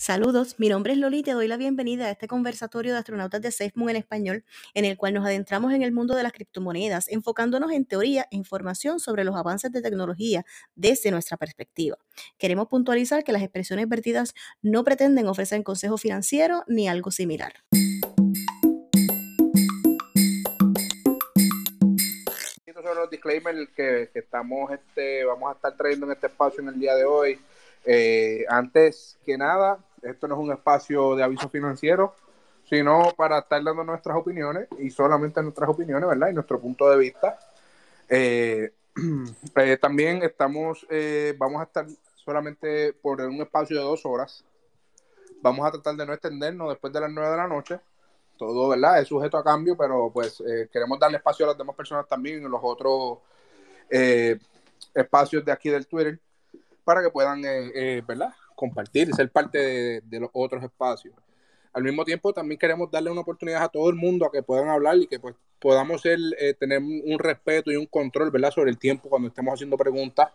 Saludos, mi nombre es Loli y te doy la bienvenida a este conversatorio de astronautas de SafeMoon en español, en el cual nos adentramos en el mundo de las criptomonedas, enfocándonos en teoría e información sobre los avances de tecnología desde nuestra perspectiva. Queremos puntualizar que las expresiones vertidas no pretenden ofrecer consejo financiero ni algo similar. son los disclaimers que, estamos, este, vamos a estar trayendo en este espacio en el día de hoy. Eh, antes que nada, esto no es un espacio de aviso financiero, sino para estar dando nuestras opiniones y solamente nuestras opiniones, ¿verdad? Y nuestro punto de vista. Eh, eh, también estamos, eh, vamos a estar solamente por un espacio de dos horas. Vamos a tratar de no extendernos después de las nueve de la noche. Todo, ¿verdad? Es sujeto a cambio, pero pues queremos darle espacio a las demás personas también en los otros espacios de aquí del Twitter para que puedan, ¿verdad? compartir y ser parte de, los otros espacios. Al mismo tiempo, también queremos darle una oportunidad a todo el mundo a que puedan hablar y que pues, podamos ser, eh, tener un respeto y un control ¿verdad? sobre el tiempo cuando estemos haciendo preguntas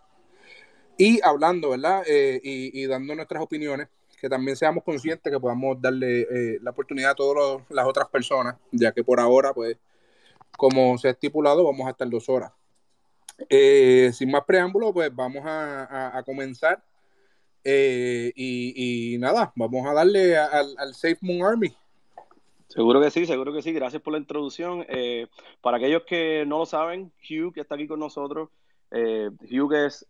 y hablando ¿verdad? Eh, y, dando nuestras opiniones, que también seamos conscientes que podamos darle eh, la oportunidad a todas las otras personas, ya que por ahora, pues, como se ha estipulado, vamos a estar dos horas. Sin más preámbulo, pues vamos a comenzar eh, y, nada, vamos a darle al, Safe Moon Army. Seguro que sí, seguro que sí. Gracias por la introducción. Eh, para aquellos que no lo saben, Hugh, que está aquí con nosotros, eh, Hugh es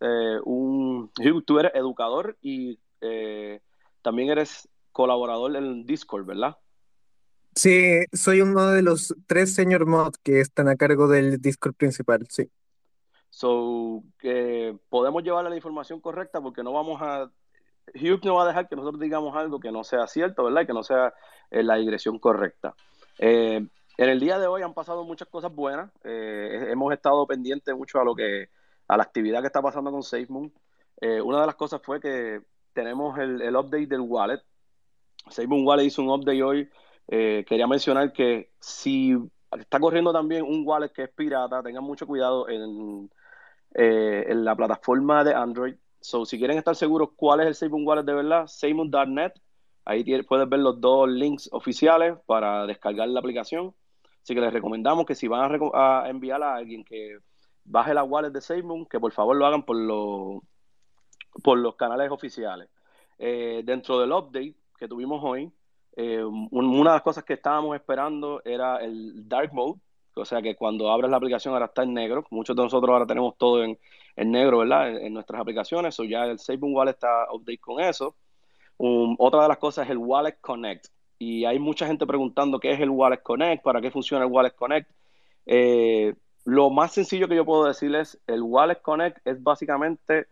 un... Hugh, tú eres educador y también eres colaborador en Discord, ¿verdad? Sí, soy uno de los tres señor mod que están a cargo del Discord principal, sí. So, que podemos llevarle la información correcta porque no vamos a Hugh no va a dejar que nosotros digamos algo que no sea cierto, ¿verdad? Que no sea en la dirección correcta. Eh, en el día de hoy han pasado muchas cosas buenas. Eh, hemos estado pendientes mucho a lo que a la actividad que está pasando con SafeMoon. Eh, una de las cosas fue que tenemos el, el update del wallet. SafeMoon Wallet hizo un update hoy. quería mencionar que si está corriendo también un wallet que es pirata, tengan mucho cuidado en, en la plataforma de Android So, si quieren estar seguros cuál es el SafeMoon Wallet de verdad, SafeMoon.net. Ahí puedes ver los dos links oficiales para descargar la aplicación. Así que les recomendamos que si van a, enviar a alguien que baje la wallet de SafeMoon, que por favor lo hagan por, por los canales oficiales. Eh, dentro del update que tuvimos hoy, eh, una de las cosas que estábamos esperando era el Dark Mode, o sea que cuando abres la aplicación ahora está en negro. Muchos de nosotros ahora tenemos todo en, negro, ¿verdad? En, nuestras aplicaciones. O ya el SafeMoon Wallet está update con eso. otra de las cosas es el Wallet Connect. Y hay mucha gente preguntando qué es el Wallet Connect, para qué funciona el Wallet Connect. Eh, lo más sencillo que yo puedo decirles, el Wallet Connect es básicamente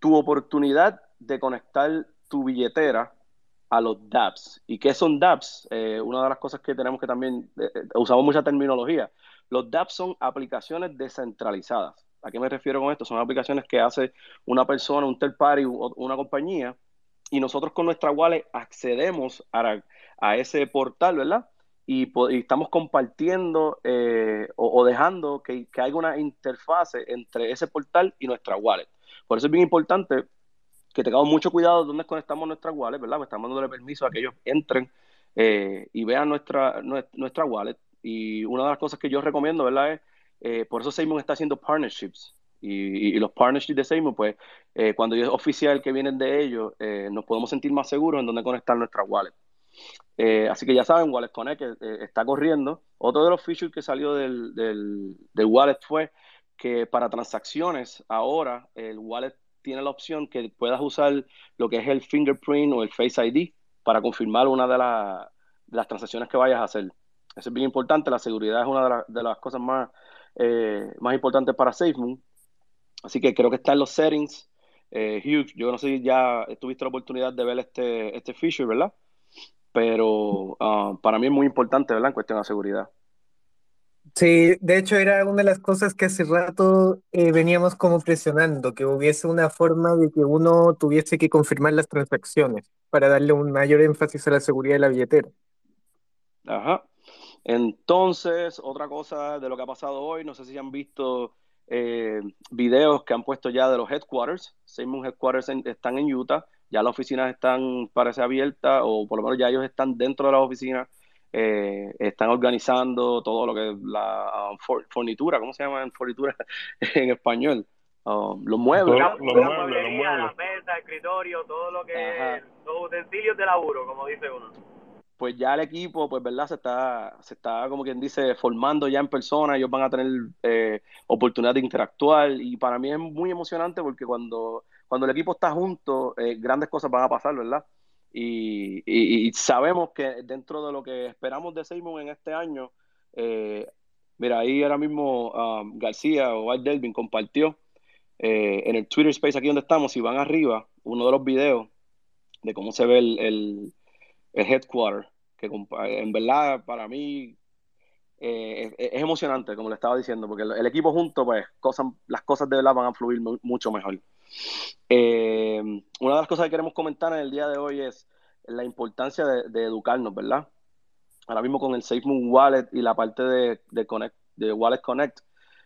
tu oportunidad de conectar tu billetera a los dApps. ¿Y qué son dApps? Eh, una de las cosas que tenemos que también, eh, eh, usamos mucha terminología. Los dApps son aplicaciones descentralizadas. ¿A qué me refiero con esto? Son aplicaciones que hace una persona, un third party, una compañía, y nosotros con nuestra wallet accedemos a, ese portal, ¿verdad? Y, estamos compartiendo o, dejando que, que haya una interfase entre ese portal y nuestra wallet. Por eso es bien importante que tengamos mucho cuidado de dónde conectamos nuestras wallet, ¿verdad? Pues estamos dándole permiso a que ellos entren eh, y vean nuestra, nuestra wallet. Y una de las cosas que yo recomiendo, ¿verdad? Es, eh, por eso Seymour está haciendo partnerships. Y, los partnerships de Seymour, pues, eh, cuando es oficial que vienen de ellos, nos podemos sentir más seguros en dónde conectar nuestra wallet. así que ya saben, Wallet Connect está corriendo. Otro de los features que salió del, del wallet fue que para transacciones ahora el wallet tiene la opción que puedas usar lo que es el fingerprint o el Face ID para confirmar una de, las transacciones que vayas a hacer. Eso es bien importante, la seguridad es una de, las cosas más, eh, más importantes para SafeMoon. Así que creo que está en los settings. Eh, Hugh, yo no sé si ya tuviste la oportunidad de ver este, este feature, ¿verdad? Pero ah, para mí es muy importante, ¿verdad? En cuestión de seguridad. Sí, de hecho era una de las cosas que hace rato eh, veníamos como presionando, que hubiese una forma de que uno tuviese que confirmar las transacciones para darle un mayor énfasis a la seguridad de la billetera. Ajá. Entonces, otra cosa de lo que ha pasado hoy, no sé si han visto eh, videos que han puesto ya de los headquarters. Seymour Headquarters están en Utah. Ya las oficinas están, parece, abiertas, o por lo menos ya ellos están dentro de las oficinas, eh, están organizando todo lo que es la um, fornitura, ¿cómo se llama en fornitura en español? Um, los muebles. los, muebles, los muebles. La mesa, escritorio, todo lo que es, los utensilios de laburo, como dice uno pues ya el equipo, pues verdad, se está, se está como quien dice, formando ya en persona, ellos van a tener eh, oportunidad de interactuar y para mí es muy emocionante porque cuando, cuando el equipo está junto, eh, grandes cosas van a pasar, ¿verdad? Y, sabemos que dentro de lo que esperamos de Seymour en este año, eh, mira, ahí ahora mismo um, García o Art Delvin compartió en el Twitter Space aquí donde estamos, si van arriba, uno de los videos de cómo se ve el, el, el headquarter que en verdad para mí eh, es, emocionante, como le estaba diciendo, porque el, equipo junto, pues cosas, las cosas de verdad van a fluir mucho mejor. Eh, una de las cosas que queremos comentar en el día de hoy es la importancia de, educarnos, ¿verdad? Ahora mismo con el SafeMoon Wallet y la parte de, Wallet Connect,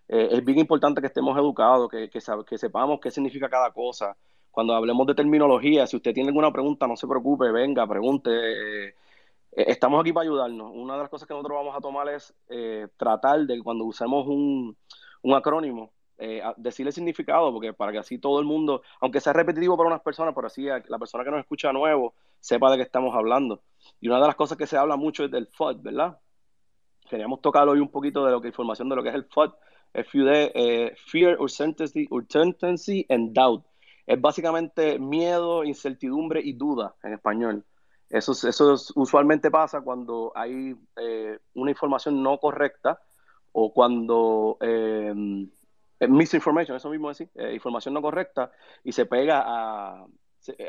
eh, es bien importante que estemos educados, que, sepamos qué significa cada cosa. Cuando hablemos de terminología, si usted tiene alguna pregunta, no se preocupe, venga, pregunte. Eh, estamos aquí para ayudarnos. Una de las cosas que nosotros vamos a tomar es tratar de cuando usemos un, acrónimo, eh, decirle significado, porque para que así todo el mundo, aunque sea repetitivo para unas personas, pero así la persona que nos escucha nuevo sepa de qué estamos hablando. Y una de las cosas que se habla mucho es del FUD, ¿verdad? Queríamos tocar hoy un poquito de lo que información de lo que es el FUD, Fear, Uncertainty, Uncertainty and Doubt. Es básicamente miedo, incertidumbre y duda en español. Eso, eso usualmente pasa cuando hay eh, una información no correcta o cuando eh, misinformation, eso mismo decir, eh, información no correcta y se pega a,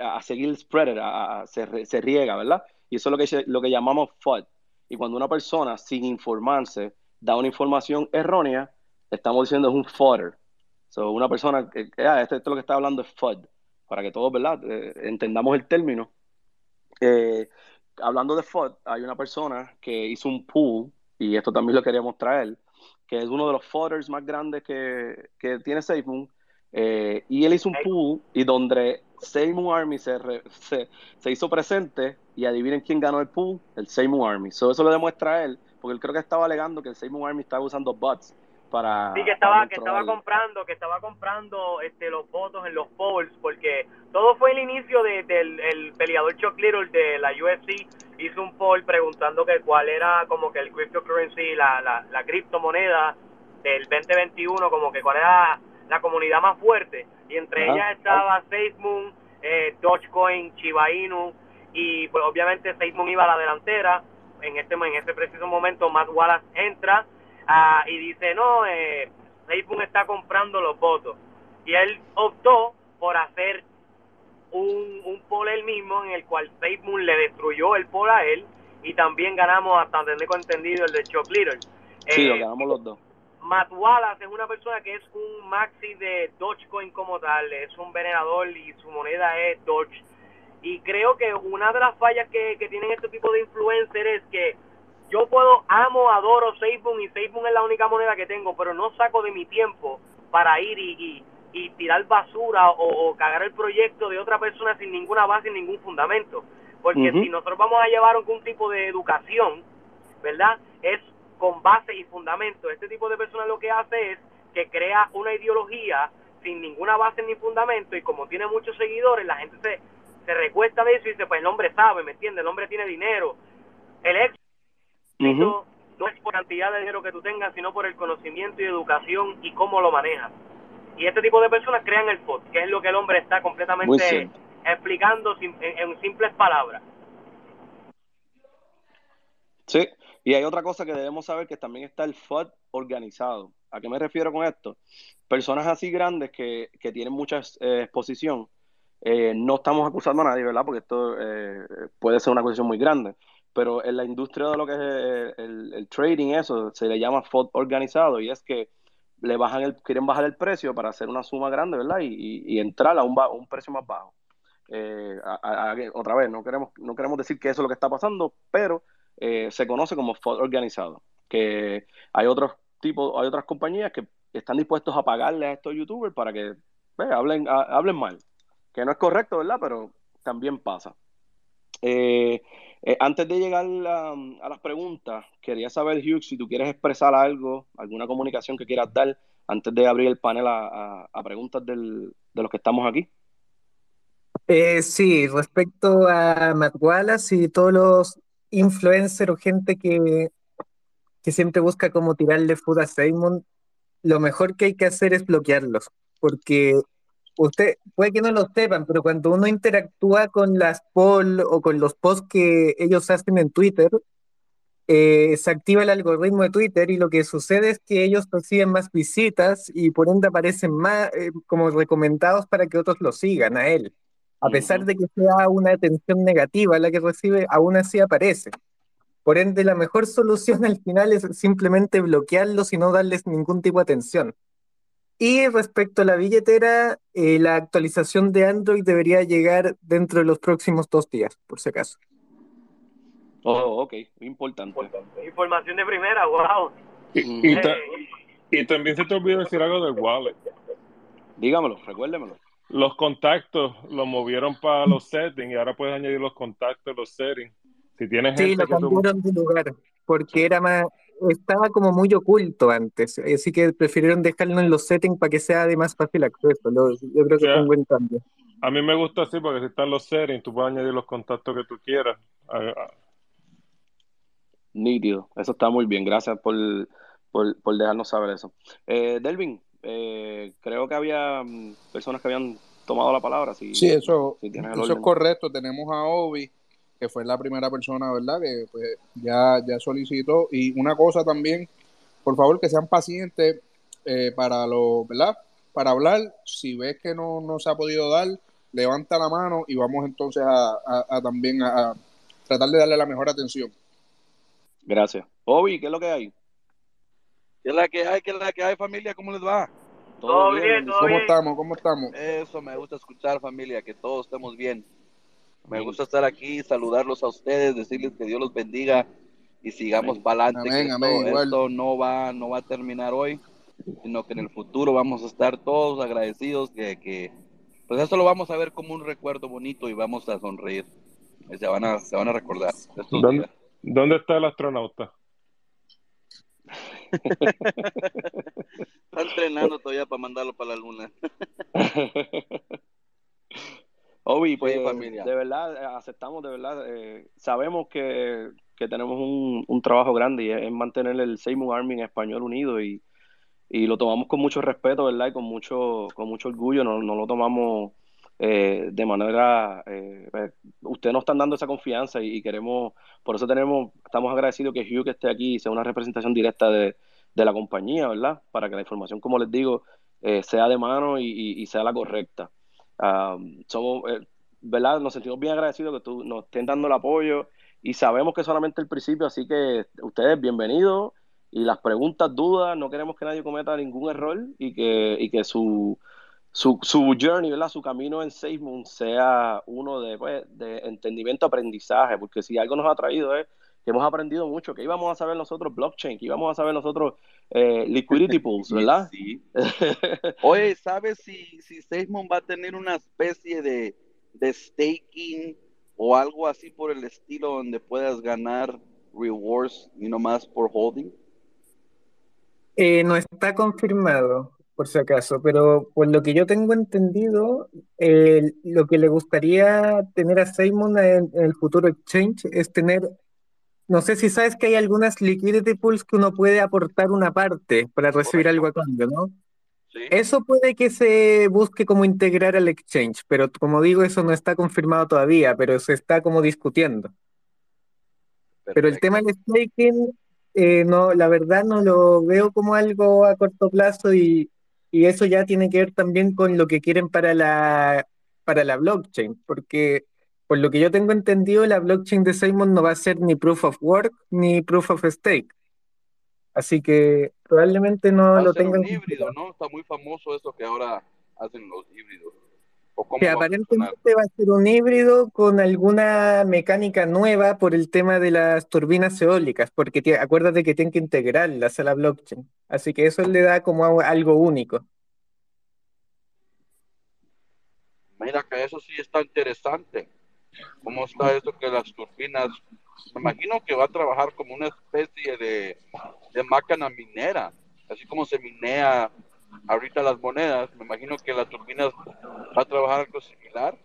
a seguir spreader, a, se, se, riega, ¿verdad? Y eso es lo que, lo que llamamos FUD. Y cuando una persona, sin informarse, da una información errónea, estamos diciendo es un fodder. So, una persona, que, ah, esto, es lo que está hablando es FUD, para que todos, ¿verdad? Eh, entendamos el término eh, hablando de FUD, hay una persona que hizo un pool, y esto también lo queríamos traer, que es uno de los FUDers más grandes que, que tiene SafeMoon, eh, y él hizo un pool y donde SafeMoon Army se, se, se, hizo presente y adivinen quién ganó el pool, el SafeMoon Army. So, eso lo demuestra él, porque él creo que estaba alegando que el SafeMoon Army estaba usando bots para sí que estaba que estaba comprando que estaba comprando este los votos en los polls porque todo fue el inicio de, del el peleador Chuck Little de la UFC hizo un poll preguntando que cuál era como que el cryptocurrency la, la, la criptomoneda del 2021 como que cuál era la comunidad más fuerte. Y entre ellas estaba SafeMoon eh, Dogecoin Chiba Inu y pues obviamente SafeMoon iba a la delantera. En este en ese preciso momento Matt Wallace entra Ah, y dice, no, eh, Facebook está comprando los votos. Y él optó por hacer un, un poll él mismo en el cual Facebook le destruyó el poll a él y también ganamos, hasta tengo entendido, el de Chuck Little. Sí, lo eh, ganamos los dos. Matt Wallace es una persona que es un maxi de Dogecoin como tal, es un venerador y su moneda es Doge. Y creo que una de las fallas que, que tienen este tipo de influencers es que yo puedo, amo, adoro Facebook y Facebook es la única moneda que tengo, pero no saco de mi tiempo para ir y, y, tirar basura o, cagar el proyecto de otra persona sin ninguna base, sin ningún fundamento. Porque si nosotros vamos a llevar algún tipo de educación, ¿verdad? Es con base y fundamento. Este tipo de persona lo que hace es que crea una ideología sin ninguna base ni fundamento y como tiene muchos seguidores, la gente se, se recuesta de eso y dice, pues el hombre sabe, ¿me entiende? El hombre tiene dinero. El ex no es por cantidad de dinero que tú tengas, sino por el conocimiento y educación y cómo lo manejas. Y este tipo de personas crean el FOD, que es lo que el hombre está completamente explicando en, simples palabras. Sí, y hay otra cosa que debemos saber que también está el FOD organizado. ¿A qué me refiero con esto? Personas así grandes que, que tienen mucha eh, exposición, eh, no estamos acusando a nadie, ¿verdad? Porque esto eh, puede ser una acusación muy grande pero en la industria de lo que es eh, el, trading, eso se le llama FOD organizado y es que le bajan el, quieren bajar el precio para hacer una suma grande, ¿verdad? Y, entrar a un, un, precio más bajo. Eh, otra vez, no queremos, no queremos decir que eso es lo que está pasando, pero eh, se conoce como FOD organizado, que hay otros tipos, hay otras compañías que están dispuestos a pagarle a estos youtubers para que hablen, hablen mal, que no es correcto, ¿verdad? Pero también pasa. Eh, eh, antes de llegar a, las preguntas, quería saber, Hugh, si tú quieres expresar algo, alguna comunicación que quieras dar antes de abrir el panel a, preguntas de los que estamos aquí. Eh, sí, respecto a Matt Wallace y todos los influencers o gente que, que siempre busca como tirarle food a Simon, lo mejor que hay que hacer es bloquearlos, porque usted puede que no lo sepan, pero cuando uno interactúa con las poll o con los posts que ellos hacen en Twitter, eh, se activa el algoritmo de Twitter y lo que sucede es que ellos reciben más visitas y por ende aparecen más eh, como recomendados para que otros lo sigan a él. A pesar de que sea una atención negativa la que recibe, aún así aparece. Por ende, la mejor solución al final es simplemente bloquearlos y no darles ningún tipo de atención. Y respecto a la billetera, eh, la actualización de Android debería llegar dentro de los próximos dos días, por si acaso. Oh, ok, importante. Información de primera, wow. Y, y, también se te olvidó decir algo del wallet. Dígamelo, recuérdemelo. Los contactos los movieron para los settings y ahora puedes añadir los contactos, los settings. Si tienes sí, lo cambiaron de lugar porque era más, estaba como muy oculto antes, así que prefirieron dejarlo en los settings para que sea de más fácil acceso. yo creo que fue un buen cambio. A mí me gusta así porque si están los settings, tú puedes añadir los contactos que tú quieras. Nítido, eso está muy bien, gracias por, por, dejarnos saber eso. Eh, Delvin, eh, creo que había mm, personas que habían tomado la palabra. Si, sí, eso, eso es correcto. Tenemos a Obi, que fue la primera persona, ¿verdad? Que pues, ya, ya solicitó. Y una cosa también, por favor, que sean pacientes eh, para lo, ¿verdad? Para hablar, si ves que no, no se ha podido dar, levanta la mano y vamos entonces a, también a, tratar de darle la mejor atención. Gracias. Obi, ¿qué es lo que hay? ¿Qué es la que hay? ¿Qué es la que hay, familia? ¿Cómo les va? Todo, bien, todo ¿Cómo estamos? ¿Cómo estamos? Eso me gusta escuchar, familia, que todos estemos bien. Me gusta estar aquí, saludarlos a ustedes, decirles que Dios los bendiga y sigamos para adelante. esto, no va, no va a terminar hoy, sino que en el futuro vamos a estar todos agradecidos que, que pues esto lo vamos a ver como un recuerdo bonito y vamos a sonreír. Se van a, se van a recordar. ¿Dónde, ¿Dónde está el astronauta? Está entrenando todavía para mandarlo para la luna. Obi, pues familia. de verdad, eh, aceptamos, de verdad, eh, sabemos que, tenemos un, trabajo grande y es, mantener el Seymour Army en español unido y, lo tomamos con mucho respeto, ¿verdad? Y con mucho, con mucho orgullo, no, no lo tomamos eh, de manera, eh, ustedes nos están dando esa confianza y, queremos, por eso tenemos, estamos agradecidos que Hugh esté aquí y sea una representación directa de, la compañía, ¿verdad? Para que la información, como les digo, eh, sea de mano y, sea la correcta. Somos, ¿verdad? Nos sentimos bien agradecidos que tú nos estén dando el apoyo y sabemos que solamente el principio, así que ustedes bienvenidos y las preguntas, dudas, no queremos que nadie cometa ningún error y que, y que su su, su journey, ¿verdad? su camino en SafeMoon sea uno de, pues, de entendimiento, aprendizaje, porque si algo nos ha traído es que hemos aprendido mucho, que íbamos a saber nosotros blockchain, que íbamos a saber nosotros eh, liquidity pools, ¿verdad? Sí. Oye, ¿sabes si, si SafeMoon va a tener una especie de, de staking o algo así por el estilo donde puedas ganar rewards y no más por holding? Eh, no está confirmado por si acaso, pero por lo que yo tengo entendido, lo que le gustaría tener a Simon en, el futuro exchange es tener, no sé si sabes que hay algunas liquidity pools que uno puede aportar una parte para recibir algo a cambio, ¿no? Sí. Eso puede que se busque como integrar al exchange, pero como digo, eso no está confirmado todavía, pero se está como discutiendo. Pero el tema del staking, eh, no, la verdad no lo veo como algo a corto plazo y, y eso ya tiene que ver también con lo que quieren para la, para la blockchain, porque por lo que yo tengo entendido, la blockchain de Simon no va a ser ni proof of work ni proof of stake. Así que probablemente no lo tengan. Un híbrido, ¿no? Está muy famoso eso que ahora hacen los híbridos. Que aparentemente va a ser un híbrido con alguna mecánica nueva por el tema de las turbinas eólicas, porque acuérdate que tienen que integrarlas a la blockchain. Así que eso le da como algo único. Mira que eso sí está interesante. Cómo está esto que las turbinas, me imagino que va a trabajar como una especie de, de máquina minera, así como se minea ahorita las monedas, me imagino que la turbina va a trabajar algo similar.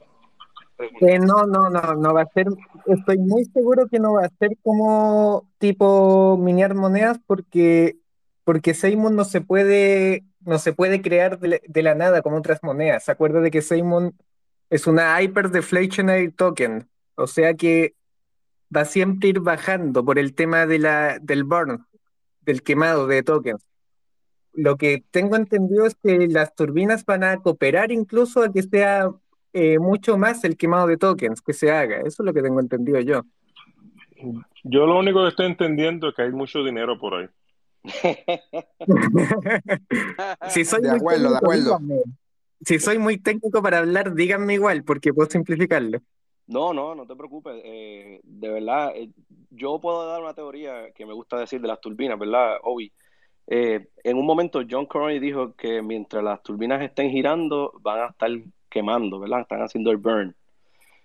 Eh, no, no, no, no va a ser, estoy muy seguro que no va a ser como tipo minear monedas porque, porque Seymour no se puede, no se puede crear de, la nada como otras monedas. ¿Se acuerda de que Seymour es una hyperdeflationary token? O sea que va siempre a ir bajando por el tema de la, del burn, del quemado de tokens lo que tengo entendido es que las turbinas van a cooperar incluso a que sea eh, mucho más el quemado de tokens que se haga. Eso es lo que tengo entendido yo. Yo lo único que estoy entendiendo es que hay mucho dinero por ahí. si soy de muy acuerdo, de acuerdo. Si soy muy técnico para hablar, díganme igual, porque puedo simplificarlo. No, no, no te preocupes. Eh, de verdad, eh, yo puedo dar una teoría que me gusta decir de las turbinas, ¿verdad, Obi? Eh, en un momento John Corey dijo que mientras las turbinas estén girando van a estar quemando, ¿verdad? Están haciendo el burn.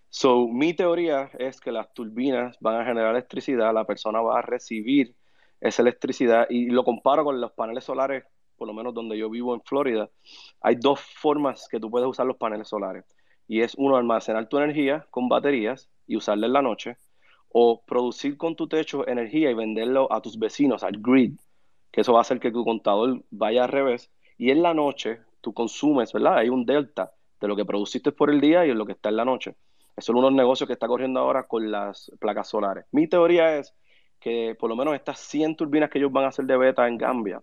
So, mi teoría es que las turbinas van a generar electricidad, la persona va a recibir esa electricidad y lo comparo con los paneles solares, por lo menos donde yo vivo en Florida. Hay dos formas que tú puedes usar los paneles solares y es uno almacenar tu energía con baterías y usarla en la noche o producir con tu techo energía y venderlo a tus vecinos, al grid que eso va a hacer que tu contador vaya al revés y en la noche tú consumes, ¿verdad? Hay un delta de lo que produciste por el día y en lo que está en la noche. Eso es uno de los negocios que está corriendo ahora con las placas solares. Mi teoría es que por lo menos estas 100 turbinas que ellos van a hacer de beta en Gambia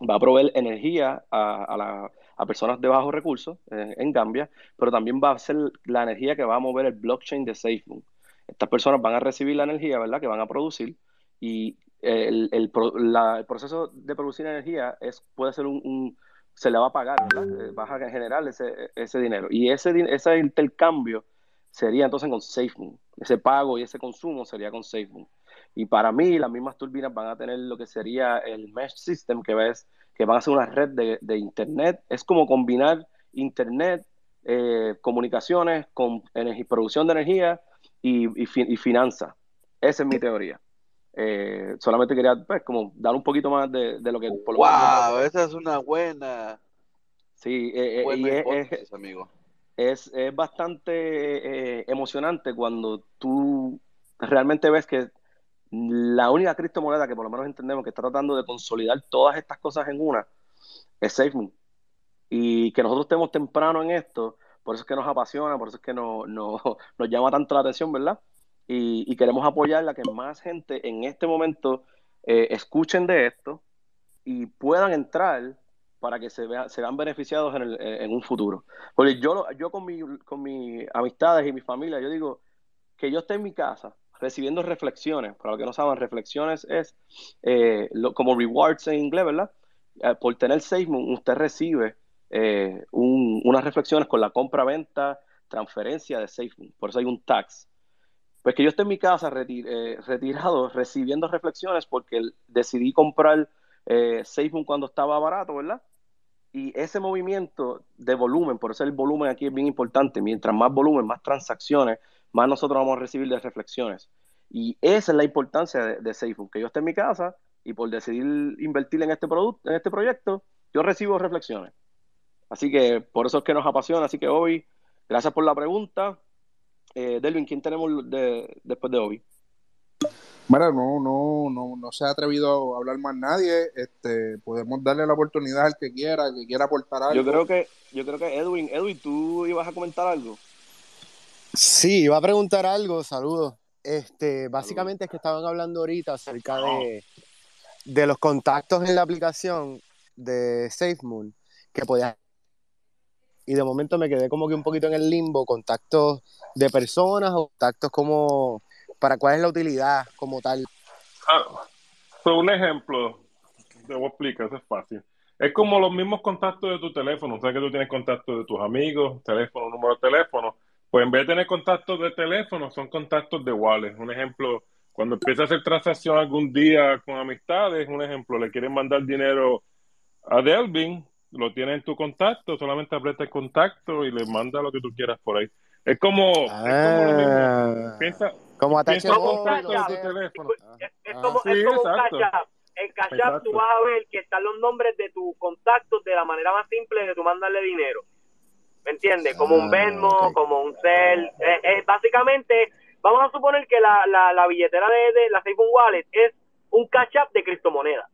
va a proveer energía a, personas de bajos recursos en, Gambia, pero también va a ser la energía que va a mover el blockchain de SafeMoon. Estas personas van a recibir la energía, ¿verdad? Que van a producir y el, el, proceso de producir energía es, puede ser un, se le va a pagar, ¿verdad? Eh, Vas a generar ese, ese dinero. Y ese, ese intercambio sería entonces con SafeMoon. Ese pago y ese consumo sería con SafeMoon. Y para mí, las mismas turbinas van a tener lo que sería el mesh system, que ves que van a ser una red de, de internet. Es como combinar internet, eh, comunicaciones con producción de energía y, y, y finanzas. Esa es mi teoría. Eh, solamente quería pues, como dar un poquito más de, lo que por lo wow, esa es una buena sí eh, eh, es, amigo es, bastante emocionante cuando tú realmente ves que la única criptomoneda que por lo menos entendemos que está tratando de consolidar todas estas cosas en una es SafeMoon y que nosotros estemos temprano en esto por eso es que nos apasiona por eso es que no, no, nos llama tanto la atención verdad y, queremos apoyar a que más gente en este momento eh, escuchen de esto y puedan entrar para que se, vean, se vean beneficiados en, el, en un futuro. Porque yo, yo con, mi, con mis amistades y mi familia, yo digo que yo esté en mi casa recibiendo reflexiones. Para los que no saben, reflexiones es eh, como rewards en inglés, ¿verdad? Eh, por tener SafeMoon, usted recibe unas reflexiones con la compra-venta, transferencia de SafeMoon. Por eso hay un tax. Pues que yo esté en mi casa eh, retirado, recibiendo reflexiones porque decidí comprar eh, cuando estaba barato, ¿verdad? Y ese movimiento de volumen, por eso el volumen aquí es bien importante, mientras más volumen, más transacciones, más nosotros vamos a recibir de reflexiones. Y esa es la importancia de, de que yo esté en mi casa y por decidir invertir en este producto, en este proyecto, yo recibo reflexiones. Así que por eso es que nos apasiona. Así que hoy, gracias por la pregunta. Eh, Delvin, ¿quién tenemos después de Obi? Mira, no, no, no, no se ha atrevido a hablar más nadie. Este, podemos darle la oportunidad al que quiera, que quiera aportar algo. Yo creo que, yo creo que Edwin, Edwin, tú ibas a comentar algo. Sí, iba a preguntar algo, saludos. Este, básicamente es que estaban hablando ahorita acerca de, de los contactos en la aplicación de SafeMoon que podías y de momento me quedé como que un poquito en el limbo, contactos de personas o contactos como, para cuál es la utilidad como tal. Ah, un ejemplo, te voy a explicar, eso es fácil. Es como los mismos contactos de tu teléfono, o sea que tú tienes contactos de tus amigos, teléfono, número de teléfono, pues en vez de tener contactos de teléfono, son contactos de wallet. Un ejemplo, cuando empiezas a hacer transacción algún día con amistades, un ejemplo, le quieren mandar dinero a Delvin, lo tienes en tu contacto, solamente aprieta el contacto y le manda lo que tú quieras por ahí. Es como, es como lo. Ah. Piensa, Como Como un contacto de tu teléfono. Es, es Ah. como, Sí, es como un exacto. cash app. En cash app tú vas a ver que están los nombres de tus contactos de la manera más simple de tú mandarle dinero. ¿Me entiendes? Como un Ah, Venmo, como un Cell. Eh, eh, básicamente, vamos a suponer que la, la, la billetera de, de la SafeMoon Wallet es un cash app de criptomonedas.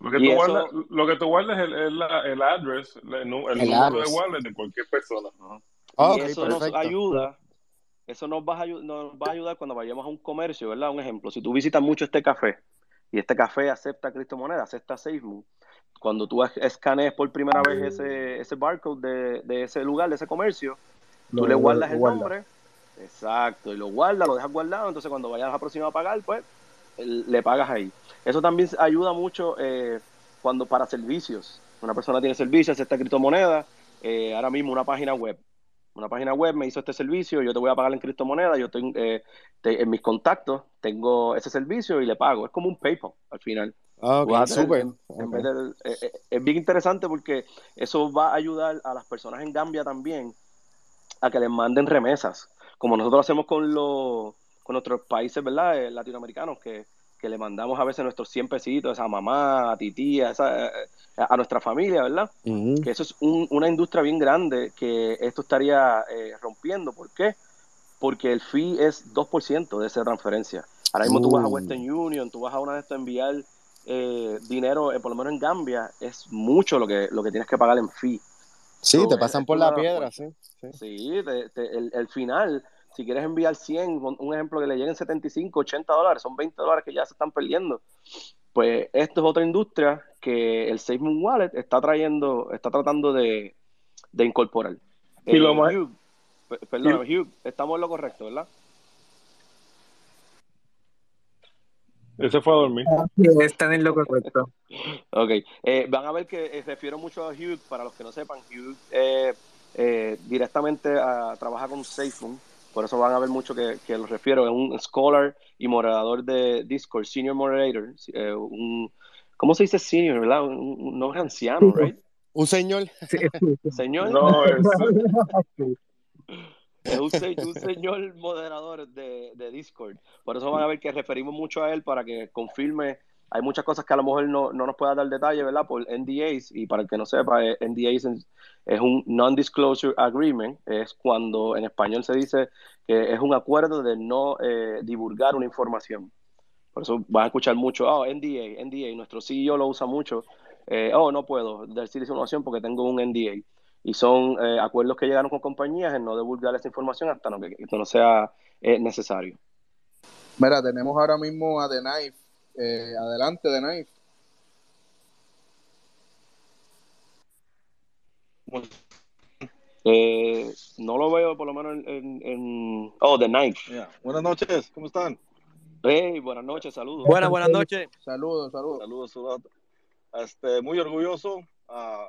Lo que, tú eso- guardas, lo que tú guardas es el, el, la- el address, el, el El número address. de wallet de cualquier persona. Ah, y eso nos ayuda, eso nos va, a, nos va a ayudar cuando vayamos a un comercio, ¿verdad? Un ejemplo, si tú visitas mucho este café y este café acepta criptomonedas, acepta SafeMoon, cuando tú es- escanees por primera vez ese, ese barcode de, de ese lugar, de ese comercio, tú le guardas el guarda. nombre, exacto, y lo guardas, lo dejas guardado, entonces cuando vayas a la próxima a pagar, pues le pagas ahí. Eso también ayuda mucho eh, cuando para servicios. Una persona tiene servicios, acepta criptomonedas, eh, ahora mismo una página web. Una página web me hizo este servicio, yo te voy a pagar en criptomonedas, yo tengo eh, te- en mis contactos tengo ese servicio y le pago. Es como un PayPal al final. Ah, Tú vas a ok, tener- súper. en Ok. vez de- eh, eh, es bien interesante porque eso va a ayudar a las personas en Gambia también a que les manden remesas, como nosotros hacemos con los con nuestros países, ¿verdad? Eh, latinoamericanos, que, que le mandamos a veces nuestros 100 pesitos a mamá, a esa, eh, a nuestra familia, ¿verdad? Que eso es un- una industria bien grande que esto estaría eh, rompiendo. ¿Por qué? Porque el fee es 2% de esa transferencia. Ahora mismo tú vas a. Western Union, tú vas a una de estas a enviar eh, dinero, eh, por lo menos en Gambia, es mucho lo que, lo que tienes que pagar en fee. Sí, So, te pasan por la piedra, sí. sí. Sí, te- te- el, el final, si quieres enviar 100, un ejemplo que le lleguen 75, 80 dólares, son 20 dólares que ya se están perdiendo. Pues esto es otra industria que el SafeMoon Wallet está trayendo, está tratando de, de incorporar. Y lo Eh, más- Hugh, pe- perdóname, Hugh, estamos en lo correcto, ¿verdad? Ese fue a dormir. Están en lo correcto. Ok, eh, van a ver que eh, refiero mucho a Hugh, para los que no sepan, Hugh eh, eh, directamente a, trabaja con SafeMoon, por eso van a ver mucho que, que lo refiero, es un scholar y moderador de Discord, senior moderator, eh, un, ¿cómo se dice senior, verdad? Un, un- no es anciano, right? Un señor. Sí, sí, sí. Señor, No, es, es un, se- un señor moderador de, de Discord, por eso van a ver que referimos mucho a él para que confirme hay muchas cosas que a lo mejor no, no nos pueda dar detalle, ¿verdad? Por NDAs, y para el que no sepa, eh, NDAs es, un Non-Disclosure Agreement, es cuando en español se dice que es un acuerdo de no eh, divulgar una información. Por eso vas a escuchar mucho, oh, NDA, NDA, nuestro CEO lo usa mucho, eh, oh, no puedo decir esa información porque tengo un NDA. Y son eh, acuerdos que llegaron con compañías en no divulgar esa información hasta no, que, que no sea eh, necesario. Mira, tenemos ahora mismo a The Knife. Eh, adelante, The Knife. Eh, no lo veo por lo menos en... en- en- Oh, The Knife. Buenas noches, ¿cómo están? Hey, buenas noches, saludos. Buenas, buenas noches. Saludos, saludos. Saludos, saludos. Este, muy orgulloso. ah,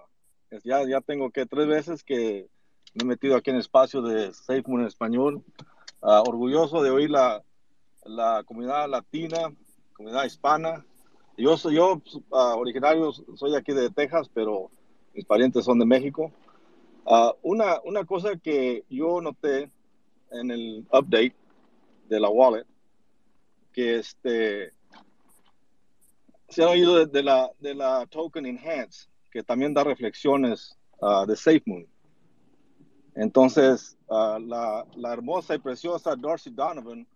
ya, ya tengo que tres veces que me he metido aquí en el espacio de SafeMoon en español. Ah, orgulloso de oír la, la comunidad latina, comunidad hispana. Yo soy yo ah, originario, soy aquí de Texas, pero mis parientes son de México. Ah, una, una cosa que yo noté en el update de la wallet, que este, se han oído de, de la, de la token Enhance, que también da reflexiones ah, de SafeMoon. Entonces, ah, la, hermosa y preciosa Darcy Donovan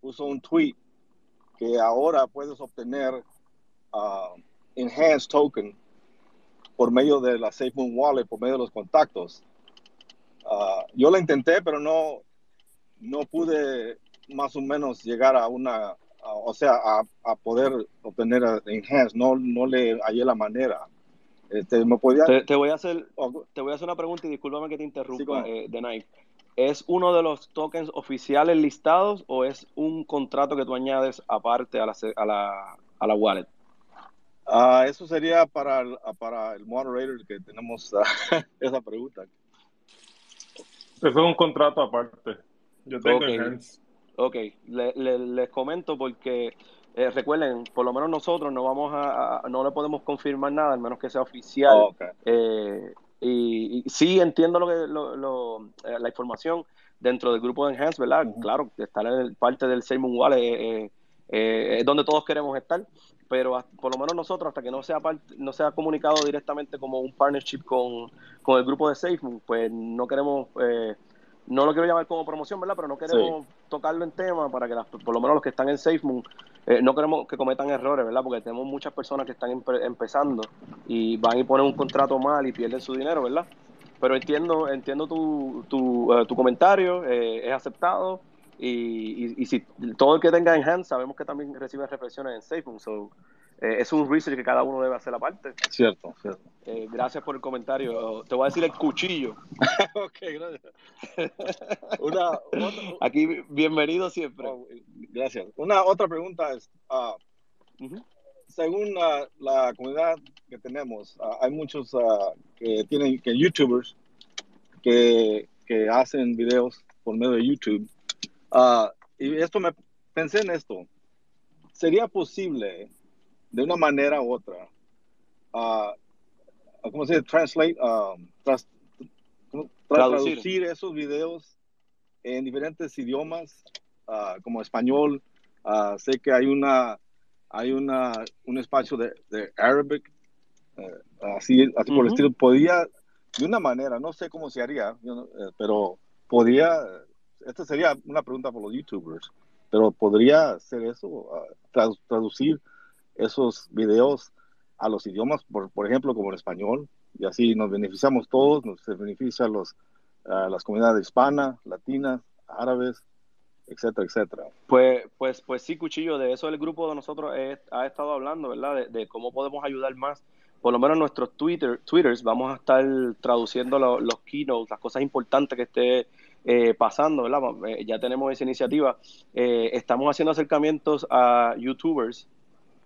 puso un tweet que ahora puedes obtener ah, Enhanced Token por medio de la SafeMoon Wallet, por medio de los contactos. Yo la intenté, pero no, no pude más o menos llegar a una, o sea, a, a poder obtener Enhanced. No, no le hallé la manera. Este, ¿Me podía...? Te, te voy a hacer, te voy a hacer una pregunta y discúlpame que te interrumpa, Sí, eh, The Knife. ¿Es uno de los tokens oficiales listados o es un contrato que tú añades aparte a la, se- a la, a la wallet? Ah, eso sería para el, para el moderator que tenemos ah, esa pregunta. Eso es un contrato aparte. Yo tengo Ok. Ok, le- le- les comento porque eh, recuerden, por lo menos nosotros no vamos a, a- no le podemos confirmar nada, al menos que sea oficial. Eh, y, sí entiendo lo que lo, eh, la información dentro del grupo de Enhance, ¿verdad? Claro, estar en parte del Seymour Wallet es donde todos queremos estar, pero por lo menos nosotros, hasta que no sea no sea comunicado directamente como un partnership con, con el grupo de SafeMoon, pues no queremos eh, no lo quiero llamar como promoción, ¿verdad? Pero no queremos tocarlo en tema para que por lo menos los que están en SafeMoon eh, no queremos que cometan errores, ¿verdad? Porque tenemos muchas personas que están empezando y van y ponen un contrato mal y pierden su dinero, ¿verdad? Pero entiendo entiendo tu, tu, eh, tu comentario, eh, es aceptado y, y, si todo el que tenga en hand sabemos que también recibe reflexiones en SafeMoon, so eh, es un research que cada uno debe hacer aparte. Cierto, cierto. Eh, gracias por el comentario. Te voy a decir el cuchillo. ok, gracias. Una, Aquí, bienvenido siempre. Oh, gracias. Una otra pregunta es, uh, según la comunidad que tenemos, uh, hay muchos uh, que tienen, que youtubers, que, que hacen videos por medio de YouTube. y esto me pensé en esto. ¿Sería posible de una manera u otra, uh, ¿cómo se dice? Translate, um, traducir. esos videos en diferentes idiomas, uh, como español. Uh, sé que hay una hay una un espacio de, de Arabic, eh, así, así por el estilo. Podía, de una manera, no sé cómo se haría, eh, pero podría, esta sería una pregunta para los youtubers, pero podría ser eso, traducir esos videos a los idiomas, por, por ejemplo, como el español, y así nos beneficiamos todos, nos beneficia los, las comunidades hispanas, latinas, árabes, etcétera, etcétera. Pues, pues, pues sí, Cuchillo, de eso el grupo de nosotros ha estado hablando, ¿verdad? De, cómo podemos ayudar más. Por lo menos nuestros Twitter, Twitters vamos a estar traduciendo los keynotes, las cosas importantes que esté eh, pasando, ¿verdad? Eh, ya tenemos esa iniciativa. Eh, estamos haciendo acercamientos a YouTubers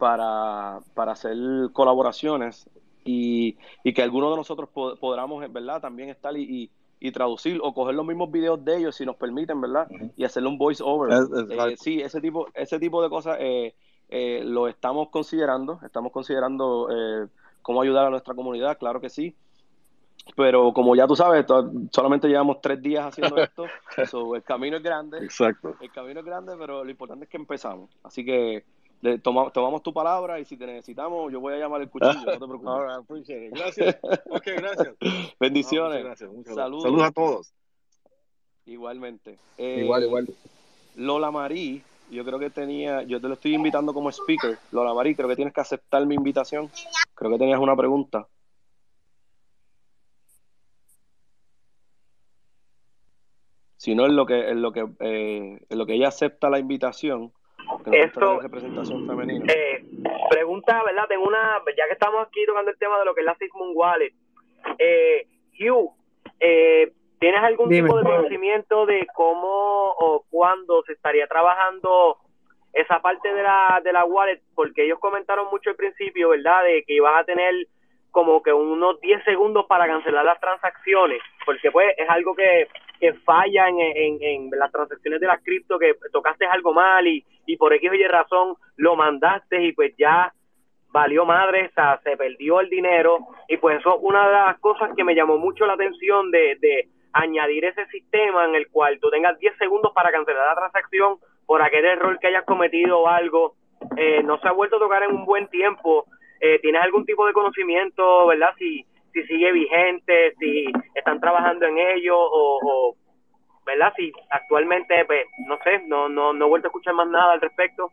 para, para hacer colaboraciones y, y, que algunos de nosotros podamos, ¿verdad? También estar y, y, traducir o coger los mismos videos de ellos si nos permiten, ¿verdad? Y hacerle un voice over. Eh, sí, ese tipo, ese tipo de cosas eh, eh, lo estamos considerando, estamos considerando cómo ayudar a nuestra comunidad, claro que sí. Pero como ya tú sabes, solamente llevamos tres días haciendo esto, el camino es grande. Exacto. El camino es grande, pero lo importante es que empezamos. Así que tomamos tu palabra y si te necesitamos, yo voy a llamar el cuchillo, no te preocupes. Gracias. Ok, gracias. Bendiciones. Saludos. Saludos a todos. Igualmente. igual, igual. Lola Marí, yo creo que tenía, yo te lo estoy invitando como speaker. Lola Marí, creo que tienes que aceptar mi invitación. Creo que tenías una pregunta. Si no, es lo que, en lo que, eh, en lo que ella acepta la invitación, esto, representación femenina. Eh, pregunta, ¿verdad? Tengo una, ya que estamos aquí tocando el tema de lo que es la Sigmund Wallet. Eh, Hugh, eh, ¿tienes algún tipo de conocimiento de cómo o cuándo se estaría trabajando esa parte de la, de la wallet? Porque ellos comentaron mucho al principio, ¿verdad? De que iban a tener como que unos 10 segundos para cancelar las transacciones, porque pues es algo que, que falla en, en, en las transacciones de las cripto, que tocaste algo mal y, y por X o Y razón lo mandaste y pues ya valió madre, o sea, se perdió el dinero y pues eso es una de las cosas que me llamó mucho la atención de, de añadir ese sistema en el cual tú tengas 10 segundos para cancelar la transacción por aquel error que hayas cometido o algo. Eh, no se ha vuelto a tocar en un buen tiempo eh, ¿tienes algún tipo de conocimiento, verdad? Si, si sigue vigente, si están trabajando en ello o, ¿verdad? Si actualmente, pues, no sé, no, no, no he vuelto a escuchar más nada al respecto.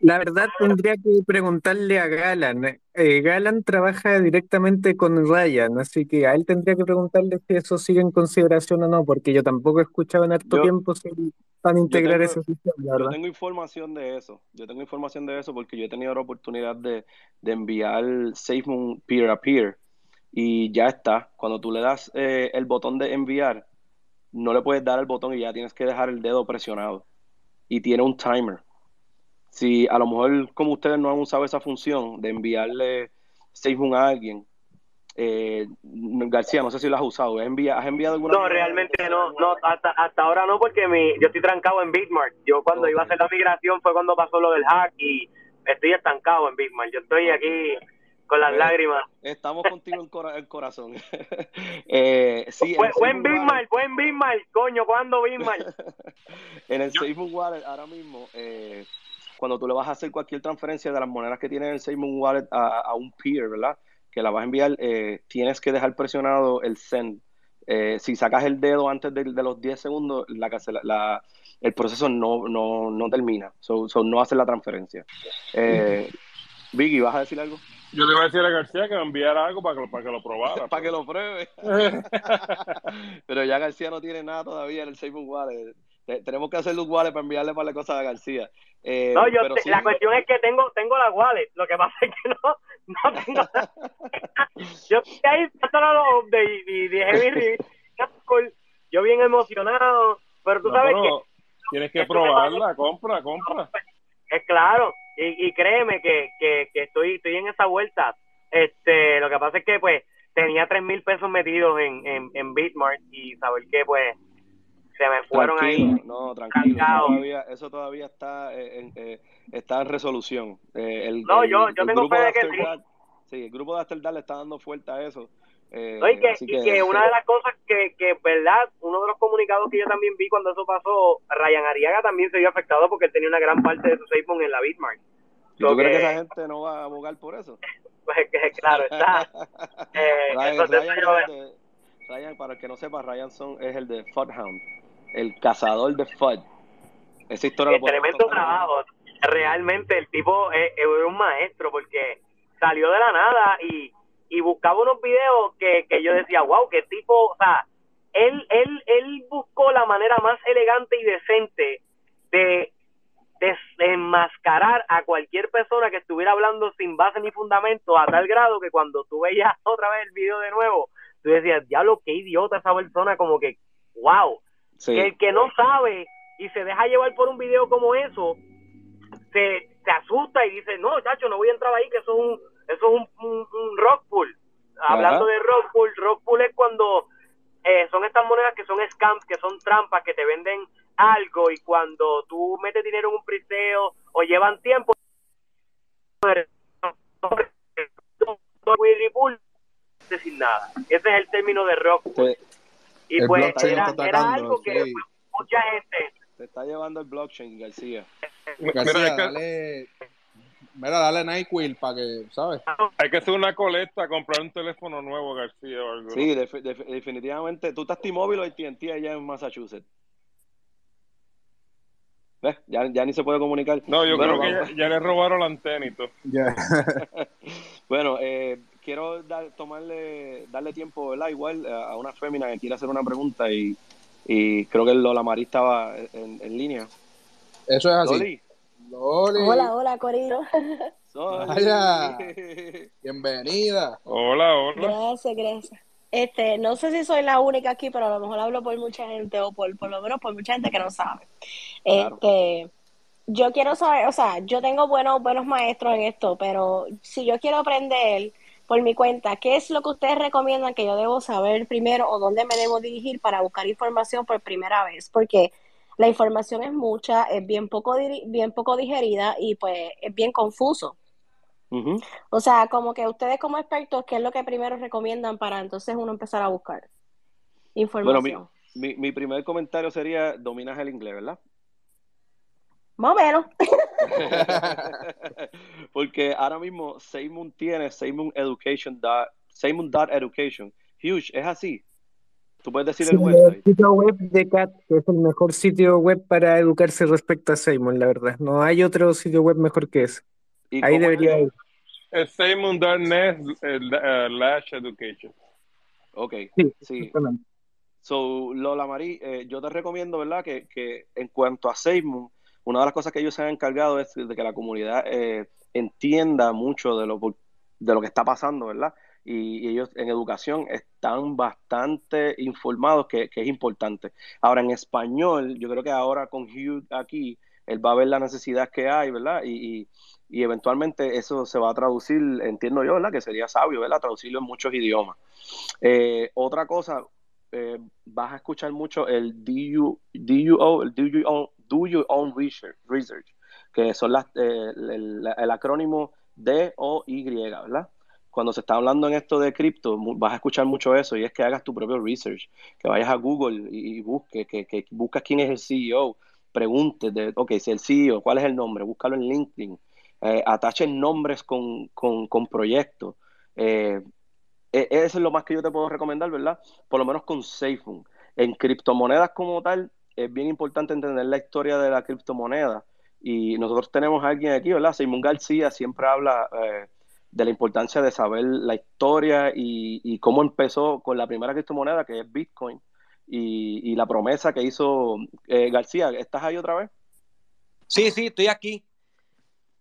La verdad tendría que preguntarle a Galan. Eh, Galan trabaja directamente con Ryan, así que a él tendría que preguntarle si eso sigue en consideración o no, porque yo tampoco he escuchado en harto tiempo si van a integrar ese sistema. Yo tengo información de eso, yo tengo información de eso porque yo he tenido la oportunidad de, de enviar SafeMoon peer a peer y ya está. Cuando tú le das eh, el botón de enviar, no le puedes dar el botón y ya tienes que dejar el dedo presionado y tiene un timer si a lo mejor como ustedes no han usado esa función de enviarle SafeMoon a alguien, eh, García, no sé si lo has usado, ¿has enviado, ¿has enviado alguna No, realmente no, no hasta, hasta ahora no, porque mi, yo estoy trancado en Bitmark. Yo cuando iba a hacer la migración fue cuando pasó lo del hack y estoy estancado en Bitmark. Yo estoy aquí con las lágrimas. Estamos contigo en, el corazón. eh, sí, buen buen Bismarck, buen Bismarck, coño, ¿cuándo Bismarck? en el Facebook Wallet ahora mismo, eh, cuando tú le vas a hacer cualquier transferencia de las monedas que tiene el Facebook Wallet a, un peer, ¿verdad? Que la vas a enviar, eh, tienes que dejar presionado el send. Eh, si sacas el dedo antes de, los 10 segundos, la, la, el proceso no, no, no termina, so, no hace la transferencia. Eh, Vicky, ¿vas a decir algo? Yo le iba a decir a García que me enviara algo para que, para que lo probara. para que lo pruebe. pero ya García no tiene nada todavía en el Facebook Wallet. Tenemos que hacer los wallet para enviarle para la cosa a García. Eh, no, yo la cuestión es que tengo tengo la wallet. Lo que pasa es que no, no tengo Yo estoy ahí los updates y dije, yo bien emocionado, pero tú sabes que... Tienes que probarla, compra, compra. Es claro, y, y créeme que, que, que estoy, estoy en esa vuelta. Este, lo que pasa es que pues tenía tres mil pesos metidos en, en, en Bitmart y saber que pues se me fueron ahí. No, tranquilo. Eso todavía, eso todavía está, en, eh, está en resolución. Eh, el, no, yo, yo tengo fe de que sí. sí. el grupo de Asterdal le está dando fuerte a eso. Eh, y, que, y que, una de las cosas que, que, verdad, uno de los comunicados que yo también vi cuando eso pasó, Ryan Ariaga también se vio afectado porque él tenía una gran parte de su Facebook en la Bitmark. ¿Tú crees que esa gente no va a abogar por eso? pues que claro está. eh, Ryan, Ryan, para el que no sepa, Ryan son, es el de Fudhound el cazador de FUD. Esa historia lo Tremendo trabajo. Realmente el tipo es, un maestro porque salió de la nada y, y buscaba unos videos que, que yo decía, wow, qué tipo, o sea, él, él, él buscó la manera más elegante y decente de desenmascarar a cualquier persona que estuviera hablando sin base ni fundamento a tal grado que cuando tú veías otra vez el video de nuevo, tú decías, diablo, qué idiota esa persona, como que, wow, el que no sabe y se deja llevar por un video como eso, se, se asusta y dice, no, chacho, no voy a entrar ahí, que eso es un, eso es un, un, rock pool. Hablando de rock pool, rock pool es cuando eh, son estas monedas que son scams, que son trampas, que te venden algo y cuando tú metes dinero en un priseo o llevan tiempo, sin nada. Ese es el término de rock pool. Y pues era, algo que mucha gente. Se está llevando el blockchain, García. García, dale, mira, dale NyQuil para que, ¿sabes? Hay que hacer una colecta, comprar un teléfono nuevo, García, o algo. Sí, definitivamente. Tú estás T-Mobile o AT&T allá en Massachusetts. ¿Ves? Ya, ya, ni se puede comunicar. No, yo creo que ya, le robaron la antena y todo. bueno, eh, quiero dar, tomarle, darle tiempo, ¿verdad? Igual a una fémina que quiere hacer una pregunta y, y creo que Lola Marí estaba en, en línea. Eso es así. Loli. Hola, hola, Corino. Vaya. Bienvenida. Hola, hola. Gracias, gracias. Este, no sé si soy la única aquí, pero a lo mejor hablo por mucha gente o por, por lo menos por mucha gente que no sabe. Este, yo quiero saber, o sea, yo tengo buenos, buenos maestros en esto, pero si yo quiero aprender por mi cuenta, ¿qué es lo que ustedes recomiendan que yo debo saber primero o dónde me debo dirigir para buscar información por primera vez? Porque la información es mucha, es bien poco, bien poco digerida y pues es bien confuso. O sea, como que ustedes como expertos, ¿qué es lo que primero recomiendan para entonces uno empezar a buscar información? Bueno, mi, mi primer comentario sería, dominas el inglés, ¿verdad? Más o menos. Porque ahora mismo Seymour tiene Seymour Education, Education. Huge, es así. Tú puedes decir el website. El sitio web de CAT es el mejor sitio web para educarse respecto a Seymour, la verdad. No hay otro sitio web mejor que ese. Ahí debería ir. Es Seymour.net slash education. Ok, sí. So, Lola Marí, eh, yo te recomiendo, ¿verdad? Que, que en cuanto a Seymour, una de las cosas que ellos se han encargado es de que la comunidad eh, entienda mucho de lo, de lo que está pasando, ¿verdad? Y, ellos en educación están bastante informados, que, es importante. Ahora, en español, yo creo que ahora con Hugh aquí, él va a ver la necesidad que hay, ¿verdad? Y, y, eventualmente eso se va a traducir, entiendo yo, ¿verdad? Que sería sabio, ¿verdad? Traducirlo en muchos idiomas. Eh, otra cosa, eh, vas a escuchar mucho el DU, DUO, el DUO, Do Your Own Research, research que son las, eh, el, acrónimo D-O-Y, ¿verdad? Cuando se está hablando en esto de cripto, vas a escuchar mucho eso y es que hagas tu propio research, que vayas a Google y, busques, que, que buscas quién es el CEO, preguntes de, ok, si el CEO, ¿cuál es el nombre? Búscalo en LinkedIn, eh, atachen nombres con, con, proyectos. Eh, e, eso es lo más que yo te puedo recomendar, ¿verdad? Por lo menos con SafeMoon. En criptomonedas como tal, es bien importante entender la historia de la criptomoneda. Y nosotros tenemos a alguien aquí, ¿verdad? Simón García siempre habla eh, de la importancia de saber la historia y, cómo empezó con la primera criptomoneda, que es Bitcoin, y, la promesa que hizo eh, García. ¿Estás ahí otra vez? Sí, sí, estoy aquí.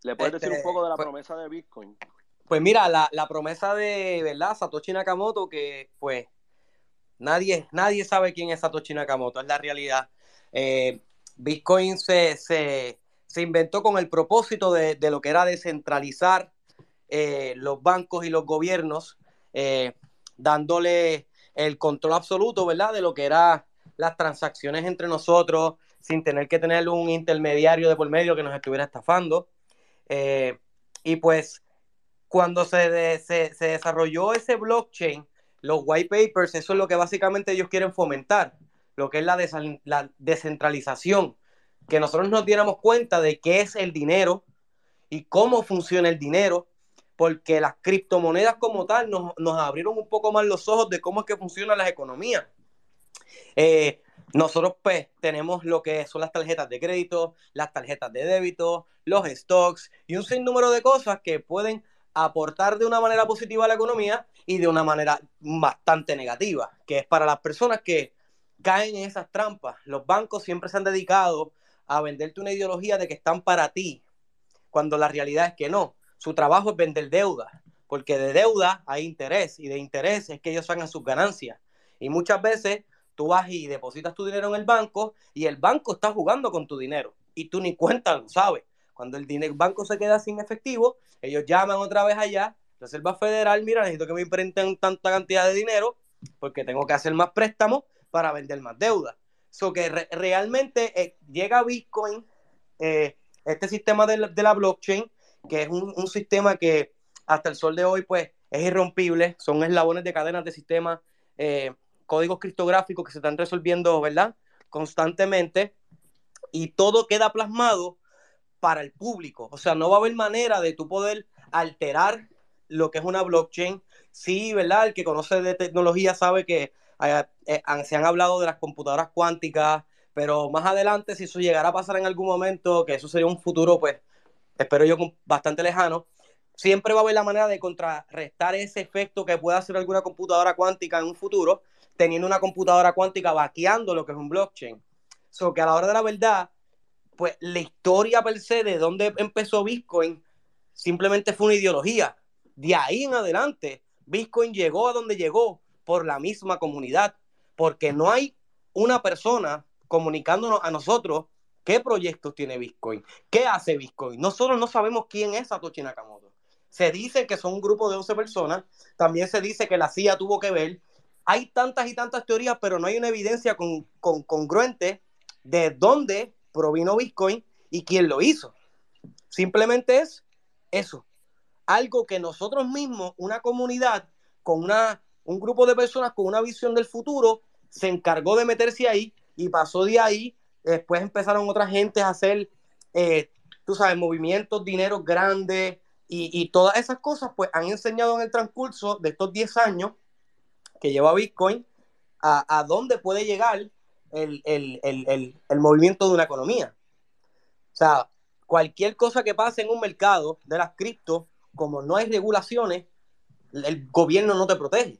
¿Le puedes decir un este, poco de la pues promesa de Bitcoin? Pues mira, la, la, promesa de, ¿verdad? Satoshi Nakamoto, que pues nadie, nadie sabe quién es Satoshi Nakamoto, es la realidad. Eh, Bitcoin se, se, se, inventó con el propósito de, de lo que era descentralizar eh, los bancos y los gobiernos, eh, dándole el control absoluto, ¿verdad? De lo que eran las transacciones entre nosotros, sin tener que tener un intermediario de por medio que nos estuviera estafando. y pues cuando se, desarrolló ese blockchain, los white papers, eso es lo que básicamente ellos quieren fomentar, lo que es la descentralización, que nosotros nos diéramos cuenta de qué es el dinero y cómo funciona el dinero, porque las criptomonedas como tal nos, nos abrieron un poco más los ojos de cómo es que funcionan las economías. Eh, nosotros pues tenemos lo que son las tarjetas de crédito, las tarjetas de débito, los stocks y un sinnúmero de cosas que pueden aportar de una manera positiva a la economía y de una manera bastante negativa, que es para las personas que caen en esas trampas. Los bancos siempre se han dedicado a venderte una ideología de que están para ti, cuando la realidad es que no. Su trabajo es vender deuda, porque de deuda hay interés y de interés es que ellos hagan sus ganancias. Y muchas veces tú vas y depositas tu dinero en el banco y el banco está jugando con tu dinero y tú ni cuenta lo sabes. Cuando el, dinero, banco se queda sin efectivo, ellos llaman otra vez allá, Reserva Federal, mira, necesito que me imprenten tanta cantidad de dinero porque tengo que hacer más préstamos para vender más deuda. So que realmente eh, llega Bitcoin, eh, este sistema de la, blockchain, que es un, sistema que hasta el sol de hoy pues es irrompible, son eslabones de cadenas de sistemas, eh, códigos criptográficos que se están resolviendo, ¿verdad? Constantemente y todo queda plasmado para el público. O sea, no va a haber manera de tú poder alterar lo que es una blockchain. Sí, ¿verdad? El que conoce de tecnología sabe que eh, eh, se han hablado de las computadoras cuánticas, pero más adelante, si eso llegara a pasar en algún momento, que eso sería un futuro, pues espero yo bastante lejano, siempre va a haber la manera de contrarrestar ese efecto que pueda hacer alguna computadora cuántica en un futuro, teniendo una computadora cuántica vaqueando lo que es un blockchain. So que a la hora de la verdad, pues la historia per se de dónde empezó Bitcoin simplemente fue una ideología. De ahí en adelante, Bitcoin llegó a donde llegó por la misma comunidad, porque no hay una persona comunicándonos a nosotros qué proyectos tiene Bitcoin, qué hace Bitcoin. Nosotros no sabemos quién es Satoshi Nakamoto. Se dice que son un grupo de 11 personas, también se dice que la CIA tuvo que ver. Hay tantas y tantas teorías, pero no hay una evidencia con, con, congruente de dónde provino Bitcoin y quién lo hizo. Simplemente es eso. Algo que nosotros mismos, una comunidad con una, un grupo de personas con una visión del futuro, se encargó de meterse ahí y pasó de ahí. Después empezaron otras gentes a hacer, eh, tú sabes, movimientos, dinero grandes y, todas esas cosas, pues han enseñado en el transcurso de estos 10 años que lleva Bitcoin a, dónde puede llegar el, movimiento de una economía. O sea, cualquier cosa que pase en un mercado de las cripto, como no hay regulaciones, el gobierno no te protege.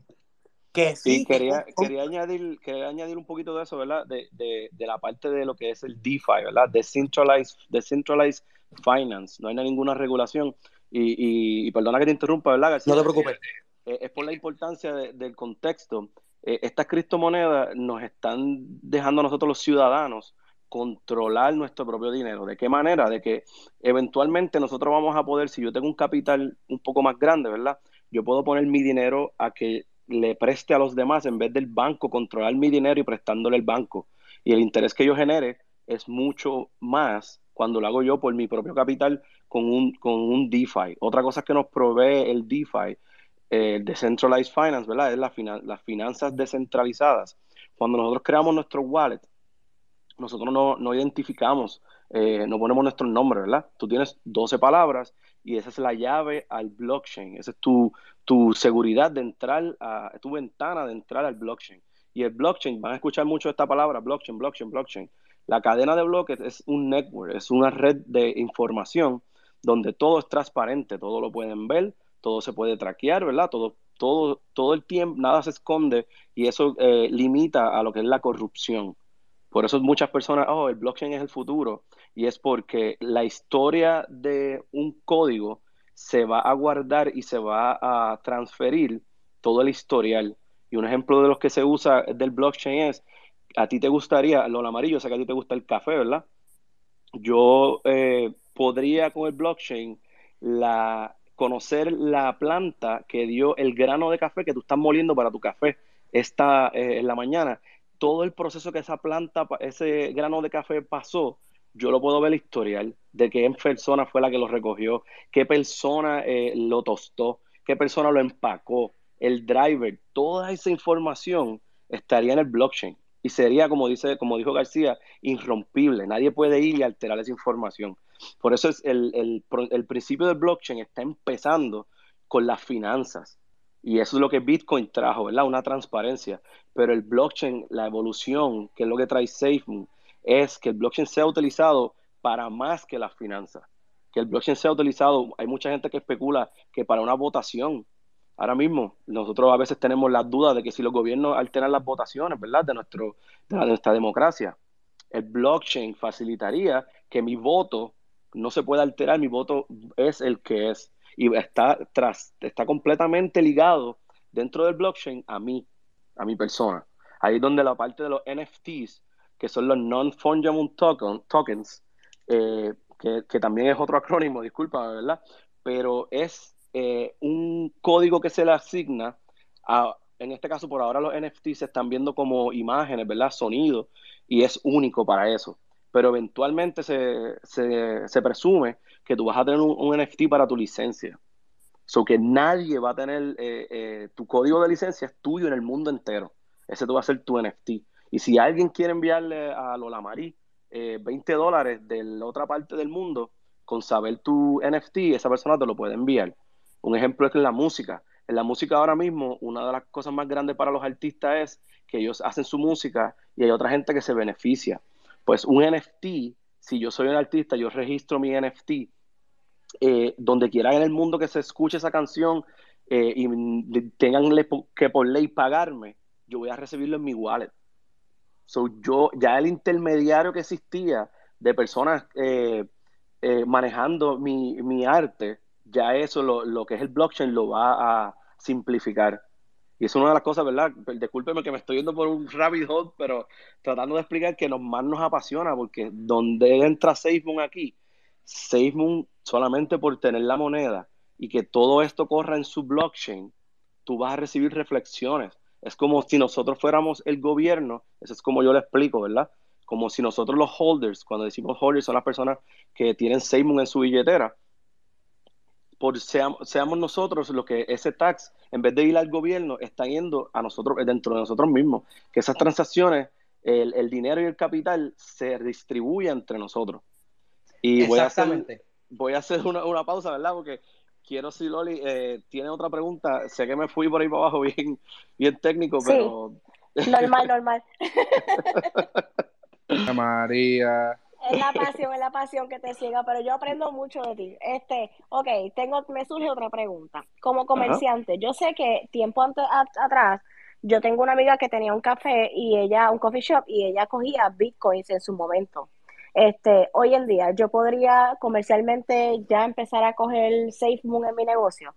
Que sí, quería, quería, añadir, quería añadir un poquito de eso, ¿verdad? De, la parte de lo que es el DeFi, ¿verdad? Decentralized, decentralized Finance. No hay ninguna regulación. Y, y, perdona que te interrumpa, ¿verdad? no te preocupes. Eh, es por la importancia del contexto eh, estas criptomonedas nos están dejando a nosotros los ciudadanos controlar nuestro propio dinero. ¿De qué manera? De que eventualmente nosotros vamos a poder, si yo tengo un capital un poco más grande, ¿verdad? Yo puedo poner mi dinero a que le preste a los demás en vez del banco controlar mi dinero y prestándole el banco. Y el interés que yo genere es mucho más cuando lo hago yo por mi propio capital con un, con un DeFi. Otra cosa que nos provee el DeFi eh, decentralized finance, ¿verdad? Es la las finanzas descentralizadas. Cuando nosotros creamos nuestro wallet, nosotros no, no identificamos, eh, no ponemos nuestro nombre, ¿verdad? Tú tienes 12 palabras y esa es la llave al blockchain. Esa es tu, tu seguridad de entrar, a, tu ventana de entrar al blockchain. Y el blockchain, van a escuchar mucho esta palabra, blockchain, blockchain, blockchain. La cadena de bloques es un network, es una red de información donde todo es transparente, todo lo pueden ver, todo se puede traquear, ¿verdad? Todo, todo, todo el tiempo, nada se esconde y eso eh, limita a lo que es la corrupción. Por eso muchas personas, oh, el blockchain es el futuro. Y es porque la historia de un código se va a guardar y se va a transferir todo el historial. Y un ejemplo de los que se usa del blockchain es, a ti te gustaría, lo amarillo, o sea que a ti te gusta el café, ¿verdad? Yo eh, podría con el blockchain la, conocer la planta que dio el grano de café que tú estás moliendo para tu café esta, eh, en la mañana. Todo el proceso que esa planta, ese grano de café pasó, yo lo puedo ver el historial de qué persona fue la que lo recogió, qué persona eh, lo tostó, qué persona lo empacó, el driver, toda esa información estaría en el blockchain y sería, como, dice, como dijo García, irrompible. Nadie puede ir y alterar esa información. Por eso es el, el, principio del blockchain está empezando con las finanzas. Y eso es lo que Bitcoin trajo, ¿verdad? Una transparencia. Pero el blockchain, la evolución, que es lo que trae SafeMoon, es que el blockchain sea utilizado para más que las finanzas. Que el blockchain sea utilizado, hay mucha gente que especula que para una votación. Ahora mismo, nosotros a veces tenemos las dudas de que si los gobiernos alteran las votaciones, ¿verdad? De, nuestro, de nuestra democracia. El blockchain facilitaría que mi voto no se puede alterar, mi voto es el que es. Y está, tras, está completamente ligado dentro del blockchain a mí, a mi persona. Ahí es donde la parte de los NFTs, que son los Non-Fungible Tokens, eh, que, también es otro acrónimo, disculpa, ¿verdad? Pero es eh, un código que se le asigna a, en este caso por ahora los NFTs se están viendo como imágenes, ¿verdad? Sonido, y es único para eso pero eventualmente se, se, presume que tú vas a tener un, NFT para tu licencia. So que nadie va a tener, eh, eh, tu código de licencia es tuyo en el mundo entero. Ese tú va a ser tu NFT. Y si alguien quiere enviarle a Lola Marí eh, 20 dólares de la otra parte del mundo con saber tu NFT, esa persona te lo puede enviar. Un ejemplo es en la música. En la música ahora mismo, una de las cosas más grandes para los artistas es que ellos hacen su música y hay otra gente que se beneficia. Pues un NFT, si yo soy un artista, yo registro mi NFT, eh, donde quiera en el mundo que se escuche esa canción eh, y tengan que por ley pagarme, yo voy a recibirlo en mi wallet. So, yo, ya el intermediario que existía de personas eh, manejando mi, mi, arte, ya eso, lo, lo que es el blockchain, lo va a simplificar. Y es una de las cosas, ¿verdad? Discúlpeme que me estoy yendo por un rabbit hole, pero tratando de explicar que nos, más nos apasiona, porque donde entra SafeMoon aquí, SafeMoon solamente por tener la moneda y que todo esto corra en su blockchain, tú vas a recibir reflexiones. Es como si nosotros fuéramos el gobierno, eso es como yo le explico, ¿verdad? Como si nosotros los holders, cuando decimos holders son las personas que tienen SafeMoon en su billetera, por seamos, seamos nosotros los que ese tax, en vez de ir al gobierno, está yendo a nosotros, dentro de nosotros mismos. Que esas transacciones, el, dinero y el capital se distribuyan entre nosotros. Y voy a hacer, voy a hacer una, pausa, ¿verdad? Porque quiero si Loli eh, tiene otra pregunta. Sé que me fui por ahí para abajo bien, bien técnico, pero. Normal, normal. María. Es la pasión, es la pasión que te ciega, pero yo aprendo mucho de ti. Este, ok, tengo, me surge otra pregunta. Como comerciante, yo sé que tiempo atrás, yo tengo una amiga que tenía un café y ella, un coffee shop, y ella cogía bitcoins en su momento. Este, hoy en día, yo podría comercialmente ya empezar a coger SafeMoon en mi negocio.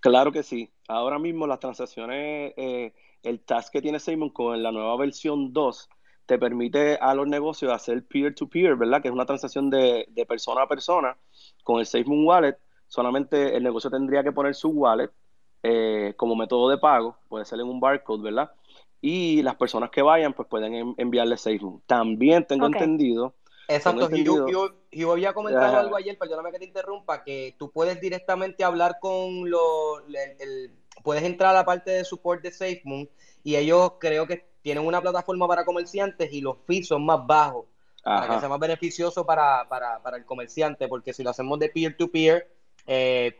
Claro que sí. Ahora mismo las transacciones, eh, el task que tiene SafeMoon con la nueva versión 2 te permite a los negocios hacer peer-to-peer, ¿verdad? Que es una transacción de, persona a persona con el SafeMoon Wallet. Solamente el negocio tendría que poner su wallet eh, como método de pago, puede ser en un barcode, ¿verdad? Y las personas que vayan, pues pueden enviarle SafeMoon. También tengo entendido. Exacto, yo, había comentado algo ayer, perdóname que te interrumpa, que tú puedes directamente hablar con los, puedes entrar a la parte de support de SafeMoon y ellos creo que tienen una plataforma para comerciantes y los fees son más bajos para que sea más beneficioso para, el comerciante, porque si lo hacemos de peer-to-peer, eh,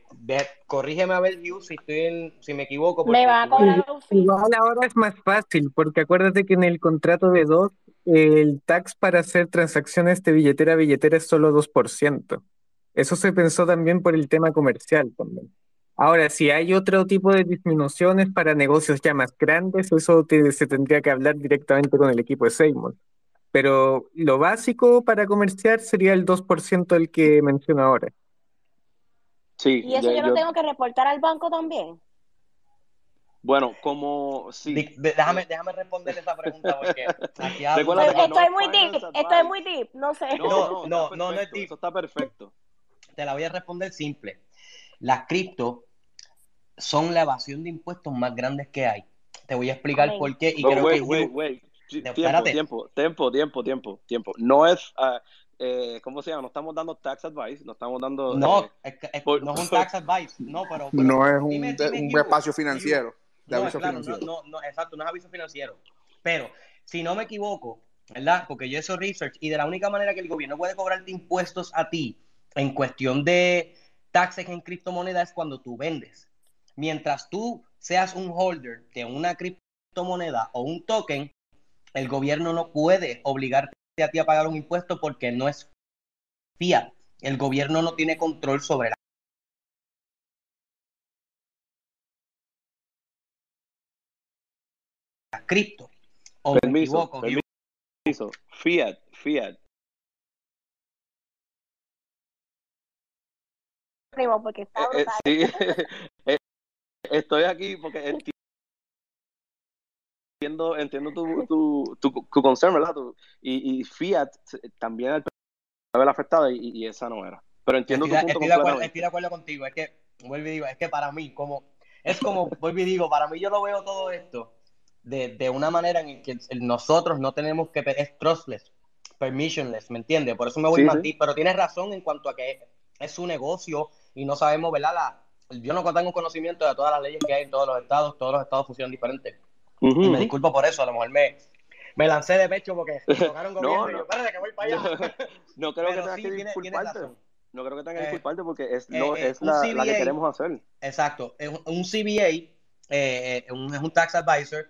corrígeme a ver, Hugh, si, estoy si me equivoco. Me va a cobrar Igual ahora es más fácil, porque acuérdate que en el contrato de DOT, el tax para hacer transacciones de billetera a billetera es solo 2%. Eso se pensó también por el tema comercial también. Ahora, si hay otro tipo de disminuciones para negocios ya más grandes, eso se tendría que hablar directamente con el equipo de Seymour. Pero lo básico para comerciar sería el 2% el que menciono ahora. Sí, ¿Y eso yo, no tengo que reportar al banco también? Bueno, como sí. déjame, déjame responder esa pregunta porque aquí estoy, muy deep, estoy muy deep, no sé. No, no, no, no, es deep. Eso está perfecto. Te la voy a responder simple. Las cripto son la evasión de impuestos más grandes que hay. Te voy a explicar por qué y creo que tiempo, tiempo, tiempo, tiempo, tiempo, tiempo. No es, uh, eh, ¿cómo se llama? No estamos dando tax advice, no estamos dando... No, eh, es, no es un tax advice, no, pero... no es un, un espacio financiero, de no, aviso financiero. No, no, exacto, no es aviso financiero. Pero, si no me equivoco, ¿verdad? Porque yo he hecho research y de la única manera que el gobierno puede cobrarte impuestos a ti en cuestión de taxes en criptomonedas es cuando tú vendes. Mientras tú seas un holder de una criptomoneda o un token, el gobierno no puede obligarte a ti a pagar un impuesto porque no es fiat. El gobierno no tiene control sobre la cripto. O permiso, permiso. Fiat, fiat. porque está eh, eh, sí. Estoy aquí porque entiendo, entiendo tu, tu, tu, tu concern, ¿verdad? y, y, Fiat también haber afectado y, y, esa no era. Pero entiendo estoy, tu punto estoy de, acuerdo, estoy de acuerdo contigo. Es que, vuelvo y digo, es que para mí, como, es como, vuelvo y digo, para mí yo lo veo todo esto de, de una manera en que nosotros no tenemos que, es trustless, permissionless, ¿me entiendes? Por eso me voy a ti, pero tienes razón en cuanto a que es su negocio y no sabemos, ¿verdad? La, yo no tengo conocimiento de todas las leyes que hay en todos los estados, todos los estados funcionan diferentes y me disculpo por eso, a lo mejor me, me lancé de pecho porque tocaron gobierno no, y yo, espérate que voy para allá. No, creo que tengas que disculparte. No creo que tengas que eh, disculparte porque es, lo, eh, es la, la, que queremos hacer. Exacto. Un CBA eh, un, es un tax advisor,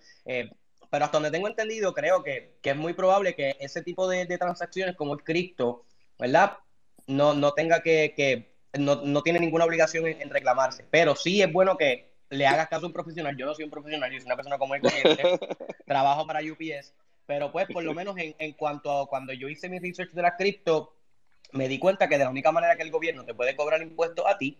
pero hasta donde tengo entendido, creo que, que es muy probable que ese tipo de, de, transacciones como el cripto, ¿verdad? No, no tenga que, que no, no, tiene ninguna obligación en, en reclamarse. Pero sí es bueno que le hagas caso a un profesional. Yo no soy un profesional, yo soy una persona como corriente, trabajo para UPS, pero pues por lo menos en, en, cuanto a cuando yo hice mi research de la cripto, me di cuenta que de la única manera que el gobierno te puede cobrar impuestos a ti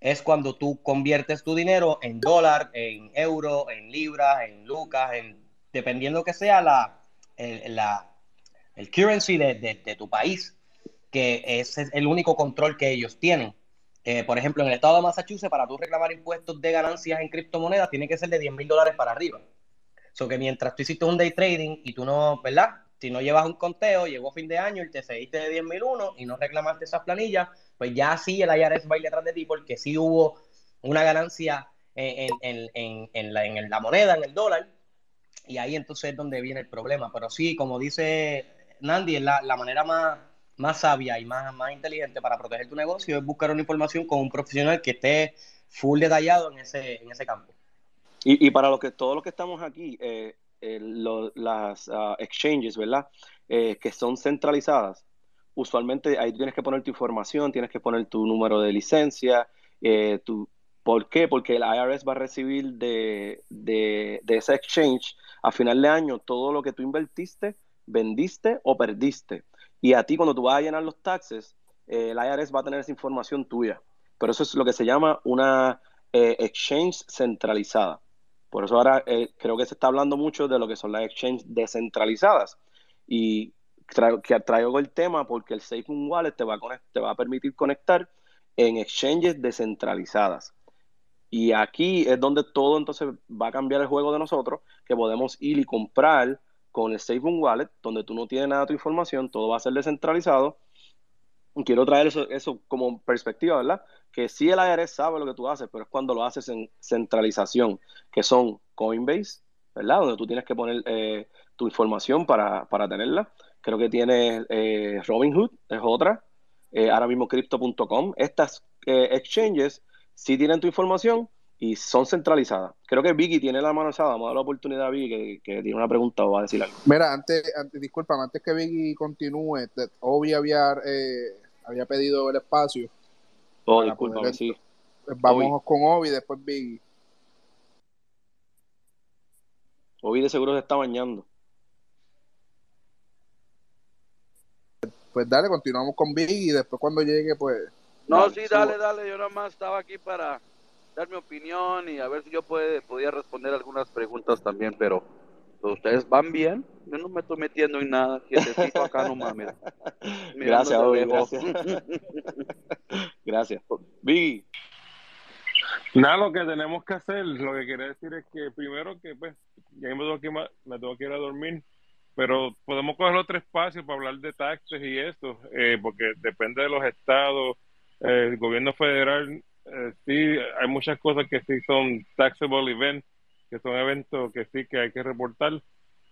es cuando tú conviertes tu dinero en dólar, en euro, en libras, en lucas, en, dependiendo que sea la, el, currency de, de tu país, que es el único control que ellos tienen. Eh, por ejemplo, en el estado de Massachusetts, para tú reclamar impuestos de ganancias en criptomonedas, tiene que ser de 10 mil dólares para arriba. So que mientras tú hiciste un day trading y tú no, ¿verdad? Si no llevas un conteo, llegó fin de año y te seguiste de 10 mil uno y no reclamaste esas planillas, pues ya sí el IRS va a ir detrás de ti porque sí hubo una ganancia en, la, moneda, en el dólar, y ahí entonces es donde viene el problema. Pero sí, como dice Nandi, es la, manera más sabia y más, inteligente para proteger tu negocio es buscar una información con un profesional que esté full detallado en ese, campo. Y, para lo que, todos los que estamos aquí, eh, las ah, exchanges, ¿verdad? Eh, que son centralizadas, usualmente ahí tienes que poner tu información, tienes que poner tu número de licencia, eh, tu, ¿por qué? Porque el IRS va a recibir de, de, de ese exchange a final de año todo lo que tú invertiste, vendiste o perdiste. Y a ti cuando tú vas a llenar los taxes, eh, el IRS va a tener esa información tuya. Pero eso es lo que se llama una eh, exchange centralizada. Por eso ahora creo que se está hablando mucho de lo que son las exchanges descentralizadas. Y que traigo el tema porque el SafeMoon Wallet te va, a permitir conectar en exchanges descentralizadas. Y aquí es donde todo entonces va a cambiar el juego de nosotros, que podemos ir y comprar con el SafeMoon Wallet, donde tú no tienes nada de tu información, todo va a ser descentralizado. quiero traer eso, eso como perspectiva, ¿verdad? Que sí el IRS sabe lo que tú haces, pero es cuando lo haces en centralización, que son Coinbase, ¿verdad? Donde tú tienes que poner eh, tu información para, para, tenerla. Creo que tiene eh, Robinhood, es otra. Eh, ahora mismo Crypto.com. Estas exchanges sí tienen tu información y son centralizadas. Creo que Vicky tiene la mano alzada. Vamos a dar la oportunidad a Vicky que, tiene una pregunta o va a decir algo. Mira, antes, antes disculpa, antes que Vicky continúe, Obi había, había pedido el espacio. Oh, disculpa, sí. Vamos con Obi, después Vicky. Obi de seguro se está bañando. Pues dale, continuamos con Big y después cuando llegue, pues. No, sí, dale, dale. Yo nada más estaba aquí para dar mi opinión y a ver si yo puede, podía responder algunas preguntas también, pero ustedes van bien. Yo no me estoy metiendo en nada. Quietecito acá nomás, mira. Gracias, Obi, gracias. gracias. Biggie. Nada, lo que tenemos que hacer, lo que quería decir es que primero que pues ya me tengo que, me tengo que ir a dormir, pero podemos coger otro espacio para hablar de taxes y eso, eh, porque depende de los estados, eh, el gobierno federal, eh, sí, hay muchas cosas que sí son taxable events, que son eventos que sí que hay que reportar,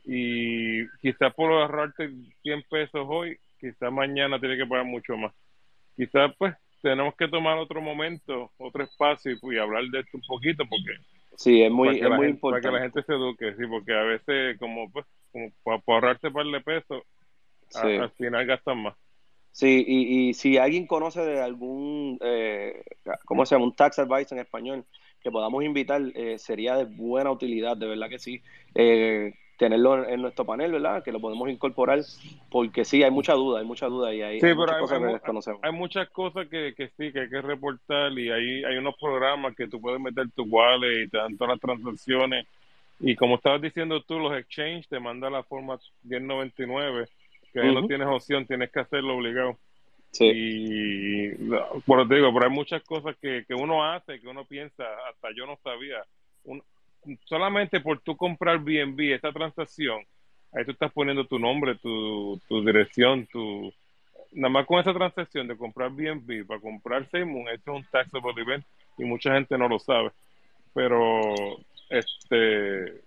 y quizás por ahorrarte 100 pesos hoy, quizás mañana tiene que pagar mucho más. Quizás pues tenemos que tomar otro momento, otro espacio y, hablar de esto un poquito porque sí es muy, es muy importante para que la gente se eduque sí porque a veces como pues como para, ahorrarse par de pesos al final gastan más. Sí y, y si alguien conoce de algún eh, cómo se llama un tax advice en español que podamos invitar eh, sería de buena utilidad de verdad que sí. Eh, tenerlo en nuestro panel, ¿verdad? Que lo podemos incorporar, porque sí, hay mucha duda, hay mucha duda y hay, muchas cosas que desconocemos. Hay muchas cosas que, que, sí, que hay que reportar y hay, hay unos programas que tú puedes meter tu wallet y te dan todas las transacciones. Y como estabas diciendo tú, los exchange te mandan la forma 1099, que ahí no tienes opción, tienes que hacerlo obligado. Sí. Y, bueno, te digo, pero hay muchas cosas que, que uno hace, que uno piensa, hasta yo no sabía. Un, solamente por tú comprar BNB, esta transacción, ahí tú estás poniendo tu nombre, tu, tu dirección, tu... Nada más con esa transacción de comprar BNB para comprar Seymour, esto es un taxable event y mucha gente no lo sabe. Pero, este,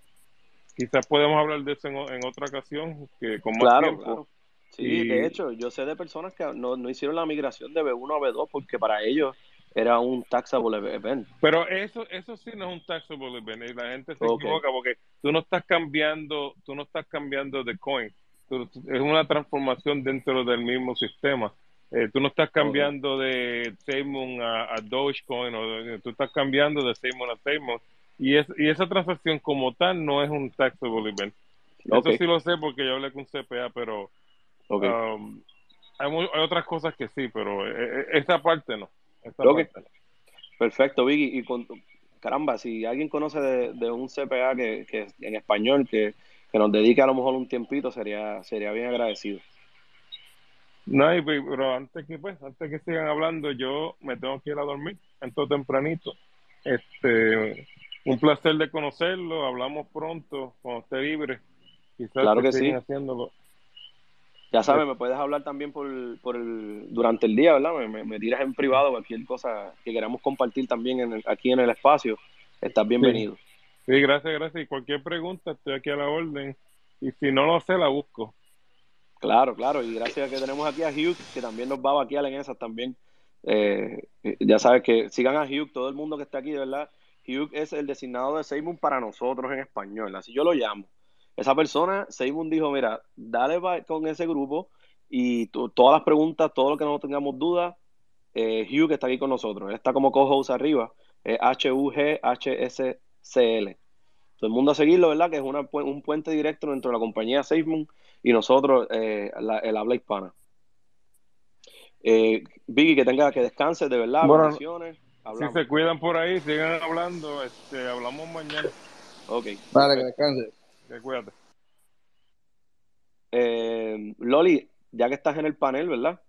quizás podemos hablar de eso en, otra ocasión, que con más tiempo. Sí, de hecho, yo sé de personas que no, no hicieron la migración de B1 a B2 porque para ellos era un taxable event. Pero eso eso sí no es un taxable event y la gente se equivoca porque tú no estás cambiando, tú no estás cambiando de coin. es una transformación dentro del mismo sistema. Eh, tú no estás cambiando de Seymour a, Dogecoin o tú estás cambiando de Seymour a Seymour y es, y esa transacción como tal no es un taxable event. Eso sí lo sé porque yo hablé con CPA, pero um, hay, hay, otras cosas que sí, pero eh, eh, esa parte no. Perfecto, Vicky. Y con, caramba, si alguien conoce de, un CPA que, que, en español que, nos dedique a lo mejor un tiempito, sería, sería bien agradecido. No, pero antes que pues, antes que sigan hablando, yo me tengo que ir a dormir, entonces tempranito. Este, un placer de conocerlo, hablamos pronto, cuando esté libre. Quizás claro que sí. haciéndolo. Ya sabes, me puedes hablar también por, por el, durante el día, ¿verdad? Me, me, tiras en privado cualquier cosa que queramos compartir también en aquí en el espacio. Estás bienvenido. Sí. gracias, gracias. Y cualquier pregunta, estoy aquí a la orden. Y si no lo sé, la busco. Claro, claro. Y gracias que tenemos aquí a Hugh, que también nos va a vaquear en esas también. Eh, ya sabes que sigan a Hugh, todo el mundo que está aquí, de verdad. Hugh es el designado de Seymour para nosotros en español, así yo lo llamo esa persona, Seymour dijo, mira, dale con ese grupo y todas las preguntas, todo lo que no tengamos dudas, eh, Hugh que está aquí con nosotros, él está como co-host arriba, H-U-G-H-S-C-L. Todo el mundo a seguirlo, ¿verdad? Que es un puente directo dentro de la compañía Seymour y nosotros, eh, el habla hispana. Eh, Vicky, que tenga que descanse, de verdad. Bueno, si se cuidan por ahí, sigan hablando, este, hablamos mañana. Ok. Vale, que descanse. Eh, Loli, ya que estás en el panel, ¿verdad?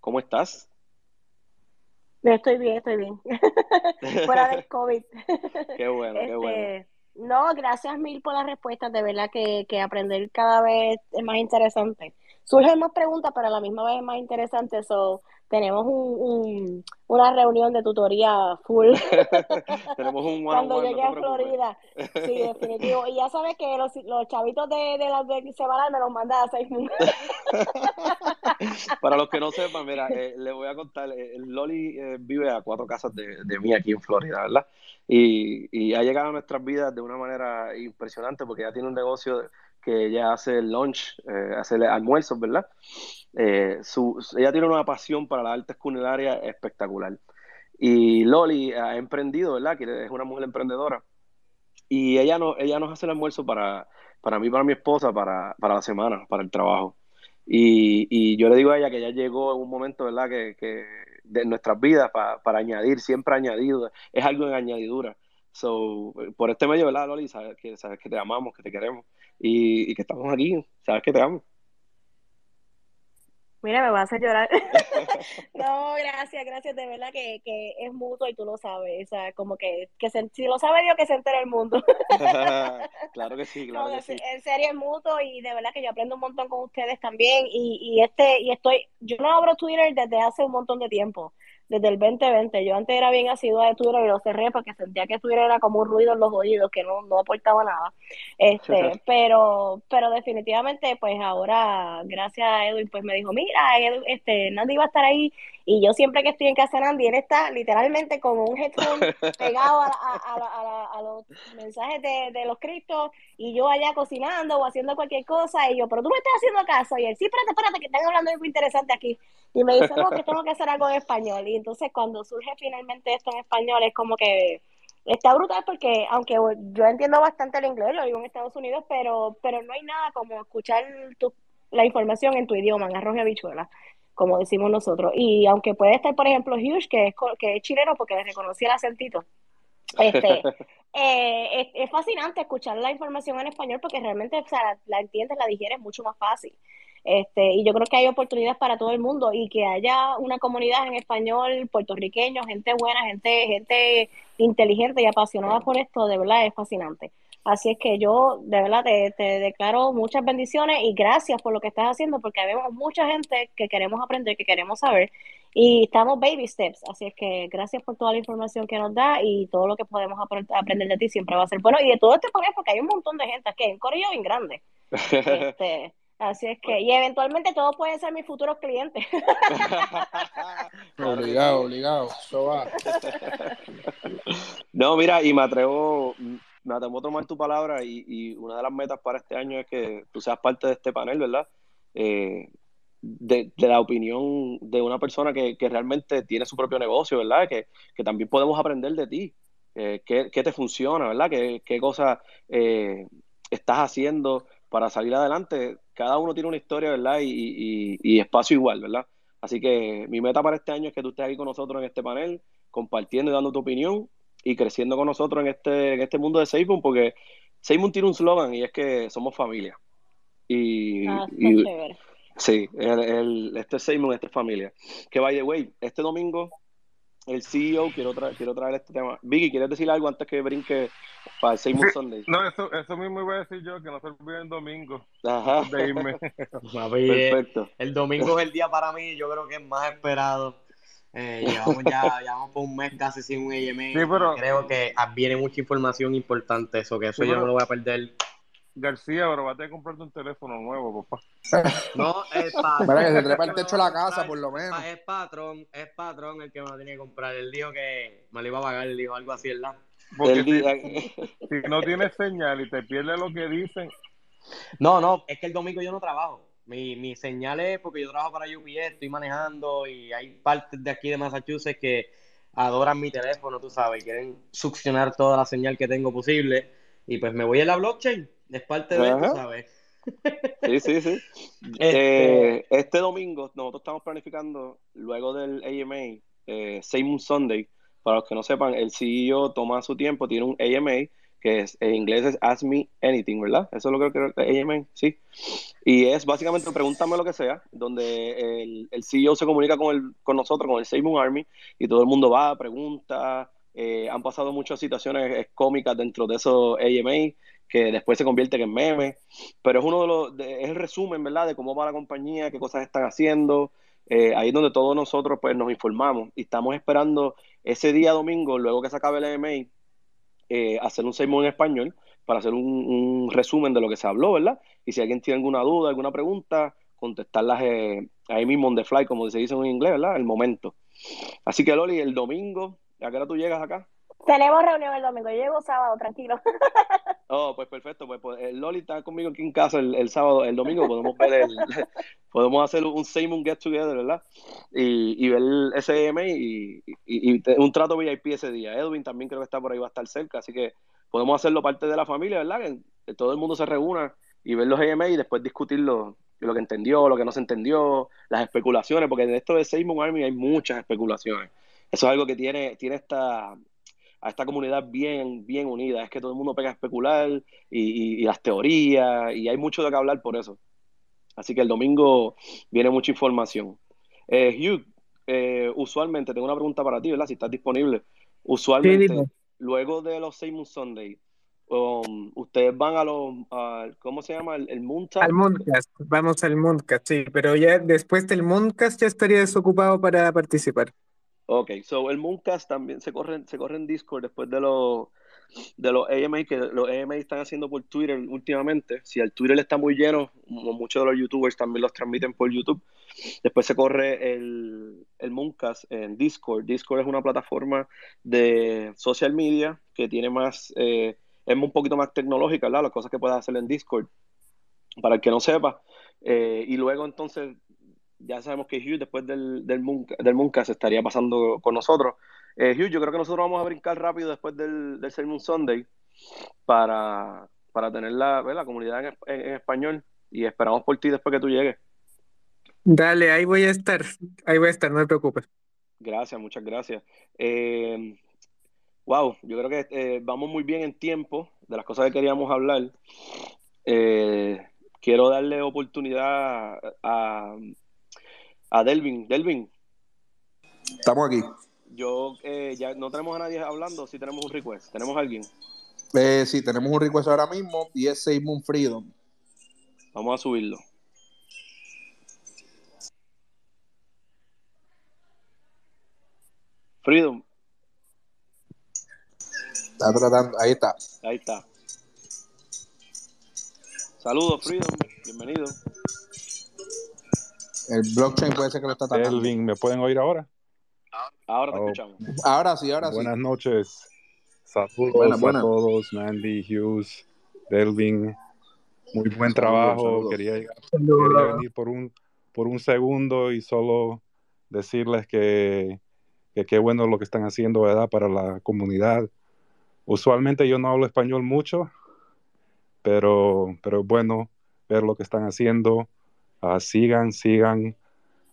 ¿Cómo estás? Estoy bien, estoy bien. Fuera del COVID. qué bueno, qué bueno. Este, no, gracias mil por las respuestas. De verdad que, aprender cada vez es más interesante. Surgen más preguntas, pero a la misma vez es más interesante. So, tenemos un, una reunión de tutoría full. tenemos un Cuando llegue a Florida. Sí, definitivo. Y ya sabes que los, los chavitos de, de las de me los mandan a seis Para los que no sepan, mira, eh, les voy a contar. Eh, Loli eh, vive a cuatro casas de, de mí aquí en Florida, ¿verdad? Y, y, ha llegado a nuestras vidas de una manera impresionante porque ya tiene un negocio que ella hace el lunch, eh, hace almuerzos, ¿verdad? Eh, su, ella tiene una pasión para las artes culinarias espectacular. Y Loli ha emprendido, ¿verdad? Que es una mujer emprendedora. Y ella, no, ella nos hace el almuerzo para, para mí, para mi esposa, para, para la semana, para el trabajo. Y, y, yo le digo a ella que ya llegó en un momento, ¿verdad? Que, que de nuestras vidas para, para añadir, siempre añadido, es algo en añadidura. So, por este medio, ¿verdad, Loli? Sabes que, sabes que te amamos, que te queremos y, y que estamos aquí, sabes que te amo. Mira, me vas a hacer llorar. no, gracias, gracias, de verdad que, que, es mutuo y tú lo sabes. O sea, como que, que si lo sabe Dios, que se entere el mundo. claro que sí, claro que sí. En serio es mutuo y de verdad que yo aprendo un montón con ustedes también. Y, y este, y estoy, yo no abro Twitter desde hace un montón de tiempo desde el 2020. Yo antes era bien asidua de Twitter y lo cerré porque sentía que Twitter era como un ruido en los oídos que no, no aportaba nada. Este, pero, pero definitivamente, pues ahora, gracias a Edwin, pues me dijo, mira, este, Nandi iba a estar ahí y yo siempre que estoy en casa de Nandi, él está literalmente con un headphone pegado a, a, a, los mensajes de, de los criptos y yo allá cocinando o haciendo cualquier cosa y yo, pero tú me estás haciendo caso y él, sí, espérate, espérate, que están hablando de algo interesante aquí. Y me dice, no, que tengo que hacer algo en español. Y entonces cuando surge finalmente esto en español es como que está brutal porque aunque yo entiendo bastante el inglés, lo digo en Estados Unidos, pero, pero no hay nada como escuchar tu, la información en tu idioma, en arroz y habichuela, como decimos nosotros. Y aunque puede estar, por ejemplo, Hughes, que es, que es chileno porque le reconocí el acentito, este, eh, es, fascinante escuchar la información en español porque realmente o sea, la, la entiendes, la digieres mucho más fácil. Este, y yo creo que hay oportunidades para todo el mundo y que haya una comunidad en español, puertorriqueños, gente buena, gente, gente inteligente y apasionada por esto, de verdad es fascinante. Así es que yo de verdad te, te declaro muchas bendiciones y gracias por lo que estás haciendo porque vemos mucha gente que queremos aprender, que queremos saber y estamos baby steps. Así es que gracias por toda la información que nos da y todo lo que podemos aprender de ti siempre va a ser bueno. Y de todo este poner porque hay un montón de gente que es un corillo bien grande. Este, Así es que, y eventualmente todos pueden ser mis futuros clientes. obligado, obligado, eso va. No, mira, y me atrevo, me atrevo a tomar tu palabra y, y, una de las metas para este año es que tú seas parte de este panel, ¿verdad? Eh, de, de, la opinión de una persona que, que, realmente tiene su propio negocio, ¿verdad? Que, que también podemos aprender de ti. Eh, qué, qué, te funciona, ¿verdad? ¿Qué, qué cosas eh, estás haciendo para salir adelante? cada uno tiene una historia, ¿verdad? Y, espacio igual, ¿verdad? Así que mi meta para este año es que tú estés aquí con nosotros en este panel, compartiendo y dando tu opinión y creciendo con nosotros en este, en este mundo de Seymour, porque Seymour tiene un slogan y es que somos familia. Y, ah, sí, el, este es Seymour, este es familia. Que by the way, este domingo el CEO, quiero, quiero traer este tema. Vicky, ¿quieres decir algo antes que brinque para el Seymour Sunday? No, eso, eso mismo voy a decir yo, que no se olvide el domingo. Ajá. De irme. Perfecto. El domingo es el día para mí, yo creo que es más esperado. Eh, llevamos ya llevamos por un mes casi sin un AMA. Sí, pero, creo que viene mucha información importante, eso que eso yo no lo voy a perder García, pero vas a tener que comprarte un teléfono nuevo, papá. No, es patrón. Para que se trepa el techo de la casa, por lo menos. Es patrón, es patrón el que me lo tenía que comprar. Él dijo que me lo iba a pagar, él dijo algo así, ¿verdad? Porque si, si, no tienes señal y te pierdes lo que dicen. No, no, es que el domingo yo no trabajo. Mi, mi señal es porque yo trabajo para UPS, estoy manejando y hay partes de aquí de Massachusetts que adoran mi teléfono, tú sabes, y quieren succionar toda la señal que tengo posible. Y pues me voy a la blockchain es parte de eso, ¿sabes? Sí, sí, sí. Este... Eh, este... domingo nosotros estamos planificando, luego del AMA, eh, Seymour Sunday. Para los que no sepan, el CEO toma su tiempo, tiene un AMA, que es, en inglés es Ask Me Anything, ¿verdad? Eso es lo que creo AMA, sí. Y es básicamente pregúntame lo que sea, donde el, el CEO se comunica con, el, con nosotros, con el Seymour Army, y todo el mundo va, pregunta, Eh, han pasado muchas situaciones eh, cómicas dentro de esos AMA que después se convierten en memes, pero es uno de los, es el resumen, ¿verdad? De cómo va la compañía, qué cosas están haciendo, eh, ahí es donde todos nosotros pues nos informamos y estamos esperando ese día domingo, luego que se acabe el AMA, hacer un sermón en español para hacer un, resumen de lo que se habló, ¿verdad? Y si alguien tiene alguna duda, alguna pregunta, contestarlas ahí mismo on the fly, como se dice en inglés, ¿verdad? El momento. Así que Loli, el domingo ¿A qué hora tú llegas acá? Tenemos reunión el domingo, yo llego sábado, tranquilo. Oh, pues perfecto, pues, pues, el Loli está conmigo aquí en casa el, sábado, el domingo podemos ver el, podemos hacer un Simon Get Together, ¿verdad? Y, y ver el SM y, y, un trato VIP ese día. Edwin también creo que está por ahí, va a estar cerca, así que podemos hacerlo parte de la familia, ¿verdad? Que, todo el mundo se reúna y ver los EMA y después discutir lo, que entendió, lo que no se entendió, las especulaciones, porque en esto de Simon Army hay muchas especulaciones eso es algo que tiene, tiene esta, a esta comunidad bien, bien unida. Es que todo el mundo pega a especular y, las teorías, y hay mucho de qué hablar por eso. Así que el domingo viene mucha información. Eh, Hugh, eh, usualmente, tengo una pregunta para ti, ¿verdad? Si estás disponible. Usualmente, luego de los Seymour Sunday, um, ustedes van a los, ¿cómo se llama? El, el Mooncast. Al Mooncast, vamos al Mooncast, sí, pero ya después del Mooncast ya estaría desocupado para participar. Ok, so el Mooncast también se corre, se corre en Discord después de los de los AMA que los AMA están haciendo por Twitter últimamente. Si el Twitter está muy lleno, muchos de los YouTubers también los transmiten por YouTube. Después se corre el, el Mooncast en Discord. Discord es una plataforma de social media que tiene más, eh, es un poquito más tecnológica, ¿verdad? Las cosas que puedes hacer en Discord. Para el que no sepa. Eh, y luego entonces ya sabemos que Hugh después del, del, Moonca, se estaría pasando con nosotros. Eh, Hugh, yo creo que nosotros vamos a brincar rápido después del, del Sermon Sunday para, para tener la, la comunidad en, español y esperamos por ti después que tú llegues. Dale, ahí voy a estar, ahí voy a estar, no te preocupes. Gracias, muchas gracias. Eh, wow, yo creo que eh, vamos muy bien en tiempo de las cosas que queríamos hablar. quiero darle oportunidad a, a Delvin. Delvin. Estamos aquí. Yo, eh, ya no tenemos a nadie hablando, sí tenemos un request. ¿Tenemos a alguien? Eh, sí, tenemos un request ahora mismo y es Simon Freedom. Vamos a subirlo. Freedom. Está tratando, ahí está. Ahí está. Saludos, Freedom. Bienvenido. El blockchain puede ser que lo está atacando. Elvin, ¿me pueden oír ahora? Ahora te oh. escuchamos. Ahora sí, ahora sí. Buenas noches. Saludos a todos, Mandy, Hughes, Delvin. Muy buen trabajo. Quería, venir por un, por un segundo y solo decirles que, que qué bueno lo que están haciendo, ¿verdad? Para la comunidad. Usualmente yo no hablo español mucho, pero, pero es bueno ver lo que están haciendo Ah, sigan, sigan,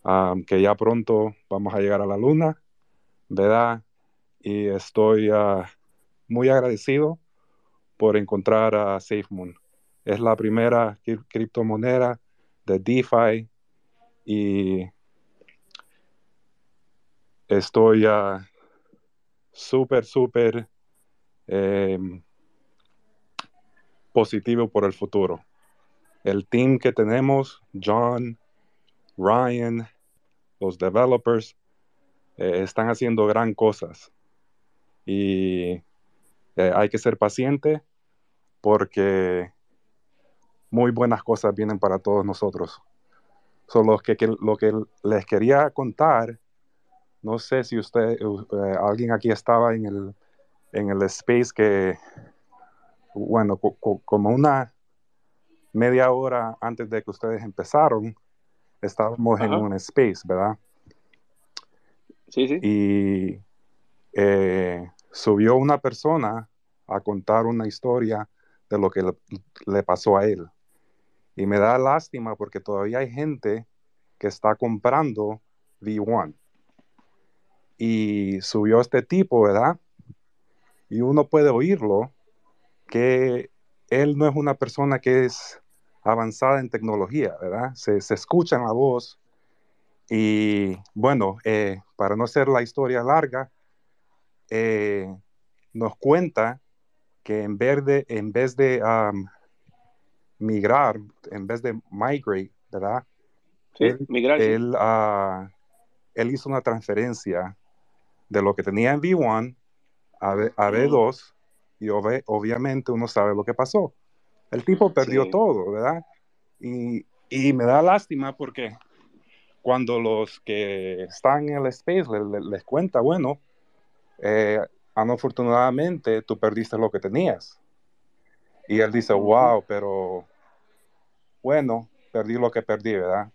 ah, que ya pronto vamos a llegar a la luna, ¿verdad? Y estoy ah, muy agradecido por encontrar a SafeMoon. Es la primera criptomoneda de DeFi y estoy súper, súper em, positivo por el futuro el team que tenemos, John, Ryan, los developers, eh, están haciendo gran cosas. Y eh, hay que ser paciente porque muy buenas cosas vienen para todos nosotros. Solo que, lo que les quería contar, no sé si usted, eh, alguien aquí estaba en el, en el space que, bueno, como una media hora antes de que ustedes empezaron, estábamos en un space, ¿verdad? Sí, sí. Y eh, subió una persona a contar una historia de lo que le, pasó a él. Y me da lástima porque todavía hay gente que está comprando V1. Y subió este tipo, ¿verdad? Y uno puede oírlo, que él no es una persona que es avanzada en tecnología, ¿verdad? Se, se escucha la voz. Y bueno, eh, para no hacer la historia larga, eh, nos cuenta que en vez de, en vez de migrar, en vez de migrate, ¿verdad? él, ah, él, hizo una transferencia de lo que tenía en V1 a, B, 2 y obviamente uno sabe lo que pasó. El tipo perdió todo, ¿verdad? Y, me da lástima porque cuando los que están en el space les, cuenta, bueno, eh, afortunadamente tú perdiste lo que tenías. Y él dice, wow, pero bueno, perdí lo que perdí, ¿verdad?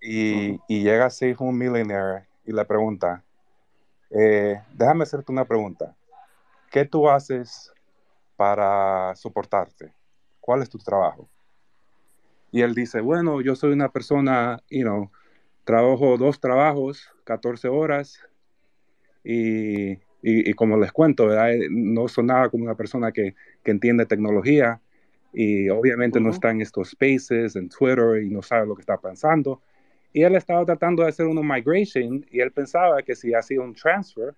Y, y llega Safe un Millionaire y le pregunta, eh, déjame hacerte una pregunta. ¿Qué tú haces para soportarte? ¿Cuál es tu trabajo? Y él dice, bueno, yo soy una persona, you know, trabajo dos trabajos, 14 horas, y, y, como les cuento, ¿verdad? Eh, no sonaba como una persona que, que entiende tecnología, y obviamente no está en estos spaces, en Twitter, y no sabe lo que está pensando. Y él estaba tratando de hacer una migration, y él pensaba que si hacía un transfer,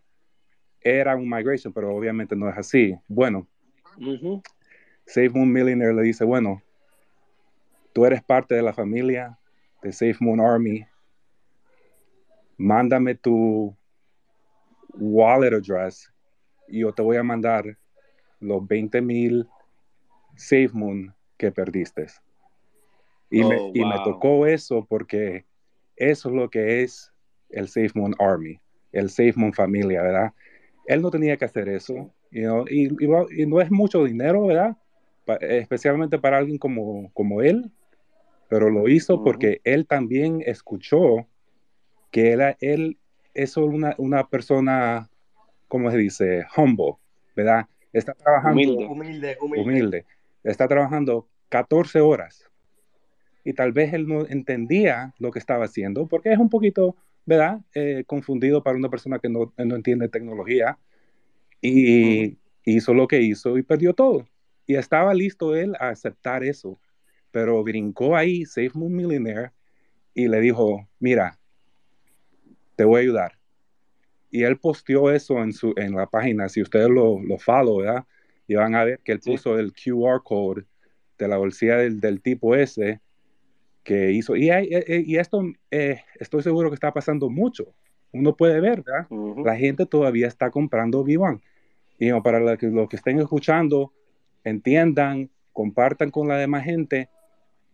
era un migration, pero obviamente no es así. Bueno, Save Moon Millionaire le dice, bueno, tú eres parte de la familia de Safe Moon Army, mándame tu wallet address y yo te voy a mandar los 20 mil Safe Moon que perdiste. Y, me, oh, y me tocó eso porque eso es lo que es el Safe Moon Army, el Safe Moon familia, ¿verdad? Él no tenía que hacer eso, y, y, no es mucho dinero, ¿verdad? especialmente para alguien como, como él, pero lo hizo porque él también escuchó que él, él es una, una persona, ¿cómo se dice? Humble, ¿verdad? Está trabajando. Humilde, humilde, humilde. humilde. Está trabajando 14 horas. Y tal vez él no entendía lo que estaba haciendo, porque es un poquito, ¿verdad? Eh, confundido para una persona que no, no entiende tecnología. Y hizo lo que hizo y perdió todo. Y estaba listo él a aceptar eso pero brincó ahí Safe Moon Millionaire y le dijo, mira, te voy a ayudar. Y él posteó eso en, su, en la página, si ustedes lo, lo follow, ¿verdad? Y van a ver que él puso el QR code de la bolsilla del, tipo ese que hizo. Y, y esto eh, estoy seguro que está pasando mucho. Uno puede ver, ¿verdad? La gente todavía está comprando V1. Y para los que, los que estén escuchando, entiendan, compartan con la demás gente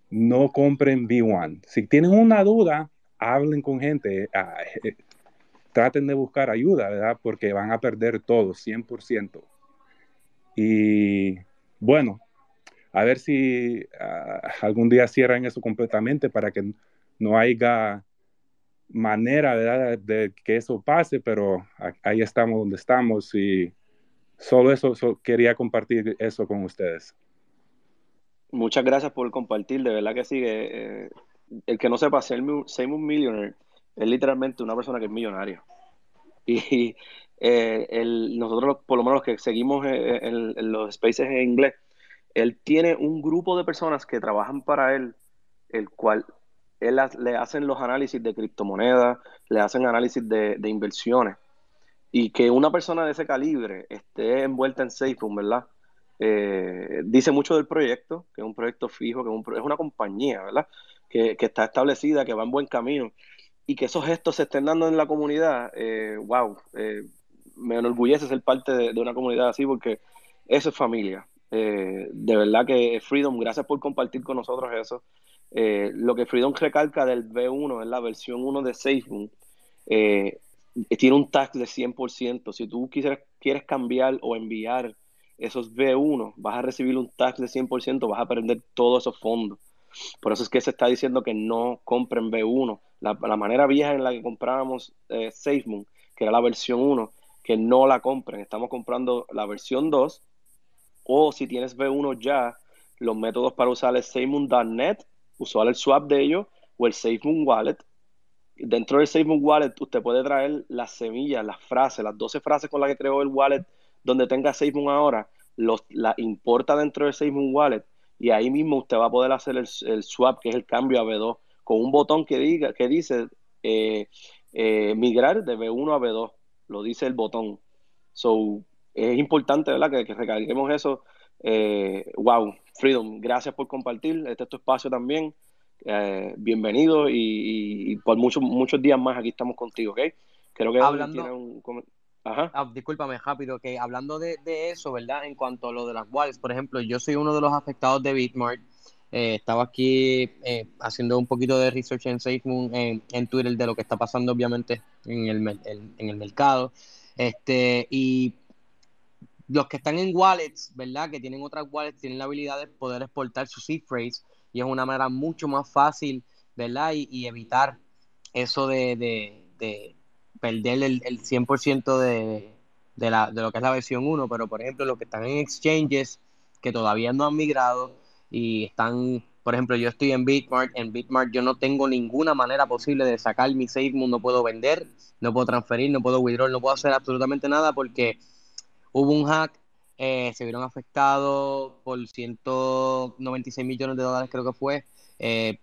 no compren V1. Si tienen una duda, hablen con gente, ah, eh, traten de buscar ayuda, ¿verdad? Porque van a perder todo, 100%. Y bueno, a ver si ah, algún día cierran eso completamente para que no haya manera ¿verdad? de que eso pase, pero ahí estamos donde estamos y solo eso quería compartir eso con ustedes. Muchas gracias por compartir, de verdad que sí. Eh, el que no sepa, un Millionaire es literalmente una persona que es millonaria. Y eh, nosotros, por lo menos los que seguimos eh, en, los spaces en inglés, él tiene un grupo de personas que trabajan para él, el cual él le hacen los análisis de criptomonedas, le hacen análisis de, inversiones. Y que una persona de ese calibre esté envuelta en SafeRoom, ¿verdad? Eh, dice mucho del proyecto, que es un proyecto fijo, que es, una compañía, ¿verdad? Que, está establecida, que va en buen camino y que esos gestos se estén dando en la comunidad, eh, wow, eh, me enorgullece ser parte de, una comunidad así porque eso es familia. De verdad que Freedom, gracias por compartir con nosotros eso. lo que Freedom recalca del V1 es la versión 1 de SafeMoon. tiene un tax de 100%. Si tú quisieras, quieres cambiar o enviar esos B1, vas a recibir un tax de 100%, vas a perder todos esos fondos. Por eso es que se está diciendo que no compren B1. La, manera vieja en la que comprábamos eh, SafeMoon, que era la versión 1, que no la compren. Estamos comprando la versión 2. O si tienes B1 ya, los métodos para usar es SafeMoon.net, usar el swap de ellos, o el SafeMoon Wallet. Dentro del SafeMoon Wallet, usted puede traer las semillas, las frases, las 12 frases con las que creó el wallet donde tenga SafeMoon ahora, los, la importa dentro de SafeMoon Wallet y ahí mismo usted va a poder hacer el, swap, que es el cambio a B2, con un botón que, diga, que dice eh, eh, migrar de B1 a B2, lo dice el botón. So, es importante, ¿verdad? Que, que recalquemos eso. Eh, wow, Freedom, gracias por compartir. Este es tu espacio también. Eh, bienvenido y, por muchos muchos días más aquí estamos contigo, ¿ok? Creo que hablando, tiene un Ajá. Ah, discúlpame, rápido, que hablando de, eso, ¿verdad? En cuanto a lo de las wallets, por ejemplo, yo soy uno de los afectados de Bitmart. Eh, estaba aquí haciendo un poquito de research en SafeMoon en, en Twitter de lo que está pasando, obviamente, en el, en el mercado. Este, y los que están en wallets, ¿verdad? Que tienen otras wallets, tienen la habilidad de poder exportar su seed phrase y es una manera mucho más fácil, ¿verdad? Y, evitar eso de, de, perder el, el 100% de, de, la, de lo que es la versión 1, pero por ejemplo los que están en exchanges que todavía no han migrado y están, por ejemplo, yo estoy en Bitmart, en Bitmart yo no tengo ninguna manera posible de sacar mi SafeMoon, no puedo vender, no puedo transferir, no puedo withdraw, no puedo hacer absolutamente nada porque hubo un hack, eh, se vieron afectados por 196 millones de dólares, creo que fue. Eh,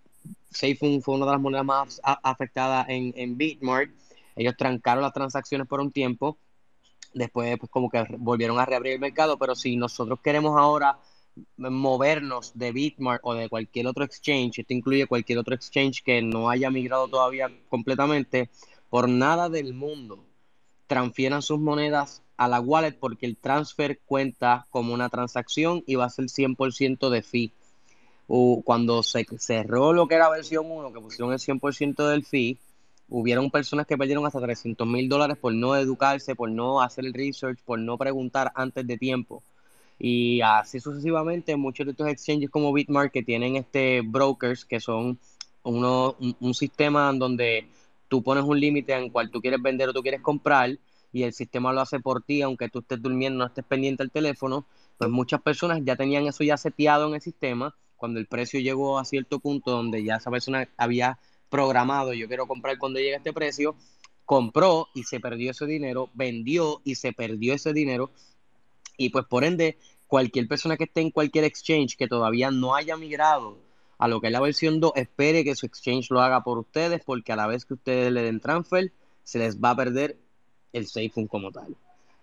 fue una de las monedas más afectadas en, en Bitmart. Ellos trancaron las transacciones por un tiempo. Después, pues, como que volvieron a reabrir el mercado. Pero si nosotros queremos ahora movernos de Bitmart o de cualquier otro exchange, esto incluye cualquier otro exchange que no haya migrado todavía completamente, por nada del mundo transfieran sus monedas a la wallet porque el transfer cuenta como una transacción y va a ser 100% de fee. cuando se cerró lo que era versión 1, que pusieron el 100% del fee, hubieron personas que perdieron hasta 300 mil dólares por no educarse, por no hacer el research, por no preguntar antes de tiempo. Y así sucesivamente, muchos de estos exchanges como Bitmark que tienen este brokers, que son uno, un, un sistema en donde tú pones un límite en cual tú quieres vender o tú quieres comprar, y el sistema lo hace por ti, aunque tú estés durmiendo, no estés pendiente del teléfono, pues muchas personas ya tenían eso ya seteado en el sistema. Cuando el precio llegó a cierto punto donde ya esa persona había programado, yo quiero comprar cuando llegue este precio, compró y se perdió ese dinero, vendió y se perdió ese dinero. Y pues por ende, cualquier persona que esté en cualquier exchange que todavía no haya migrado a lo que es la versión 2, espere que su exchange lo haga por ustedes, porque a la vez que ustedes le den transfer, se les va a perder el SafePhone como tal.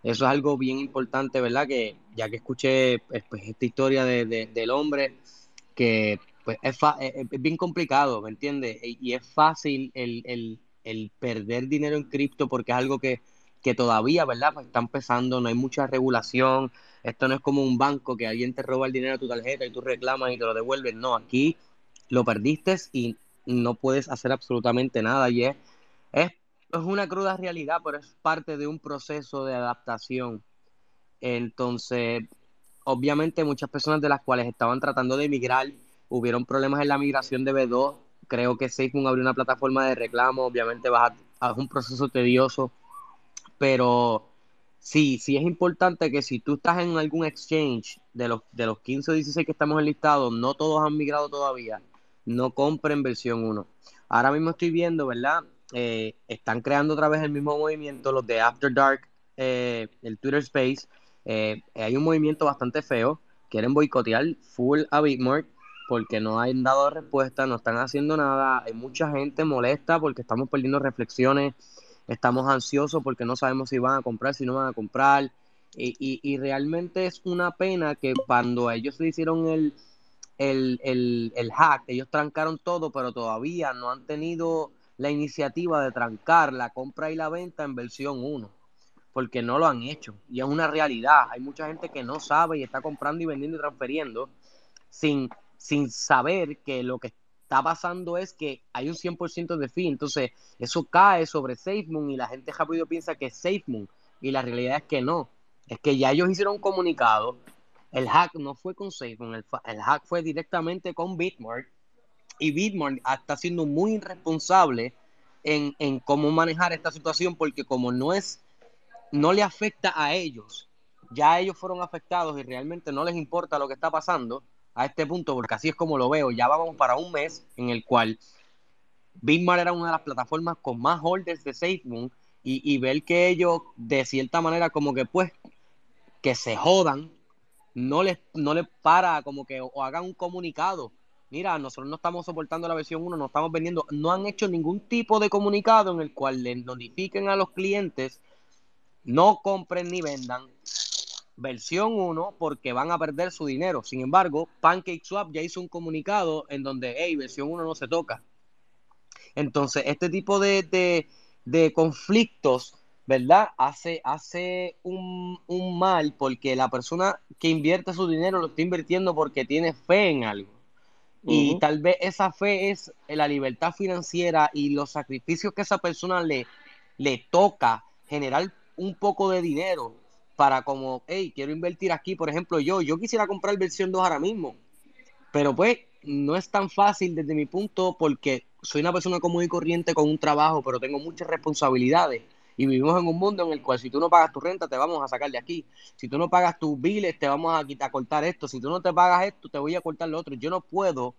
Eso es algo bien importante, ¿verdad? Que ya que escuché pues, pues esta historia de, del hombre, que pues es, bien complicado, ¿me entiendes? Y, es fácil el, perder dinero en cripto porque es algo que, que todavía, ¿verdad? Pues está empezando, no hay mucha regulación. Esto no es como un banco que alguien te roba el dinero de tu tarjeta y tú reclamas y te lo devuelves. No, aquí lo perdiste y no puedes hacer absolutamente nada. Y es, es es una cruda realidad, pero es parte de un proceso de adaptación. Entonces, obviamente muchas personas de las cuales estaban tratando de emigrar, hubieron problemas en la migración de B2. Creo que SafeMoon abrió una plataforma de reclamo, obviamente va a, un proceso tedioso, pero sí, sí es importante que si tú estás en algún exchange de los, de los 15 o 16 que estamos enlistados, no todos han migrado todavía, no compren versión 1. Ahora mismo estoy viendo, ¿verdad? Eh, están creando otra vez el mismo movimiento, los de After Dark, eh, el Twitter Space. Eh, hay un movimiento bastante feo. Quieren boicotear full a Bitmark porque no han dado respuesta, no están haciendo nada. Hay mucha gente molesta porque estamos perdiendo reflexiones, estamos ansiosos porque no sabemos si van a comprar, si no van a comprar. Y, y, realmente es una pena que cuando ellos le hicieron el, el, el, el hack, ellos trancaron todo, pero todavía no han tenido la iniciativa de trancar la compra y la venta en versión 1, porque no lo han hecho. Y es una realidad. Hay mucha gente que no sabe y está comprando y vendiendo y transfiriendo sin, sin saber que lo que está pasando es que hay un 100% de fee. Entonces, eso cae sobre SafeMoon y la gente rápido piensa que es SafeMoon. Y la realidad es que no. Es que ya ellos hicieron un comunicado. El hack no fue con SafeMoon, el, el hack fue directamente con Bitmark y Bitmart está siendo muy irresponsable en, cómo manejar esta situación porque como no es, no le afecta a ellos, ya ellos fueron afectados y realmente no les importa lo que está pasando a este punto, porque así es como lo veo, ya vamos para un mes en el cual Bitmart era una de las plataformas con más holders de SafeMoon y, y ver que ellos de cierta manera como que pues que se jodan, no les, no les para como que o hagan un comunicado mira, nosotros no estamos soportando la versión 1, no estamos vendiendo, no han hecho ningún tipo de comunicado en el cual le notifiquen a los clientes no compren ni vendan versión 1 porque van a perder su dinero. Sin embargo, PancakeSwap ya hizo un comunicado en donde, hey, versión 1 no se toca. Entonces, este tipo de, de, conflictos, ¿verdad? Hace, hace un, un, mal porque la persona que invierte su dinero lo está invirtiendo porque tiene fe en algo. Y tal vez esa fe es la libertad financiera y los sacrificios que esa persona le, le toca generar un poco de dinero para como, hey, quiero invertir aquí, por ejemplo, yo, yo quisiera comprar versión 2 ahora mismo, pero pues no es tan fácil desde mi punto porque soy una persona común y corriente con un trabajo, pero tengo muchas responsabilidades y vivimos en un mundo en el cual si tú no pagas tu renta te vamos a sacar de aquí, si tú no pagas tus biles te vamos a, quitar, a cortar esto, si tú no te pagas esto te voy a cortar lo otro. Yo no puedo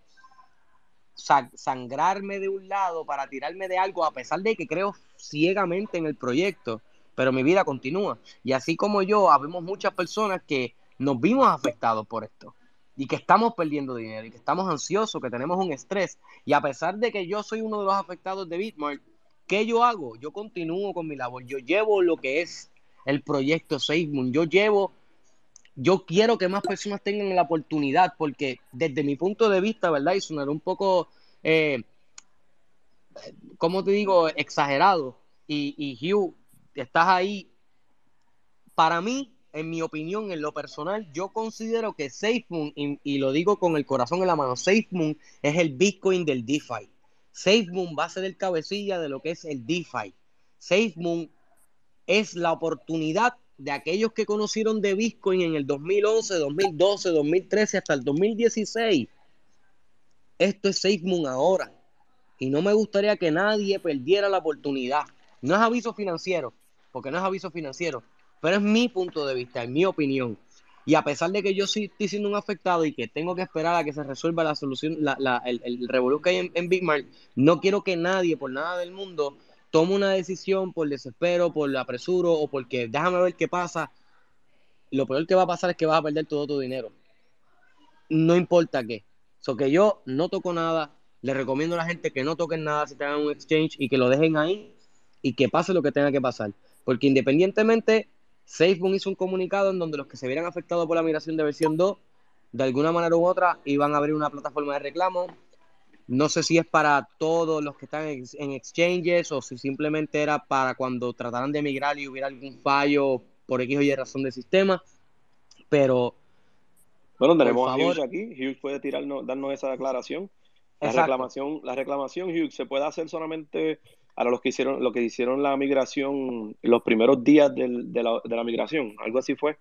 sangrarme de un lado para tirarme de algo a pesar de que creo ciegamente en el proyecto pero mi vida continúa. Y así como yo, habemos muchas personas que nos vimos afectados por esto y que estamos perdiendo dinero y que estamos ansiosos, que tenemos un estrés. Y a pesar de que yo soy uno de los afectados de Bitmark, ¿qué yo hago? Yo continúo con mi labor. Yo llevo lo que es el proyecto SafeMoon. Yo llevo, yo quiero que más personas tengan la oportunidad, porque desde mi punto de vista, ¿verdad? Y sonará un poco, eh, ¿cómo te digo? Exagerado. Y, Hugh, estás ahí. Para mí, en mi opinión, en lo personal, yo considero que SafeMoon, y, y lo digo con el corazón en la mano, SafeMoon es el Bitcoin del DeFi. SafeMoon va a ser el cabecilla de lo que es el DeFi. SafeMoon es la oportunidad de aquellos que conocieron de Bitcoin en el 2011, 2012, 2013 hasta el 2016. Esto es SafeMoon ahora. Y no me gustaría que nadie perdiera la oportunidad. No es aviso financiero, porque no es aviso financiero, pero es mi punto de vista, es mi opinión. Y a pesar de que yo sí estoy siendo un afectado y que tengo que esperar a que se resuelva la solución, la, el, el revolú que hay en, en Big no quiero que nadie, por nada del mundo, tome una decisión por desespero, por apresuro o porque déjame ver qué pasa. Lo peor que va a pasar es que vas a perder todo tu dinero. No importa qué. So que yo no toco nada. Le recomiendo a la gente que no toquen nada si tengan un exchange y que lo dejen ahí y que pase lo que tenga que pasar. Porque independientemente, SafeMoon hizo un comunicado en donde los que se vieran afectados por la migración de versión 2, de alguna manera u otra, iban a abrir una plataforma de reclamo. No sé si es para todos los que están en, exchanges o si simplemente era para cuando trataran de migrar y hubiera algún fallo por X o Y razón del sistema. Pero. Bueno, tenemos a Hughes aquí. Hughes puede tirarnos, darnos esa declaración. La reclamación, la reclamación, Hughes, se puede hacer solamente para los que hicieron, lo que hicieron la migración, los primeros días de, la, de, la, migración, algo así fue.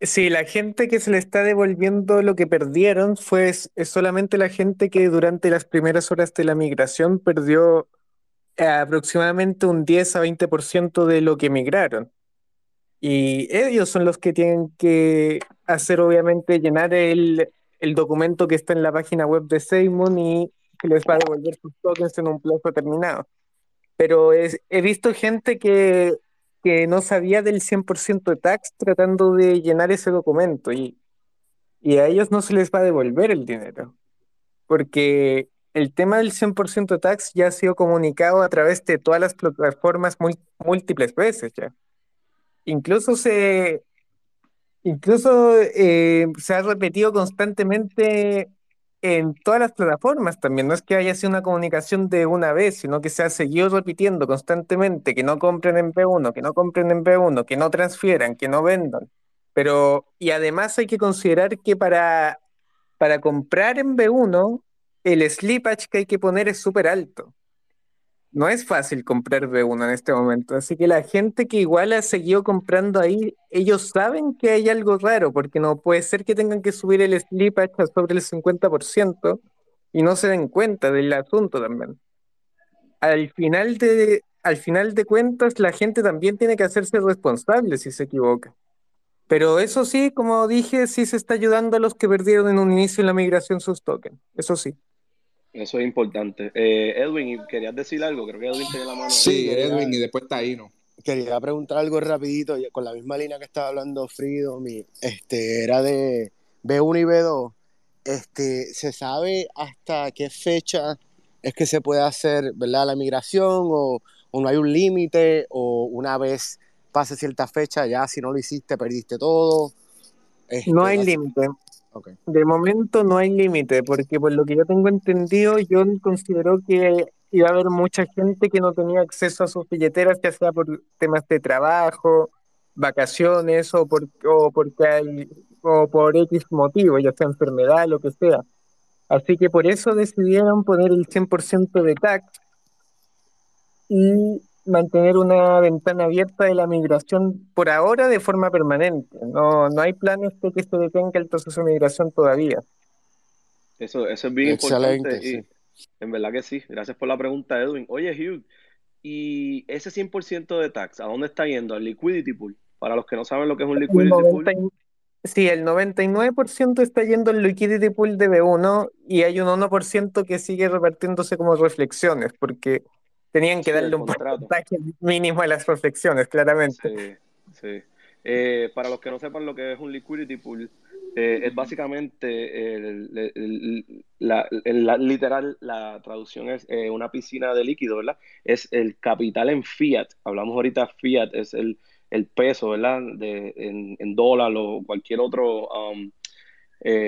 Sí, la gente que se le está devolviendo lo que perdieron fue es solamente la gente que durante las primeras horas de la migración perdió aproximadamente un 10 a 20% de lo que migraron. Y ellos son los que tienen que hacer, obviamente, llenar el, el documento que está en la página web de Seymour y que les va a devolver sus tokens en un plazo determinado pero he visto gente que, que no sabía del 100% de tax tratando de llenar ese documento y, y a ellos no se les va a devolver el dinero, porque el tema del 100% de tax ya ha sido comunicado a través de todas las plataformas múltiples veces ya. Incluso se, incluso eh, se ha repetido constantemente en todas las plataformas también. No es que haya sido una comunicación de una vez, sino que se ha seguido repitiendo constantemente que no compren en B1, que no compren en B1, que no transfieran, que no vendan. Pero, y además hay que considerar que para, para comprar en B1, el slippage que hay que poner es súper alto no es fácil comprar B1 en este momento. Así que la gente que igual ha seguido comprando ahí, ellos saben que hay algo raro, porque no puede ser que tengan que subir el slippage sobre el 50% y no se den cuenta del asunto también. Al final de, al final de cuentas, la gente también tiene que hacerse responsable si se equivoca. Pero eso sí, como dije, sí se está ayudando a los que perdieron en un inicio en la migración sus tokens. Eso sí. Eso es importante. Eh, Edwin, ¿querías decir algo? Creo que Edwin tiene la mano. Sí, Edwin, y después está ahí, ¿no? Quería preguntar algo rapidito, con la misma línea que estaba hablando Frido, mi, este, era de B1 y B2. Este, ¿Se sabe hasta qué fecha es que se puede hacer ¿verdad? la migración o, o no hay un límite o una vez pase cierta fecha, ya si no lo hiciste, perdiste todo. no hay este, límite. De momento no hay límite, porque por lo que yo tengo entendido, John consideró que iba a haber mucha gente que no tenía acceso a sus billeteras, ya sea por temas de trabajo, vacaciones o por, o porque hay, o por X motivo, ya sea enfermedad, lo que sea. Así que por eso decidieron poner el 100% de tax y mantener una ventana abierta de la migración por ahora de forma permanente. No, no hay planes de que se detenga el proceso de migración todavía. Eso, eso es bien importante. Y en verdad que sí. Gracias por la pregunta, Edwin. Oye, Hugh, ¿y ese 100% de tax, a dónde está yendo? ¿Al liquidity pool? Para los que no saben lo que es un liquidity pool. Sí, el 99% está yendo al liquidity pool de B1 y hay un 1% que sigue repartiéndose como reflexiones, porque Tenían que darle un porcentaje mínimo a las reflexiones, claramente. Sí, sí. Eh, para los que no sepan lo que es un liquidity pool, eh, es básicamente la, literal, la traducción es eh, una piscina de líquido, ¿verdad? Es el capital en fiat. Hablamos ahorita fiat, es el, peso, ¿verdad? De, en, dólar o cualquier otro um,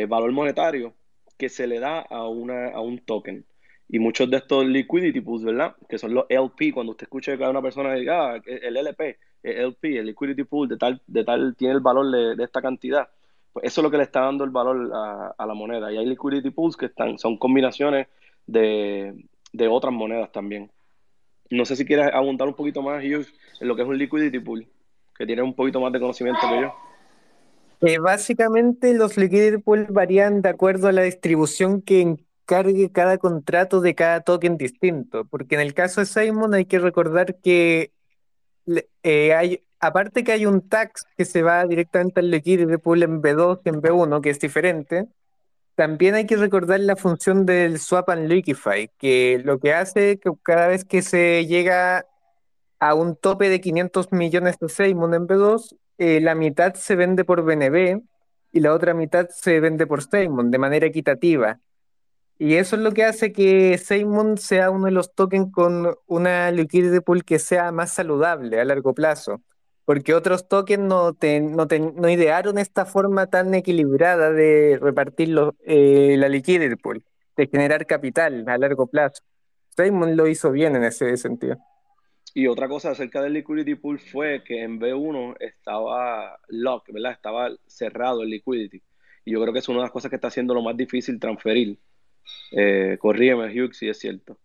valor monetario que se le da a, una, a un token. Y muchos de estos liquidity pools, ¿verdad? Que son los LP, cuando usted escucha que una persona diga, ah, el LP, el LP, el liquidity pool de tal, de tal tiene el valor de, esta cantidad, pues eso es lo que le está dando el valor a, la moneda. Y hay liquidity pools que están, son combinaciones de, otras monedas también. No sé si quieres abundar un poquito más, Hughes, en lo que es un liquidity pool, que tiene un poquito más de conocimiento que yo. Eh, básicamente los liquidity pools varían de acuerdo a la distribución que cargue cada contrato de cada token distinto, porque en el caso de Simon hay que recordar que eh, hay, aparte que hay un tax que se va directamente al liquidity pool en B2 y en B1, que es diferente, también hay que recordar la función del swap and liquify, que lo que hace que cada vez que se llega a un tope de 500 millones de Simon en B2, eh, la mitad se vende por BNB y la otra mitad se vende por Simon de manera equitativa. Y eso es lo que hace que Seymour sea uno de los tokens con una liquidity pool que sea más saludable a largo plazo. Porque otros tokens no, no, idearon esta forma tan equilibrada de repartir eh, la liquidity pool, de generar capital a largo plazo. Seymour lo hizo bien en ese sentido. Y otra cosa acerca del liquidity pool fue que en B1 estaba lock, ¿verdad? Estaba cerrado el liquidity. Y yo creo que es una de las cosas que está haciendo lo más difícil transferir eh, corrígeme, Hugh, si es cierto.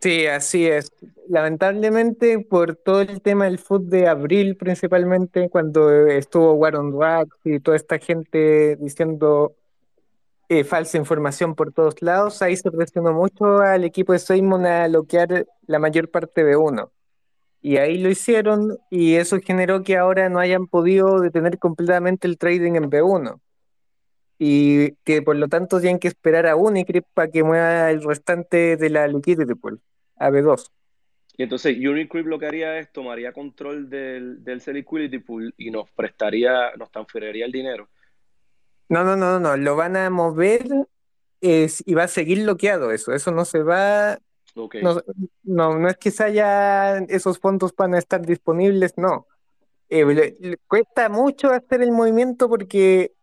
Sí, así es. Lamentablemente, por todo el tema del foot de abril, principalmente, cuando estuvo Warren Wax y toda esta gente diciendo eh, falsa información por todos lados, ahí se presionó mucho al equipo de Simon a bloquear la mayor parte de uno. Y ahí lo hicieron, y eso generó que ahora no hayan podido detener completamente el trading en B1 y que por lo tanto tienen que esperar a Unicrypt para que mueva el restante de la liquidity pool, a B2. Y entonces Unicrypt lo que haría es tomaría control del, del liquidity pool y nos prestaría, nos transferiría el dinero. No, no, no, no, lo van a mover es, y va a seguir bloqueado eso, eso no se va, no, no, es que se haya esos fondos van a estar disponibles, no. Eh, cuesta mucho hacer el movimiento porque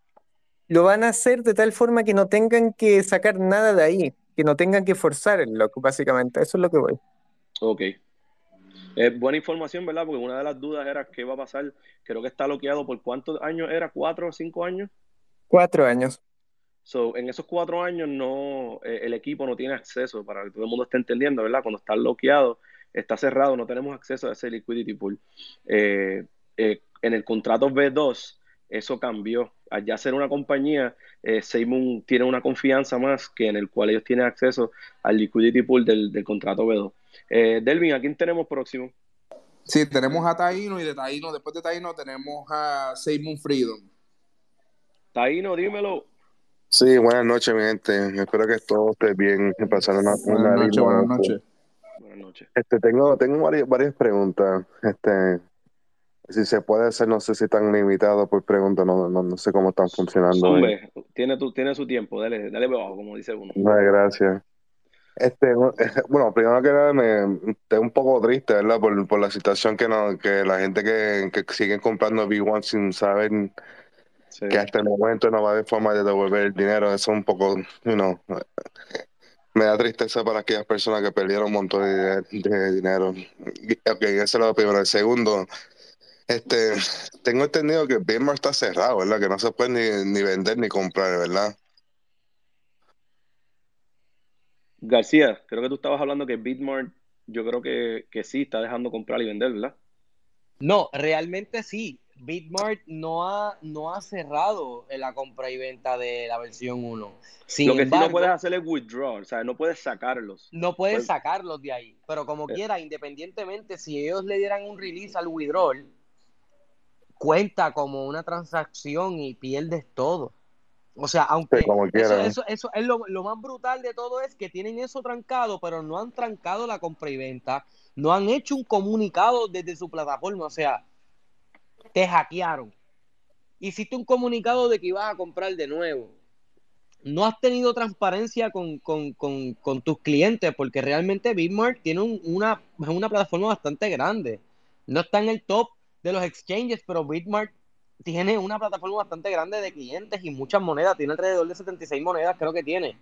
lo van a hacer de tal forma que no tengan que sacar nada de ahí, que no tengan que forzar el lock, básicamente. Eso es lo que voy. Ok. Es buena información, ¿verdad? Porque una de las dudas era qué va a pasar. Creo que está bloqueado por cuántos años era, cuatro o cinco años. Cuatro años. So, en esos cuatro años no, eh, el equipo no tiene acceso, para que todo el mundo esté entendiendo, ¿verdad? Cuando está bloqueado, está cerrado, no tenemos acceso a ese liquidity pool. Eh, eh, en el contrato B2, eso cambió. Allá ser una compañía, eh, Seymour tiene una confianza más que en el cual ellos tienen acceso al liquidity pool del, contrato B2. Eh, Delvin, ¿a quién tenemos próximo? Sí, tenemos a Taino y de Taino, después de Taino tenemos a Seymour Freedom. Taino, dímelo. Sí, buenas noches, mi gente. Espero que todos estén bien, pasaron una, buenas noches, buenas noches. Buenas noches. Este, tengo, tengo varias, varias preguntas. Este, si se puede hacer, no sé si están limitados por pregunta, no, no, sé cómo están funcionando. tiene, tu, tiene su tiempo, dale, dale abajo, como dice uno. No, gracias. Este, bueno, primero que nada, me estoy un poco triste, ¿verdad? Por, por la situación que, no, que la gente que, que sigue comprando V1 sin saber que hasta el momento no va a haber forma de devolver el dinero. Eso es un poco, you know, me da tristeza para aquellas personas que perdieron un montón de, dinero. Ok, ese es lo primero. El segundo, este, tengo entendido que Bitmart está cerrado, ¿verdad? Que no se puede ni, ni vender ni comprar, ¿verdad? García, creo que tú estabas hablando que Bitmart, yo creo que, que sí, está dejando comprar y vender, ¿verdad? No, realmente sí. Bitmart no ha, no ha cerrado la compra y venta de la versión 1. Sin Lo que sí no puedes hacer es withdraw, o sea, no puedes sacarlos. No puedes pues sacarlos de ahí, pero como eh. quiera, independientemente, si ellos le dieran un release al withdrawal, cuenta como una transacción y pierdes todo. O sea, aunque eso, eso, es lo, lo, más brutal de todo es que tienen eso trancado, pero no han trancado la compra y venta, no han hecho un comunicado desde su plataforma, o sea, te hackearon. Hiciste un comunicado de que ibas a comprar de nuevo. No has tenido transparencia con, tus clientes porque realmente Bitmart tiene una, una plataforma bastante grande. No está en el top de los exchanges, pero Bitmart tiene una plataforma bastante grande de clientes y muchas monedas. Tiene alrededor de 76 monedas, creo que tiene.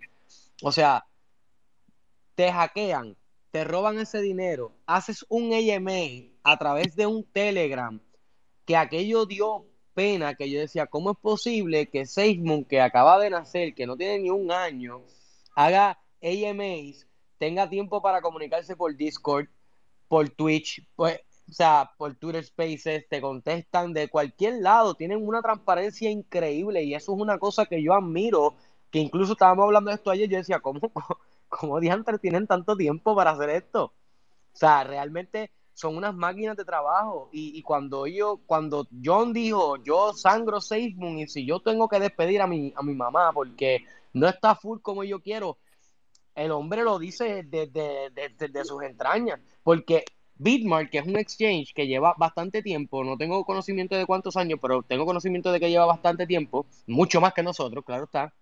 O sea, te hackean, te roban ese dinero, haces un AMA a través de un Telegram que aquello dio pena, que yo decía, ¿cómo es posible que SafeMoon, que acaba de nacer, que no tiene ni un año, haga AMAs, tenga tiempo para comunicarse por Discord, por Twitch, pues, o sea, por Twitter Spaces, te contestan de cualquier lado, tienen una transparencia increíble y eso es una cosa que yo admiro, que incluso estábamos hablando de esto ayer, yo decía, ¿cómo, cómo, diantres tienen tanto tiempo para hacer esto? O sea, realmente son unas máquinas de trabajo. Y, cuando yo, cuando John dijo, yo sangro SafeMoon y si yo tengo que despedir a mi, a mi mamá porque no está full como yo quiero, el hombre lo dice desde, desde, sus entrañas. Porque Bitmark, que es un exchange que lleva bastante tiempo, no tengo conocimiento de cuántos años, pero tengo conocimiento de que lleva bastante tiempo, mucho más que nosotros, claro está,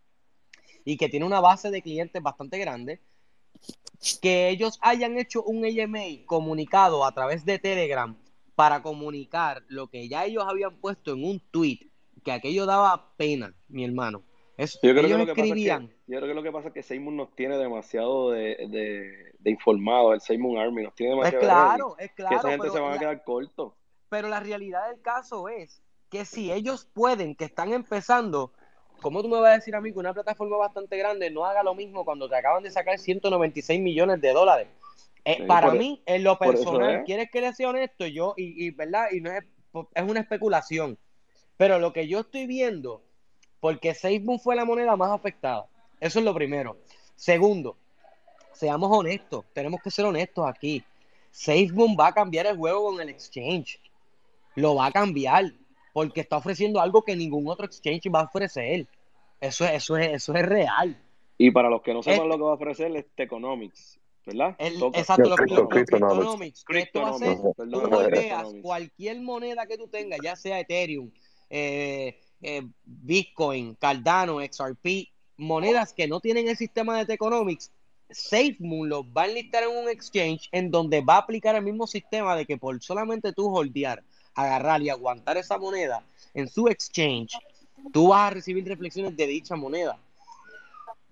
y que tiene una base de clientes bastante grande que ellos hayan hecho un AMA comunicado a través de Telegram para comunicar lo que ya ellos habían puesto en un tweet, que aquello daba pena, mi hermano. Yo, creo que lo que escribían. yo creo que lo que pasa es que Seymour nos tiene demasiado de, de, informado, el Seymour Army nos tiene demasiado. Es claro, es claro. Que esa gente se van a quedar cortos. Pero la realidad del caso es que si ellos pueden, que están empezando, ¿Cómo tú me vas a decir a mí que una plataforma bastante grande no haga lo mismo cuando te acaban de sacar 196 millones de dólares? Eh, para mí, en lo personal, ¿quieres que le sea honesto? Yo, y, verdad, y no es, es una especulación. Pero lo que yo estoy viendo, porque SafeMoon fue la moneda más afectada. Eso es lo primero. Segundo, seamos honestos, tenemos que ser honestos aquí. SafeMoon va a cambiar el juego con el exchange. Lo va a cambiar porque está ofreciendo algo que ningún otro exchange va a ofrecer. Eso es, eso es, eso es real. Y para los que no sepan lo que va a ofrecer es Teconomics, ¿verdad? exacto, los, Cryptonomics. Esto va a ser, tú cualquier moneda que tú tengas, ya sea Ethereum, eh, eh, Bitcoin, Cardano, XRP, monedas que no tienen el sistema de Teconomics, SafeMoon los va a enlistar en un exchange en donde va a aplicar el mismo sistema de que por solamente tú holdear agarrar y aguantar esa moneda en su exchange, tú vas a recibir reflexiones de dicha moneda.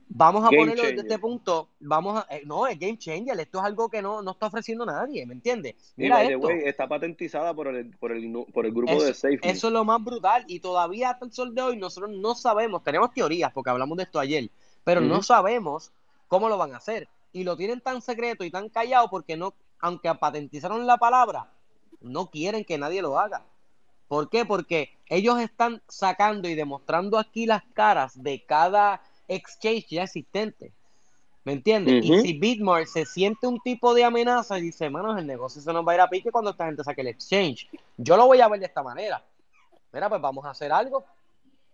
Vamos a ponerlo desde este punto, vamos a, eh, no, es game changer, esto es algo que no, no está ofreciendo nadie, ¿me entiendes? Mira esto. está patentizada por el, por el, por el grupo de Safe. Eso es lo más brutal y todavía hasta el sol de hoy nosotros no sabemos, tenemos teorías porque hablamos de esto ayer, pero no sabemos cómo lo van a hacer y lo tienen tan secreto y tan callado porque no, aunque patentizaron la palabra, no quieren que nadie lo haga. ¿Por qué? Porque ellos están sacando y demostrando aquí las caras de cada exchange ya existente. ¿Me entiendes? Y si Bitmart se siente un tipo de amenaza y dice, manos, el negocio se nos va a ir a pique cuando esta gente saque el exchange. Yo lo voy a ver de esta manera. Mira, pues vamos a hacer algo.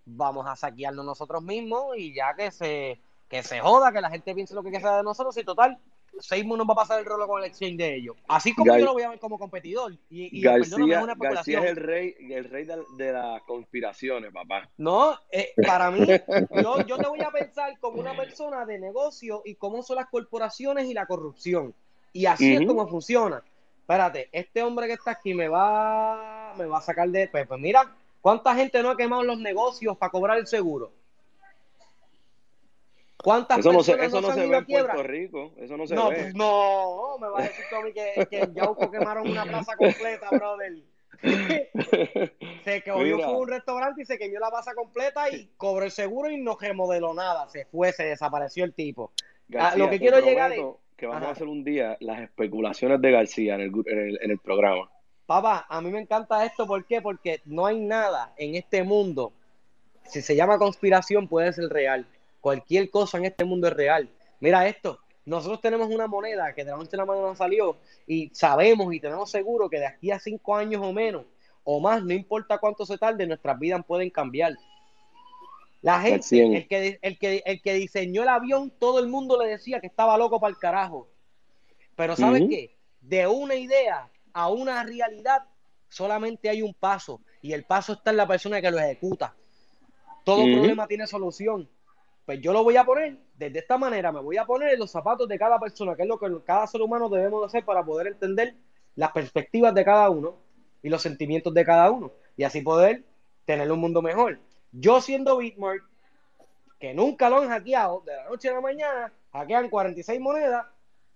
Vamos a saquearnos nosotros mismos y ya que se, que se joda, que la gente piense lo que quiera de nosotros y total, Seymour no va a pasar el rolo con el exchange de ellos. Así como yo lo voy a ver como competidor. Y, y García, es una García es el rey, el rey de, las conspiraciones, papá. No, eh, para mí, yo, yo te voy a pensar como una persona de negocio y cómo son las corporaciones y la corrupción. Y así es como funciona. Espérate, este hombre que está aquí me va, me va a sacar de... Pues, pues mira, ¿cuánta gente no ha quemado los negocios para cobrar el seguro? ¿Cuántas eso no se, eso no, se ve en Puerto Rico. Eso no se no, ve. Pues no, me va a decir Tommy que, que en Yauco quemaron una plaza completa, brother. se fue un restaurante y se quemó la plaza completa y cobró el seguro y no remodeló nada. Se fue, se desapareció el tipo. Ah, lo que quiero llegar es que vamos a hacer un día las especulaciones de García en el, en el, en el programa. Papá, a mí me encanta esto, ¿por qué? Porque no hay nada en este mundo, si se llama conspiración, puede ser real. Cualquier cosa en este mundo es real. Mira esto, nosotros tenemos una moneda que de la noche a la mañana salió y sabemos y tenemos seguro que de aquí a cinco años o menos o más, no importa cuánto se tarde, nuestras vidas pueden cambiar. La gente, el que, el, que, el que diseñó el avión, todo el mundo le decía que estaba loco para el carajo. Pero ¿sabes qué? De una idea a una realidad solamente hay un paso y el paso está en la persona que lo ejecuta. Todo problema tiene solución pues yo lo voy a poner desde esta manera, me voy a poner en los zapatos de cada persona, que es lo que cada ser humano debemos hacer para poder entender las perspectivas de cada uno y los sentimientos de cada uno y así poder tener un mundo mejor. Yo siendo Bitmark, que nunca lo han hackeado, de la noche a la mañana, hackean 46 monedas,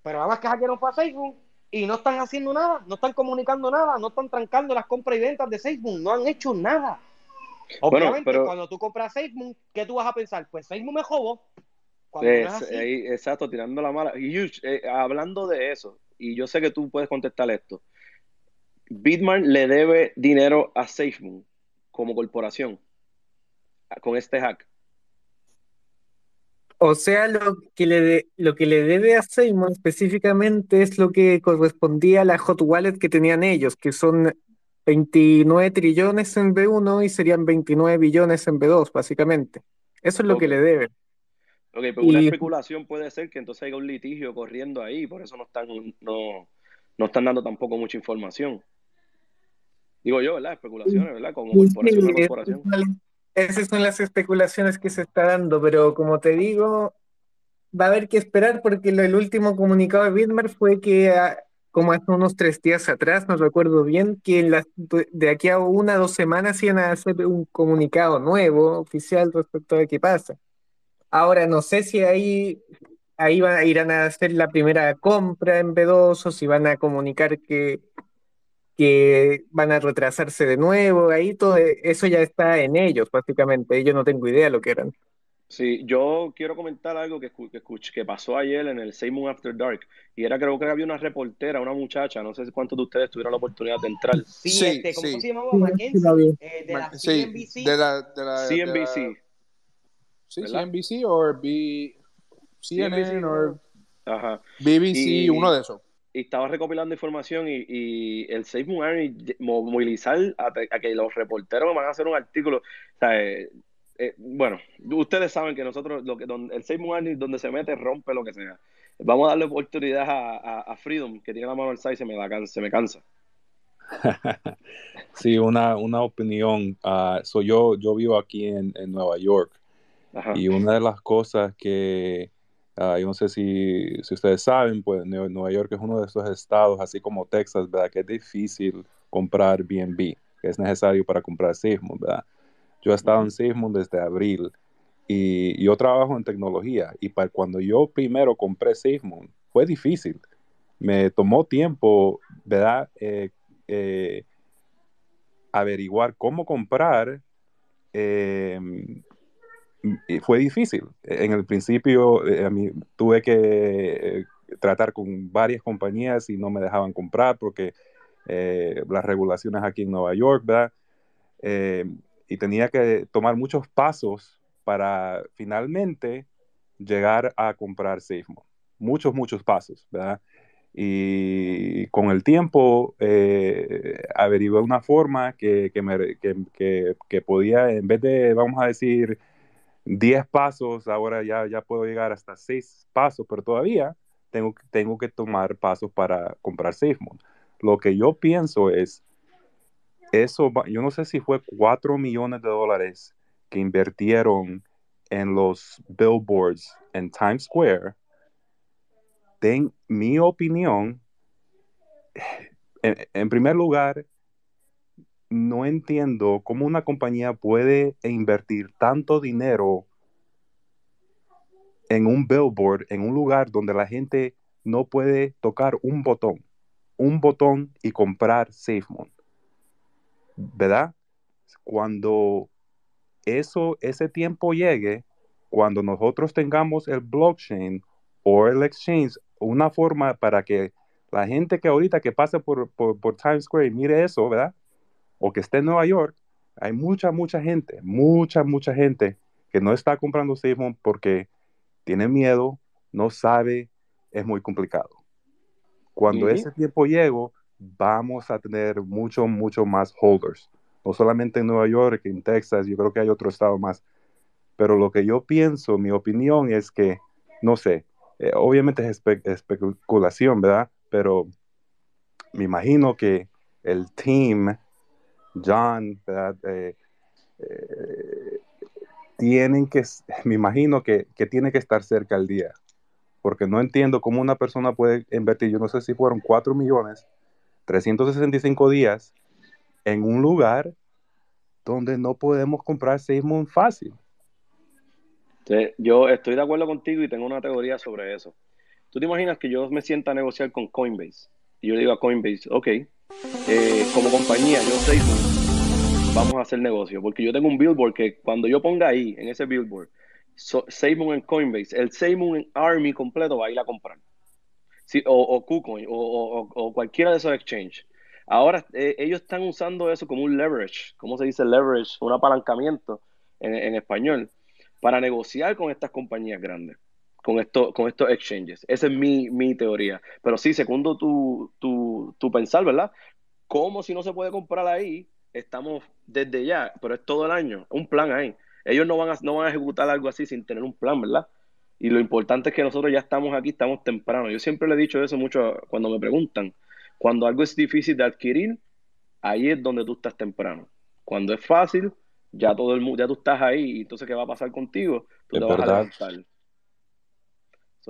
pero nada más que hackearon para Facebook y no están haciendo nada, no están comunicando nada, no están trancando las compras y ventas de Facebook, no han hecho nada. Obviamente, cuando tú compras SafeMoon, ¿qué tú vas a pensar? Pues SafeMoon me jodó. exacto, tirando la mala. Y eh, hablando de eso, y yo sé que tú puedes contestar esto. Bitman le debe dinero a SafeMoon como corporación con este hack. O sea, lo que le, lo que le debe a SafeMoon específicamente es lo que correspondía a la hot wallet que tenían ellos, que son 29 trillones en B1 y serían 29 billones en B2, básicamente. Eso es lo que le deben. Ok, pero una especulación puede ser que entonces haya un litigio corriendo ahí, por eso no están, no, no están dando tampoco mucha información. Digo yo, ¿verdad? Especulaciones, ¿verdad? Como corporación corporación. Esas son las especulaciones que se está dando, pero como te digo, va a haber que esperar porque el último comunicado de Bitmer fue que ah, como hace unos tres días atrás, no recuerdo bien, que de aquí a una o dos semanas iban a hacer un comunicado nuevo, oficial, respecto a qué pasa. Ahora, no sé si ahí, ahí van, irán a hacer la primera compra en B2 o si van a comunicar que, que van a retrasarse de nuevo, ahí todo eso ya está en ellos, básicamente. Yo no tengo idea de lo que eran. Sí, yo quiero comentar algo que, que, que pasó ayer en el Seymour After Dark. Y era, creo que había una reportera, una muchacha, no sé cuántos de ustedes tuvieron la oportunidad de entrar. Sí, sí este, ¿cómo se llamaba? Mackenzie, eh, de la CNBC. De la, de la, CNBC. sí, CNBC o B, CNN o BBC, uno de esos. Y estaba recopilando información y, y el Seymour Army movilizar a, a, que los reporteros van a hacer un artículo. O sea, eh, eh, bueno, ustedes saben que nosotros, lo que, donde, el Seymour donde se mete, rompe lo que sea. Vamos a darle oportunidad a, Freedom, que tiene la mano al side y se me, da, se me cansa. sí, una, una opinión. Uh, yo, yo vivo aquí en, en Nueva York y una de las cosas que, uh, yo no sé si, si, ustedes saben, pues Nueva York es uno de esos estados, así como Texas, ¿verdad? Que es difícil comprar BNB, que es necesario para comprar Sigmund, ¿verdad? Yo he estado en Sigmund desde abril y yo trabajo en tecnología y para cuando yo primero compré Sigmund fue difícil. Me tomó tiempo, ¿verdad? Eh, eh, averiguar cómo comprar. Y fue difícil. En el principio eh, a mí, tuve que tratar con varias compañías y no me dejaban comprar porque las regulaciones aquí en Nueva York, ¿verdad? Y tenía que tomar muchos pasos para finalmente llegar a comprar SafeMon. Muchos, muchos pasos, ¿verdad? Y con el tiempo eh, averigué una forma que, que, podía, en vez de, vamos a decir, 10 pasos, ahora ya, ya puedo llegar hasta 6 pasos, pero todavía tengo, tengo que tomar pasos para comprar SafeMoon. Lo que yo pienso es, eso, yo no sé si fue 4 millones de dólares que invirtieron en los billboards en Times Square. En mi opinión, en primer lugar, no entiendo cómo una compañía puede invertir tanto dinero en un billboard, en un lugar donde la gente no puede tocar un botón, un botón y comprar SafeMoon. ¿Verdad? Cuando eso, ese tiempo llegue, cuando nosotros tengamos el blockchain o el exchange, una forma para que la gente que ahorita que pase por, por, por Times Square mire eso, ¿verdad? o que esté en Nueva York, hay mucha, mucha gente, mucha, mucha gente que no está comprando SafeMoon porque tiene miedo, no sabe, es muy complicado. Cuando ese tiempo llegue, vamos a tener mucho, mucho más holders. No solamente en Nueva York, en Texas, yo creo que hay otro estado más. Pero lo que yo pienso, mi opinión es que, no sé, eh, obviamente es especulación, ¿verdad? Pero me imagino que el team John, eh, eh, tienen que, me imagino que, que, tiene que estar cerca al día, porque no entiendo cómo una persona puede invertir, yo no sé si fueron 4 millones, 365 días en un lugar donde no podemos comprar muy fácil. yo estoy de acuerdo contigo y tengo una teoría sobre eso. ¿Tú te imaginas que yo me sienta a negociar con Coinbase? Y yo digo a Coinbase, ok, eh, como compañía, yo SafeMoon, vamos a hacer negocio. Porque yo tengo un billboard que cuando yo ponga ahí, en ese billboard, so, en Coinbase, el SafeMoon Army completo va a ir a comprar. o, o KuCoin, o, cualquiera de esos exchanges. Ahora eh, ellos están usando eso como un leverage, ¿cómo se dice leverage? Un apalancamiento en, en español, para negociar con estas compañías grandes con, esto, con estos exchanges. Esa es mi, mi teoría. Pero sí, segundo tu, tu, tu, pensar, ¿verdad? ¿Cómo si no se puede comprar ahí? Estamos desde ya, pero es todo el año, un plan ahí. Ellos no van, a, no van a ejecutar algo así sin tener un plan, ¿verdad? Y lo importante es que nosotros ya estamos aquí, estamos temprano. Yo siempre le he dicho eso mucho cuando me preguntan. Cuando algo es difícil de adquirir, ahí es donde tú estás temprano. Cuando es fácil, ya todo el mundo, ya tú estás ahí, y entonces ¿qué va a pasar contigo? Tú te vas a levantar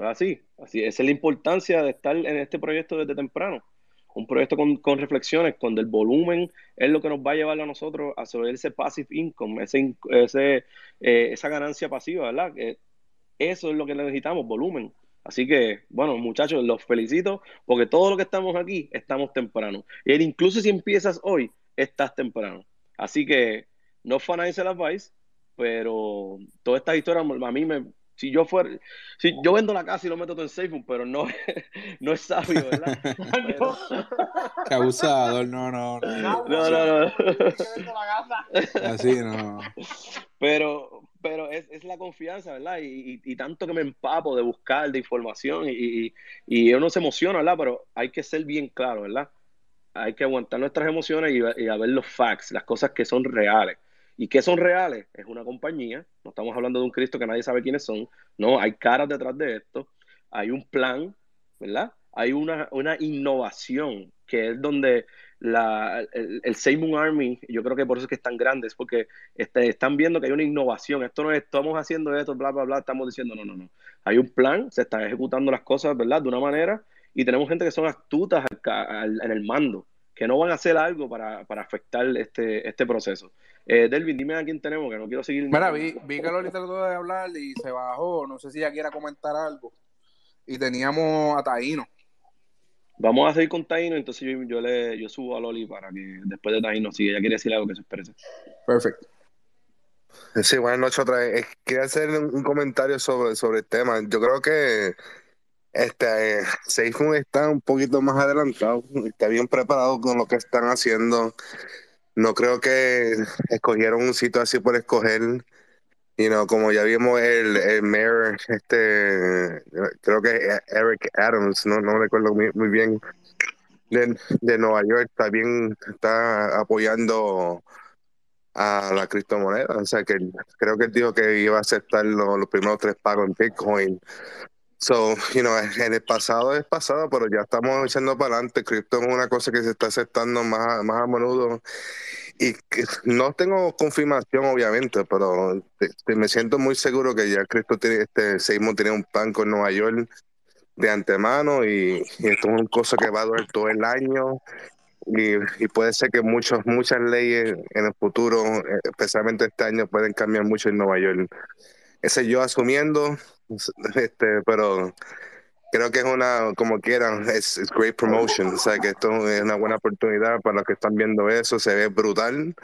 así, así. Esa es la importancia de estar en este proyecto desde temprano. Un proyecto con, con reflexiones, donde el volumen es lo que nos va a llevar a nosotros a sobre ese passive income, ese, ese eh, esa ganancia pasiva, ¿verdad? eso es lo que necesitamos, volumen. Así que, bueno, muchachos, los felicito porque todo lo que estamos aquí, estamos temprano. Y incluso si empiezas hoy, estás temprano. Así que, no financial advice, pero todas estas historias a mí me, si yo fuera, si yo vendo la casa y lo meto todo en Facebook, pero no, no es sabio, ¿verdad? Qué abusador, no, no, no. No, no, no. Así no. Pero, pero es, es la confianza, ¿verdad? Y, tanto que me empapo de buscar, de información, y, y, uno se emociona, ¿verdad? Pero hay que ser bien claro, ¿verdad? Hay que aguantar nuestras emociones y, a ver los facts, las cosas que son reales. ¿Y qué son reales? Es una compañía, no estamos hablando de un Cristo que nadie sabe quiénes son, no, hay caras detrás de esto, hay un plan, ¿verdad? Hay una, innovación que es donde la, el, el Army, yo creo que por eso es que es tan grande, es porque este, están viendo que hay una innovación. Esto no es, estamos haciendo esto, bla, bla, bla, estamos diciendo, no, no, no. Hay un plan, se están ejecutando las cosas, ¿verdad? De una manera, y tenemos gente que son astutas en el mando, que no van a hacer algo para, para afectar este, este proceso. Eh, Delvin, dime a quién tenemos, que no quiero seguir. Mira, vi, vi que Lolita trató de hablar y se bajó. No sé si ella quiera comentar algo. Y teníamos a Taino. Vamos a seguir con Taino, entonces yo, yo, le, yo subo a Loli para que después de Taino, si ella quiere decir algo, que se exprese. Perfecto. Sí, buenas noches otra vez. Quería hacer un comentario sobre, sobre el tema. Yo creo que este Seifun está un poquito más adelantado, está bien preparado con lo que están haciendo. No creo que escogieron un sitio así por escoger. You know, como ya vimos el, el mayor, este, creo que Eric Adams, no, no recuerdo muy, muy bien, de, de, Nueva York, también está apoyando a la criptomoneda. O sea que creo que dijo que iba a aceptar los primeros tres pagos en Bitcoin. So, you know, en el pasado es pasado, pero ya estamos echando para adelante. Cripto es una cosa que se está aceptando más, más a menudo. Y no tengo confirmación, obviamente, pero me siento muy seguro que ya Cristo tiene, este Seismo tiene un banco en Nueva York de antemano y, esto es una cosa que va a durar todo el año. Y, y, puede ser que muchos, muchas leyes en el futuro, eh, especialmente este año, pueden cambiar mucho en Nueva York. Ese yo asumiendo, este, pero creo que es una, como quieran, es, great promotion. O sea, que esto es una buena oportunidad para los que están viendo eso. Se ve brutal.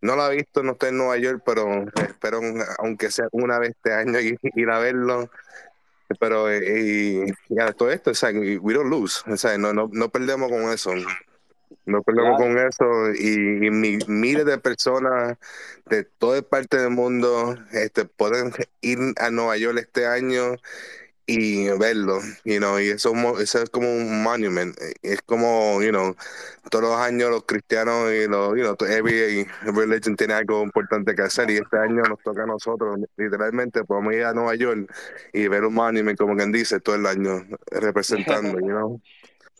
No lo he visto, no estoy en Nueva York, pero espero, aunque sea una vez este año, ir, a verlo. Pero, y, y todo esto, o sea, we don't lose. O sea, no, no, no perdemos con eso. No perdemos con eso y, miles de personas de toda parte del mundo este, pueden ir a Nueva York este año y verlo, you know, y eso, eso es como un monument, es como, you know, todos los años los cristianos y los, you know, every religion tiene algo importante que hacer y este año nos toca a nosotros, literalmente podemos ir a Nueva York y ver un monument, como quien dice, todo el año representando, you know.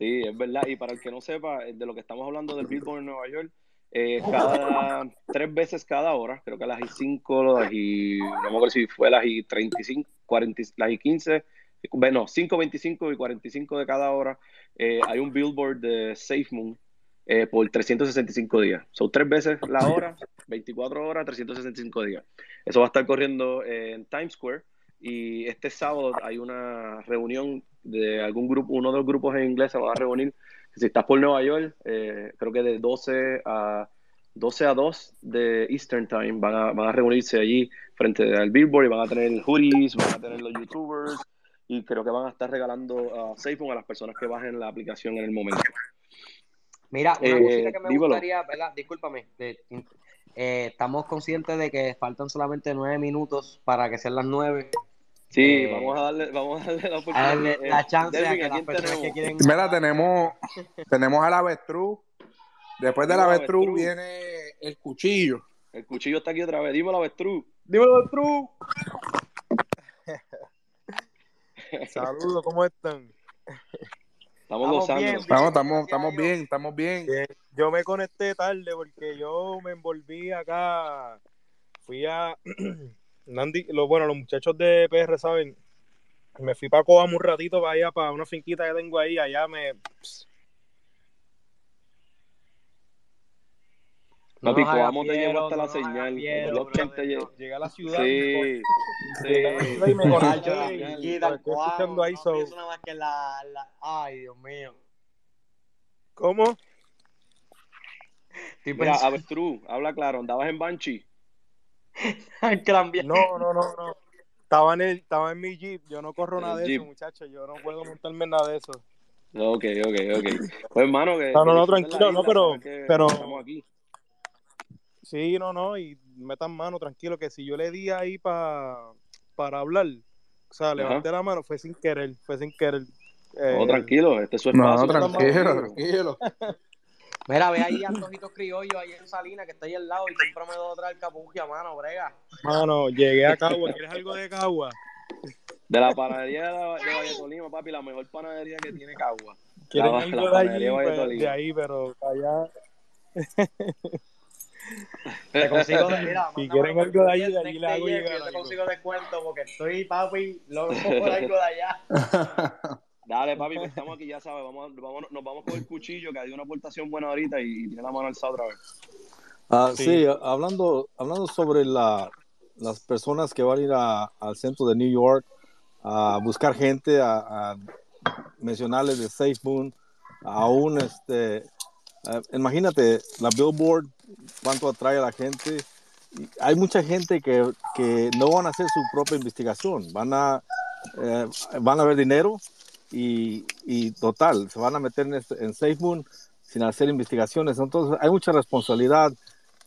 Sí, es verdad. Y para el que no sepa eh, de lo que estamos hablando del Billboard en Nueva York, eh, cada tres veces cada hora, creo que a las y 5, las y no me acuerdo si fue las y 35, 40, las y 15, bueno, 5, 25 y 45 de cada hora, eh, hay un billboard de SafeMoon eh, por 365 días. Son tres veces la hora, 24 horas, 365 días. Eso va a estar corriendo en Times Square y este sábado hay una reunión de algún grupo, uno de los grupos en inglés se va a reunir. Si estás por Nueva York, eh, creo que de 12 a 12 a 2 de Eastern Time van a, van a reunirse allí frente al Billboard y van a tener hoodies, van a tener los YouTubers y creo que van a estar regalando uh, SafePhone a las personas que bajen la aplicación en el momento. Mira, una eh, cosita que me gustaría, ¿verdad? Discúlpame, eh, estamos conscientes de que faltan solamente nueve minutos para que sean las nueve. Sí, eh, vamos a darle, vamos a darle la oportunidad. la eh, chance a que las personas que quieren. Mira, tenemos, tenemos al avestruz. Después del avestruz viene el cuchillo. El cuchillo está aquí otra vez. Dímelo, avestruz. Dímelo, avestruz. Saludos, ¿cómo están? Estamos gozando. Bien, estamos, estamos, estamos bien, estamos bien. Yo me conecté tarde porque yo me envolví acá. Fui a Nandi, lo, bueno, los muchachos de PR saben, me fui para Coamo un ratito para allá, para una finquita que tengo ahí, allá me... No Papi, Coamo te llevo hasta la señal. Llegué a la ciudad. Sí, sí. Y me escuchando ahí. So. Ay, Dios mío. ¿Cómo? Mira, Avestruz, habla claro, ¿andabas en Banshee? No, no, no, no. Estaba en, el, estaba en mi Jeep. Yo no corro nada de eso, muchachos. Yo no puedo montarme en nada de eso. Ok, ok, ok. Pues, hermano, que. No, no, no, tranquilo, no, pero. pero estamos aquí. Sí, no, no, y metan mano, tranquilo, que si yo le di ahí pa, para hablar, o sea, levanté la mano, fue sin querer, fue sin querer. no, tranquilo, este es su espacio. No, tranquilo, tranquilo. Mira, ve ahí Antojitos Criollos ahí en Salina, que está ahí al lado, y cómprame dos otra capugia, mano, brega. Mano, llegué a Cagua. ¿Quieres algo de Cagua? De la panadería de, de Valle Tolima, papi, la mejor panadería que tiene Cagua. ¿Quieren algo de, allí, pues, de ahí, pero allá... Te consigo de, mira, si quieren algo de allí, de allí le hago llegar. Yo te consigo descuento porque estoy, papi, loco por algo de allá. Dale, papi, que estamos aquí, ya sabes, vamos, vamos, nos vamos con el cuchillo, que hay una aportación buena ahorita y, tiene la mano alzada otra vez. Ah, sí. hablando, hablando sobre la, las personas que van a ir al centro de New York a buscar gente, a, mencionarles de Safe Moon, aún este, eh, imagínate la Billboard, cuánto atrae a la gente. Hay mucha gente que, que no van a hacer su propia investigación, van a, eh, van a ver dinero y, y, total, se van a meter en, este, en SafeMoon sin hacer investigaciones. Entonces, hay mucha responsabilidad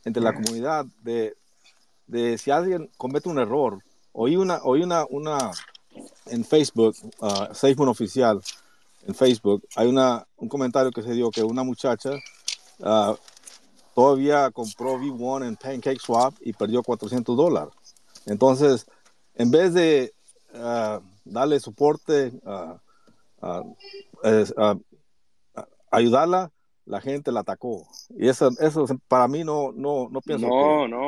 entre la comunidad de, de si alguien comete un error. Oí una, oí una, una en Facebook, uh, SafeMoon oficial, en Facebook, hay una, un comentario que se dio que una muchacha uh, todavía compró V1 en Pancake Swap y perdió 400 dólares. Entonces, en vez de uh, darle soporte, a, ayudarla, la gente la atacó. Y eso, eso para mí no, no, no pienso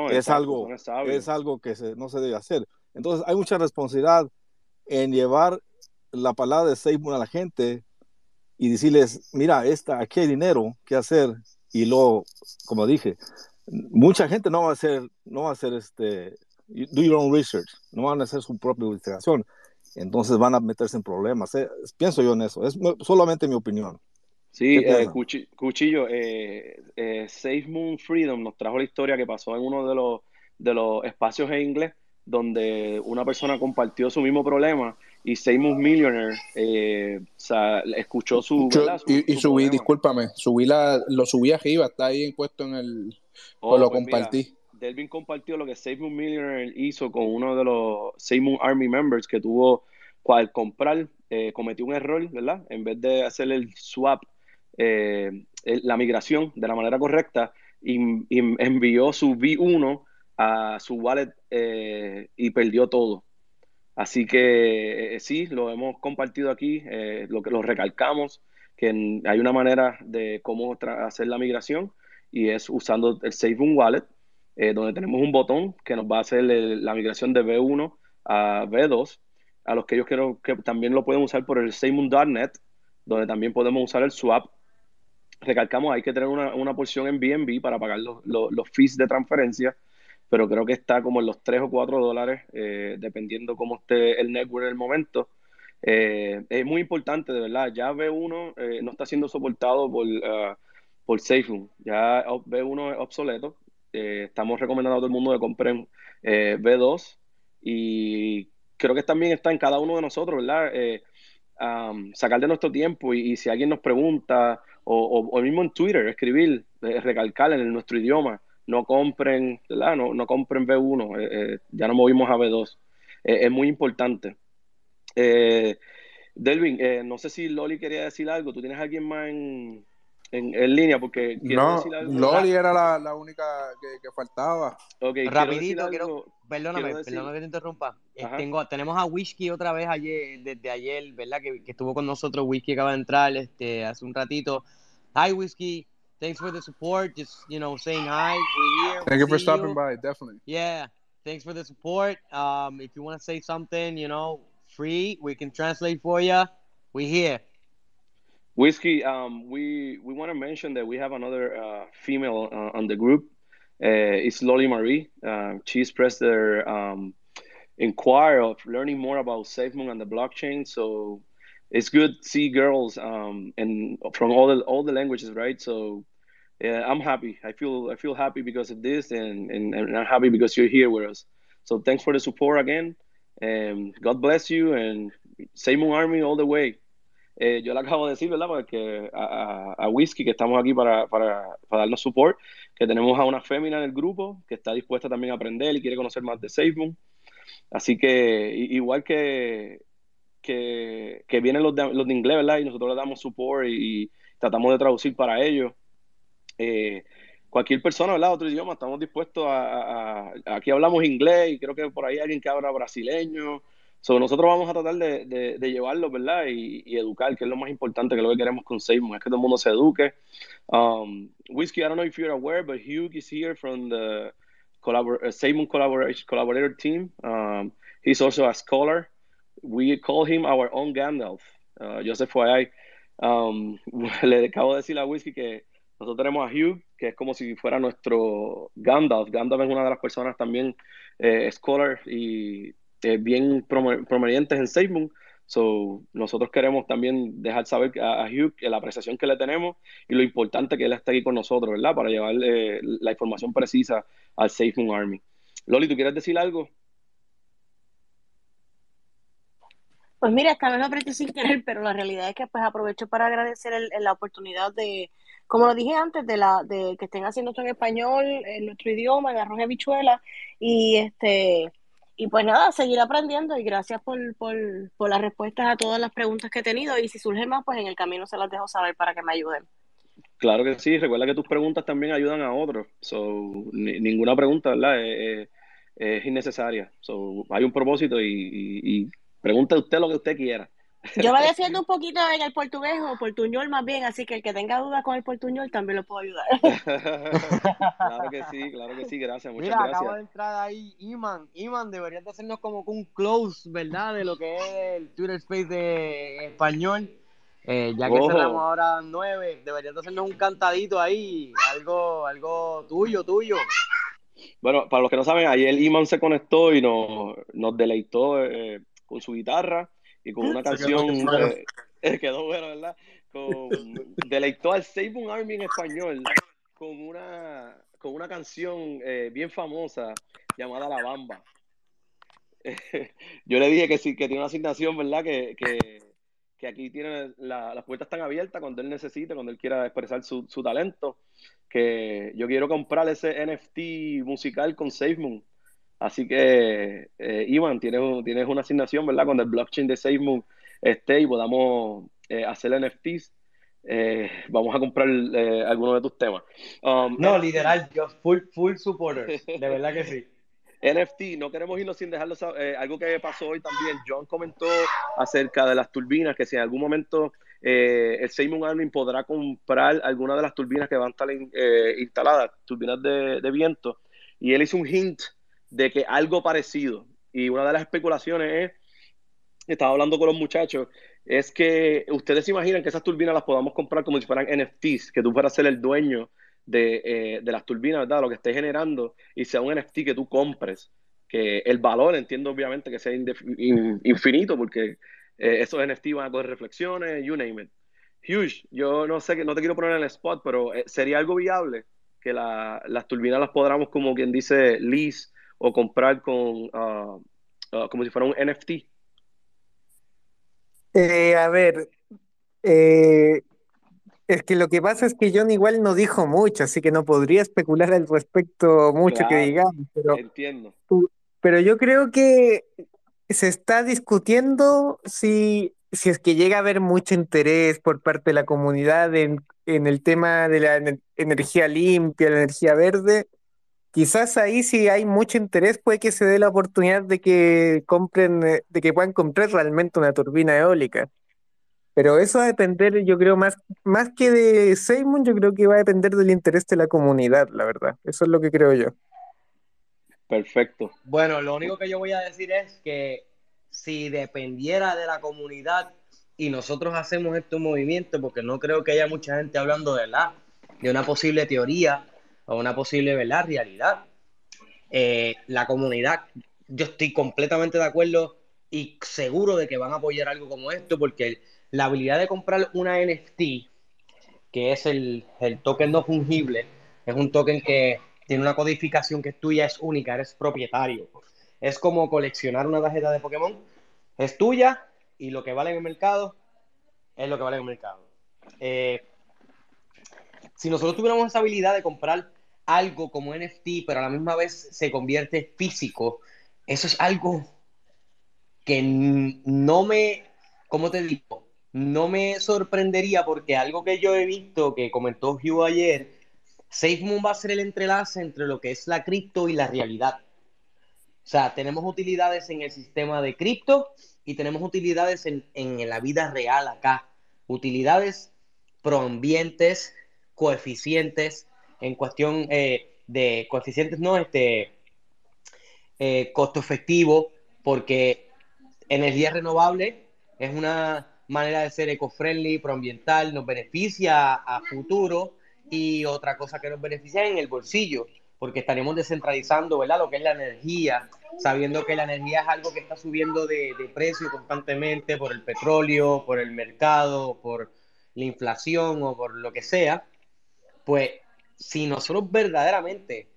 que es, algo, es algo que no se debe hacer. Entonces hay mucha responsabilidad en llevar la palabra de Seymour a la gente y decirles, mira, esta, aquí hay dinero que hacer. Y luego, como dije, mucha gente no va a hacer, no va a hacer este, do your own research, no van a hacer su propia investigación. Entonces van a meterse en problemas. Eh, pienso yo en eso. Es solamente mi opinión. Sí, eh, Cuchillo, eh, eh, Safe Moon Freedom nos trajo la historia que pasó en uno de los, de los espacios en inglés donde una persona compartió su mismo problema y Seymour Millionaire eh, escuchó su, y, subí, discúlpame, subí la, lo subí arriba, está ahí puesto en el oh, lo pues compartí. Delvin compartió lo que Seymour Millionaire hizo con uno de los Seymour Army members que tuvo al comprar eh, cometió un error, ¿verdad? En vez de hacer el swap, eh, la migración de la manera correcta, y, envió su V1 a su wallet y perdió todo. Así que eh, sí, lo hemos compartido aquí, eh, lo que lo recalcamos, que hay una manera de cómo hacer la migración y es usando el SafeMoon Wallet, eh, donde tenemos un botón que nos va a hacer la migración de B1 a B2, a los que yo quiero que también lo pueden usar por el SafeMoon.net, donde también podemos usar el swap. Recalcamos, hay que tener una, una porción en BNB para pagar los, los, fees de transferencia pero creo que está como en los 3 o 4 dólares, eh, dependiendo cómo esté el network en el momento. Eh, es muy importante, de verdad. Ya B1 eh, no está siendo soportado por, uh, por. Ya B1 es obsoleto. Estamos recomendando a todo el mundo que compren B2 y creo que también está en cada uno de nosotros, ¿verdad? sacar de nuestro tiempo y, si alguien nos pregunta o, o, mismo en Twitter, escribir, recalcar en nuestro idioma no compren, ¿verdad? No, compren B1, eh, eh, ya no movimos a B2. Eh, es muy importante. Delvin, no sé si Loli quería decir algo. ¿Tú tienes alguien más en, en, línea? Porque no, Loli era la, la única que, faltaba. Rapidito, quiero, perdóname, perdóname que te interrumpa. tengo, tenemos a Whisky otra vez ayer, desde ayer, ¿verdad? Que, que, estuvo con nosotros. Whisky acaba de entrar este, hace un ratito. Hi, Whisky. thanks for the support. Just you know, saying hi. We're here. Thank you for stopping you. by. Definitely. Yeah. Thanks for the support. Um, if you want to say something, you know, free, we can translate for you. We here. Whiskey. Um, we we want to mention that we have another uh, female uh, on the group. Uh, it's Lolly Marie. Uh, she's pressed their um, inquire of learning more about SafeMoon and the blockchain. So it's good to see girls um, and from all the all the languages, right? So yeah, I'm happy. I feel I feel happy because of this, and, and, and I'm happy because you're here with us. So thanks for the support again, and God bless you, and Seymour Army all the way. Eh, yo le acabo de decir, ¿verdad? Porque a, a, a Whiskey, que estamos aquí para, para, para, darnos support, que tenemos a una fémina en el grupo que está dispuesta también a aprender y quiere conocer más de SafeMoon. Así que, igual que que, que vienen los de, los de inglés, ¿verdad? Y nosotros le damos support y, tratamos de traducir para ellos. Eh, cualquier persona, ¿verdad? Otro idioma, estamos dispuestos a, Aquí hablamos inglés y creo que por ahí hay alguien que habla brasileño. So, nosotros vamos a tratar de, de, de llevarlo, ¿verdad? Y, y, educar, que es lo más importante, que es lo que queremos con Seymour, es que todo el mundo se eduque. Um, Whiskey, I don't know if you're aware, but Hugh is here from the collabor uh, collaboration, collaborator team. Um, he's also a scholar. we call him our own Gandalf. Uh, Joseph FYI. Um, le acabo de decir a Whiskey que nosotros tenemos a Hugh, que es como si fuera nuestro Gandalf. Gandalf es una de las personas también eh, scholar y eh, bien prominentes en SafeMoon. So, nosotros queremos también dejar saber a, Hugh la apreciación que le tenemos y lo importante que él esté aquí con nosotros, ¿verdad? Para llevarle la información precisa al SafeMoon Army. Loli, ¿tú quieres decir algo? Pues mira, esta vez lo apreté sin querer, pero la realidad es que pues aprovecho para agradecer la oportunidad de, como lo dije antes, de la de que estén haciendo esto en español, en nuestro idioma, en arroz y habichuela, y este y pues nada, seguir aprendiendo y gracias por, por, por las respuestas a todas las preguntas que he tenido y si surge más, pues en el camino se las dejo saber para que me ayuden. Claro que sí, recuerda que tus preguntas también ayudan a otros, so, ninguna pregunta, ¿verdad? Es, innecesaria, so, hay un propósito y Pregunte usted lo que usted quiera. Yo me defiendo un poquito en el portugués o portuñol más bien, así que el que tenga dudas con el portuñol también lo puedo ayudar. claro que sí, claro que sí, gracias, muchas Mira, gracias. acaba de entrar ahí Iman. Iman, deberías de hacernos como un close, ¿verdad? De lo que es el Twitter Space de español. Eh, ya que Oh. cerramos ahora nueve, deberías de hacernos un cantadito ahí, algo, algo tuyo, tuyo. Bueno, para los que no saben, ayer Iman se conectó y nos, nos deleitó eh, con su guitarra y con una canción, eh, quedó bueno, ¿verdad? Con, deleitó al Save Army en español con una, con una canción eh, bien famosa llamada La Bamba. Yo le dije que sí, que tiene una asignación, ¿verdad? Que, que, que aquí tiene la- las puertas están abiertas cuando él necesite, cuando él quiera expresar su, su talento. Que yo quiero comprar ese NFT musical con SafeMoon. Así que, eh, Ivan, tienes, un- tienes una asignación, ¿verdad? Cuando el blockchain de SafeMoon esté y podamos eh, hacer NFTs, eh, vamos a comprar eh, algunos de tus temas. Um, No, literal, yo full, full supporter, de verdad que sí. NFT, no queremos irnos sin dejarlo saber. eh, algo que pasó hoy también, John comentó acerca de las turbinas, que si en algún momento eh, el Seymour Army podrá comprar alguna de las turbinas que van a estar in- eh, instaladas, turbinas de, de viento, y él hizo un hint de que algo parecido, y una de las especulaciones es, estaba hablando con los muchachos, es que ustedes se imaginan que esas turbinas las podamos comprar como si fueran NFTs, que tú fueras ser el dueño de, eh, de las turbinas, ¿verdad? Lo que esté generando y sea un NFT que tú compres. Que el valor, entiendo obviamente que sea infinito, porque eh, esos NFT van a coger reflexiones, you name it. Huge, yo no sé, que no te quiero poner en el spot, pero eh, sería algo viable que la- las turbinas las podamos, como quien dice, lease o comprar con, ah, como si fuera un NFT. Eh, a ver, eh, es que lo que pasa es que John igual no dijo mucho, así que no podría especular al respecto mucho que digamos, pero, entiendo. pero yo creo que se está discutiendo si, si es que llega a haber mucho interés por parte de la comunidad en, en el tema de la ener- energía limpia, la energía verde. Quizás ahí si hay mucho interés puede que se dé la oportunidad de que compren, eh, de que puedan comprar realmente una turbina eólica. Pero eso va a depender, yo creo, más, más que de Seymour, yo creo que va a depender del interés de la comunidad, la verdad. Eso es lo que creo yo. Perfecto. Bueno, lo único que yo voy a decir es que si dependiera de la comunidad y nosotros hacemos estos movimientos, porque no creo que haya mucha gente hablando de la de una posible teoría o una posible ¿verdad? realidad. Eh, la comunidad, yo estoy completamente de acuerdo y seguro de que van a apoyar algo como esto, porque la habilidad de comprar una NFT, que es el, el token no fungible, es un token que tiene una codificación que es tuya, es única, eres propietario. Es como coleccionar una tarjeta de Pokémon, es tuya y lo que vale en el mercado es lo que vale en el mercado. Eh, si nosotros tuviéramos esa habilidad de comprar algo como NFT, pero a la misma vez se convierte físico, eso es algo que no me, ¿cómo te digo? No me sorprendería porque algo que yo he visto que comentó Hugh ayer, SafeMoon va a ser el entrelace entre lo que es la cripto y la realidad. O sea, tenemos utilidades en el sistema de cripto y tenemos utilidades en, en la vida real acá. Utilidades proambientes, coeficientes, en cuestión eh, de coeficientes, no, este, eh, costo efectivo, porque energía renovable es una manera de ser eco-friendly, proambiental, nos beneficia a futuro y otra cosa que nos beneficia en el bolsillo, porque estaremos descentralizando ¿verdad? lo que es la energía, sabiendo que la energía es algo que está subiendo de, de precio constantemente por el petróleo, por el mercado, por la inflación o por lo que sea, pues si nosotros verdaderamente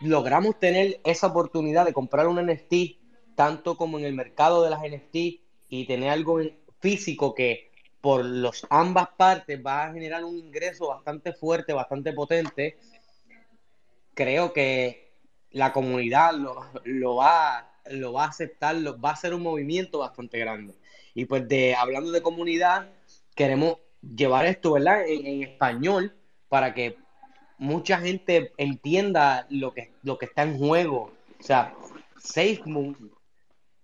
logramos tener esa oportunidad de comprar un NFT, tanto como en el mercado de las NFT, y tener algo físico que por los ambas partes va a generar un ingreso bastante fuerte, bastante potente, creo que la comunidad lo, lo va, lo va a aceptar, lo- va a ser un movimiento bastante grande. Y pues de hablando de comunidad, queremos llevar esto, ¿verdad? En, español para que mucha gente entienda lo que, lo que está en juego. O sea, SafeMoon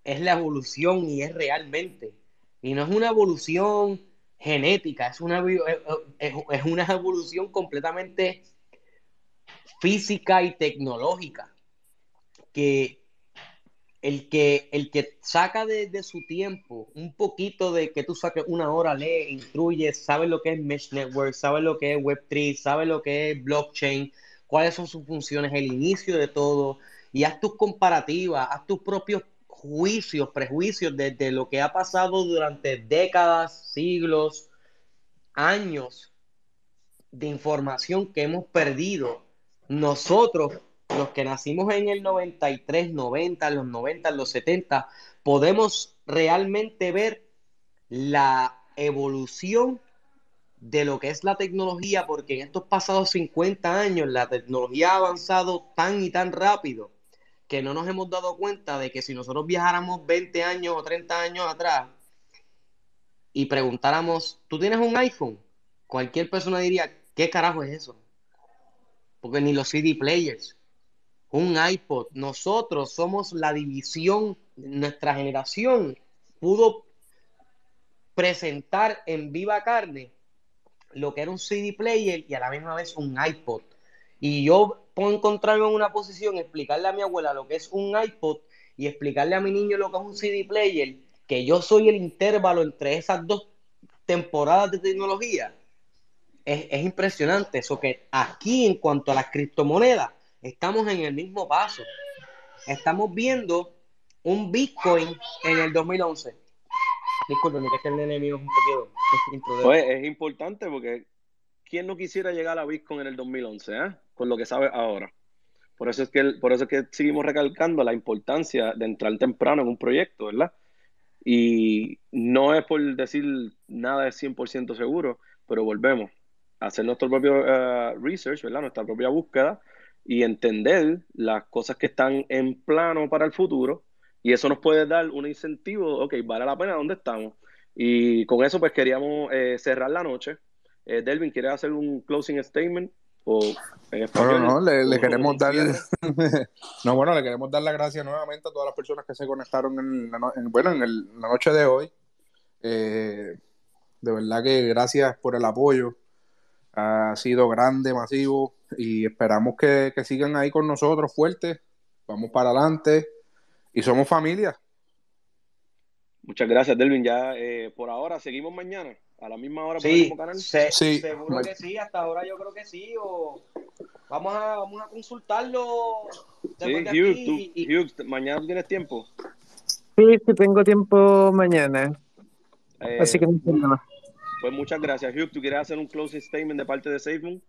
es la evolución y es realmente. Y no es una evolución genética, es una, es una evolución completamente física y tecnológica. Que el que, el que saca de, su tiempo un poquito de que tú saques una hora, lee, instruye, sabe lo que es Mesh Network, sabe lo que es Web3, sabe lo que es blockchain, cuáles son sus funciones, el inicio de todo, y haz tus comparativas, haz tus propios juicios, prejuicios de, lo que ha pasado durante décadas, siglos, años de información que hemos perdido. Nosotros los que nacimos en el 93, 90, los 90, los 70, podemos realmente ver la evolución de lo que es la tecnología, porque en estos pasados 50 años la tecnología ha avanzado tan y tan rápido que no nos hemos dado cuenta de que si nosotros viajáramos 20 años o 30 años atrás y preguntáramos, ¿tú tienes un iPhone? Cualquier persona diría, ¿qué carajo es eso? Porque ni los CD players, un iPod. Nosotros somos la división, nuestra generación pudo presentar en viva carne lo que era un CD player y a la misma vez un iPod. Y yo puedo encontrarme en una posición, explicarle a mi abuela lo que es un iPod y explicarle a mi niño lo que es un CD player, que yo soy el intervalo entre esas dos temporadas de tecnología. Es, es impresionante eso que aquí en cuanto a las criptomonedas, estamos en el mismo paso. Estamos viendo un Bitcoin en el 2011. Disculpe, que es el enemigo un poquito. Pues es importante porque ¿quién no quisiera llegar a Bitcoin en el 2011, eh? con lo que sabe ahora? Por eso, es que, por eso es que seguimos recalcando la importancia de entrar temprano en un proyecto, ¿verdad? Y no es por decir nada es 100% seguro, pero volvemos a hacer nuestro propio eh, research, ¿verdad? Nuestra propia búsqueda y entender las cosas que están en plano para el futuro y eso nos puede dar un incentivo, ok, vale la pena dónde estamos. Y con eso pues queríamos eh, cerrar la noche. Eh, Delvin, ¿quieres hacer un closing statement? O en no, no, le, queremos dar, no, bueno, le queremos dar las gracias nuevamente a todas las personas que se conectaron en, la, bueno, en, la noche de hoy. Eh, de verdad que gracias por el apoyo. Ha sido grande, masivo y esperamos que, sigan ahí con nosotros fuertes. Vamos para adelante y somos familia. Muchas gracias, Delvin. Ya eh, por ahora seguimos mañana a la misma hora por el mismo canal. sí, seguro que sí. Hasta ahora yo creo que sí. O vamos a vamos a consultarlo. Sí, Hugh, ¿tú, mañana tienes tiempo. Sí, sí tengo tiempo mañana. Eh, Así que no nada. Pues muchas gracias, Hugh. ¿Tú quieres hacer un closing statement de parte de SafeMoon?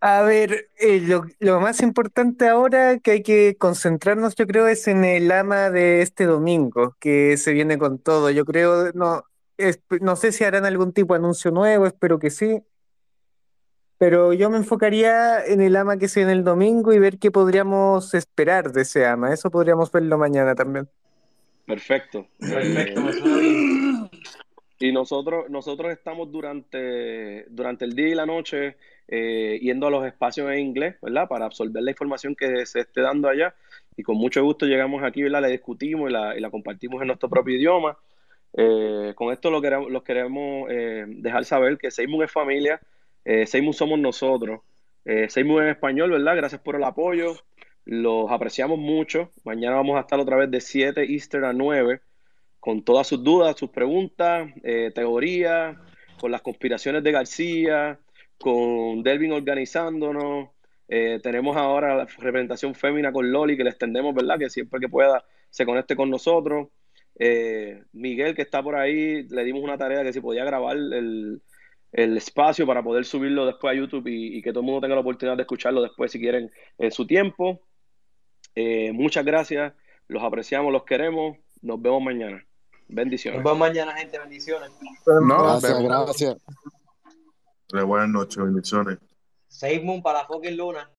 a ver, eh, lo, más importante ahora que hay que concentrarnos, yo creo, es en el ama de este domingo, que se viene con todo. Yo creo, no, no sé si harán algún tipo de anuncio nuevo, espero que sí. Pero yo me enfocaría en el ama que se viene el domingo y ver qué podríamos esperar de ese ama. Eso podríamos verlo mañana también. Perfecto. Perfecto, eh, Y nosotros, nosotros estamos durante, durante el día y la noche eh, yendo a los espacios en inglés, ¿verdad? Para absorber la información que se esté dando allá. Y con mucho gusto llegamos aquí, ¿verdad? La discutimos y la, y la compartimos en nuestro propio idioma. Eh, con esto lo queremos, los queremos dejar saber que Seymour es familia, Seymour somos nosotros. Seymour en español, ¿verdad? Gracias por el apoyo. Los apreciamos mucho. Mañana vamos a estar otra vez de 7 Easter a 9 con todas sus dudas, sus preguntas, eh, teorías, con las conspiraciones de García, con Delvin organizándonos. Eh, tenemos ahora la representación fémina con Loli, que le extendemos, ¿verdad? Que siempre que pueda se conecte con nosotros. Eh, Miguel, que está por ahí, le dimos una tarea que si podía grabar el, espacio para poder subirlo después a YouTube y, y, que todo el mundo tenga la oportunidad de escucharlo después si quieren en su tiempo. Eh, muchas gracias, los apreciamos, los queremos. Nos vemos mañana. Bendiciones. Nos vemos mañana, gente. Bendiciones. gracias, gracias. Buenas noches, bendiciones. Seis Moon para fucking Luna.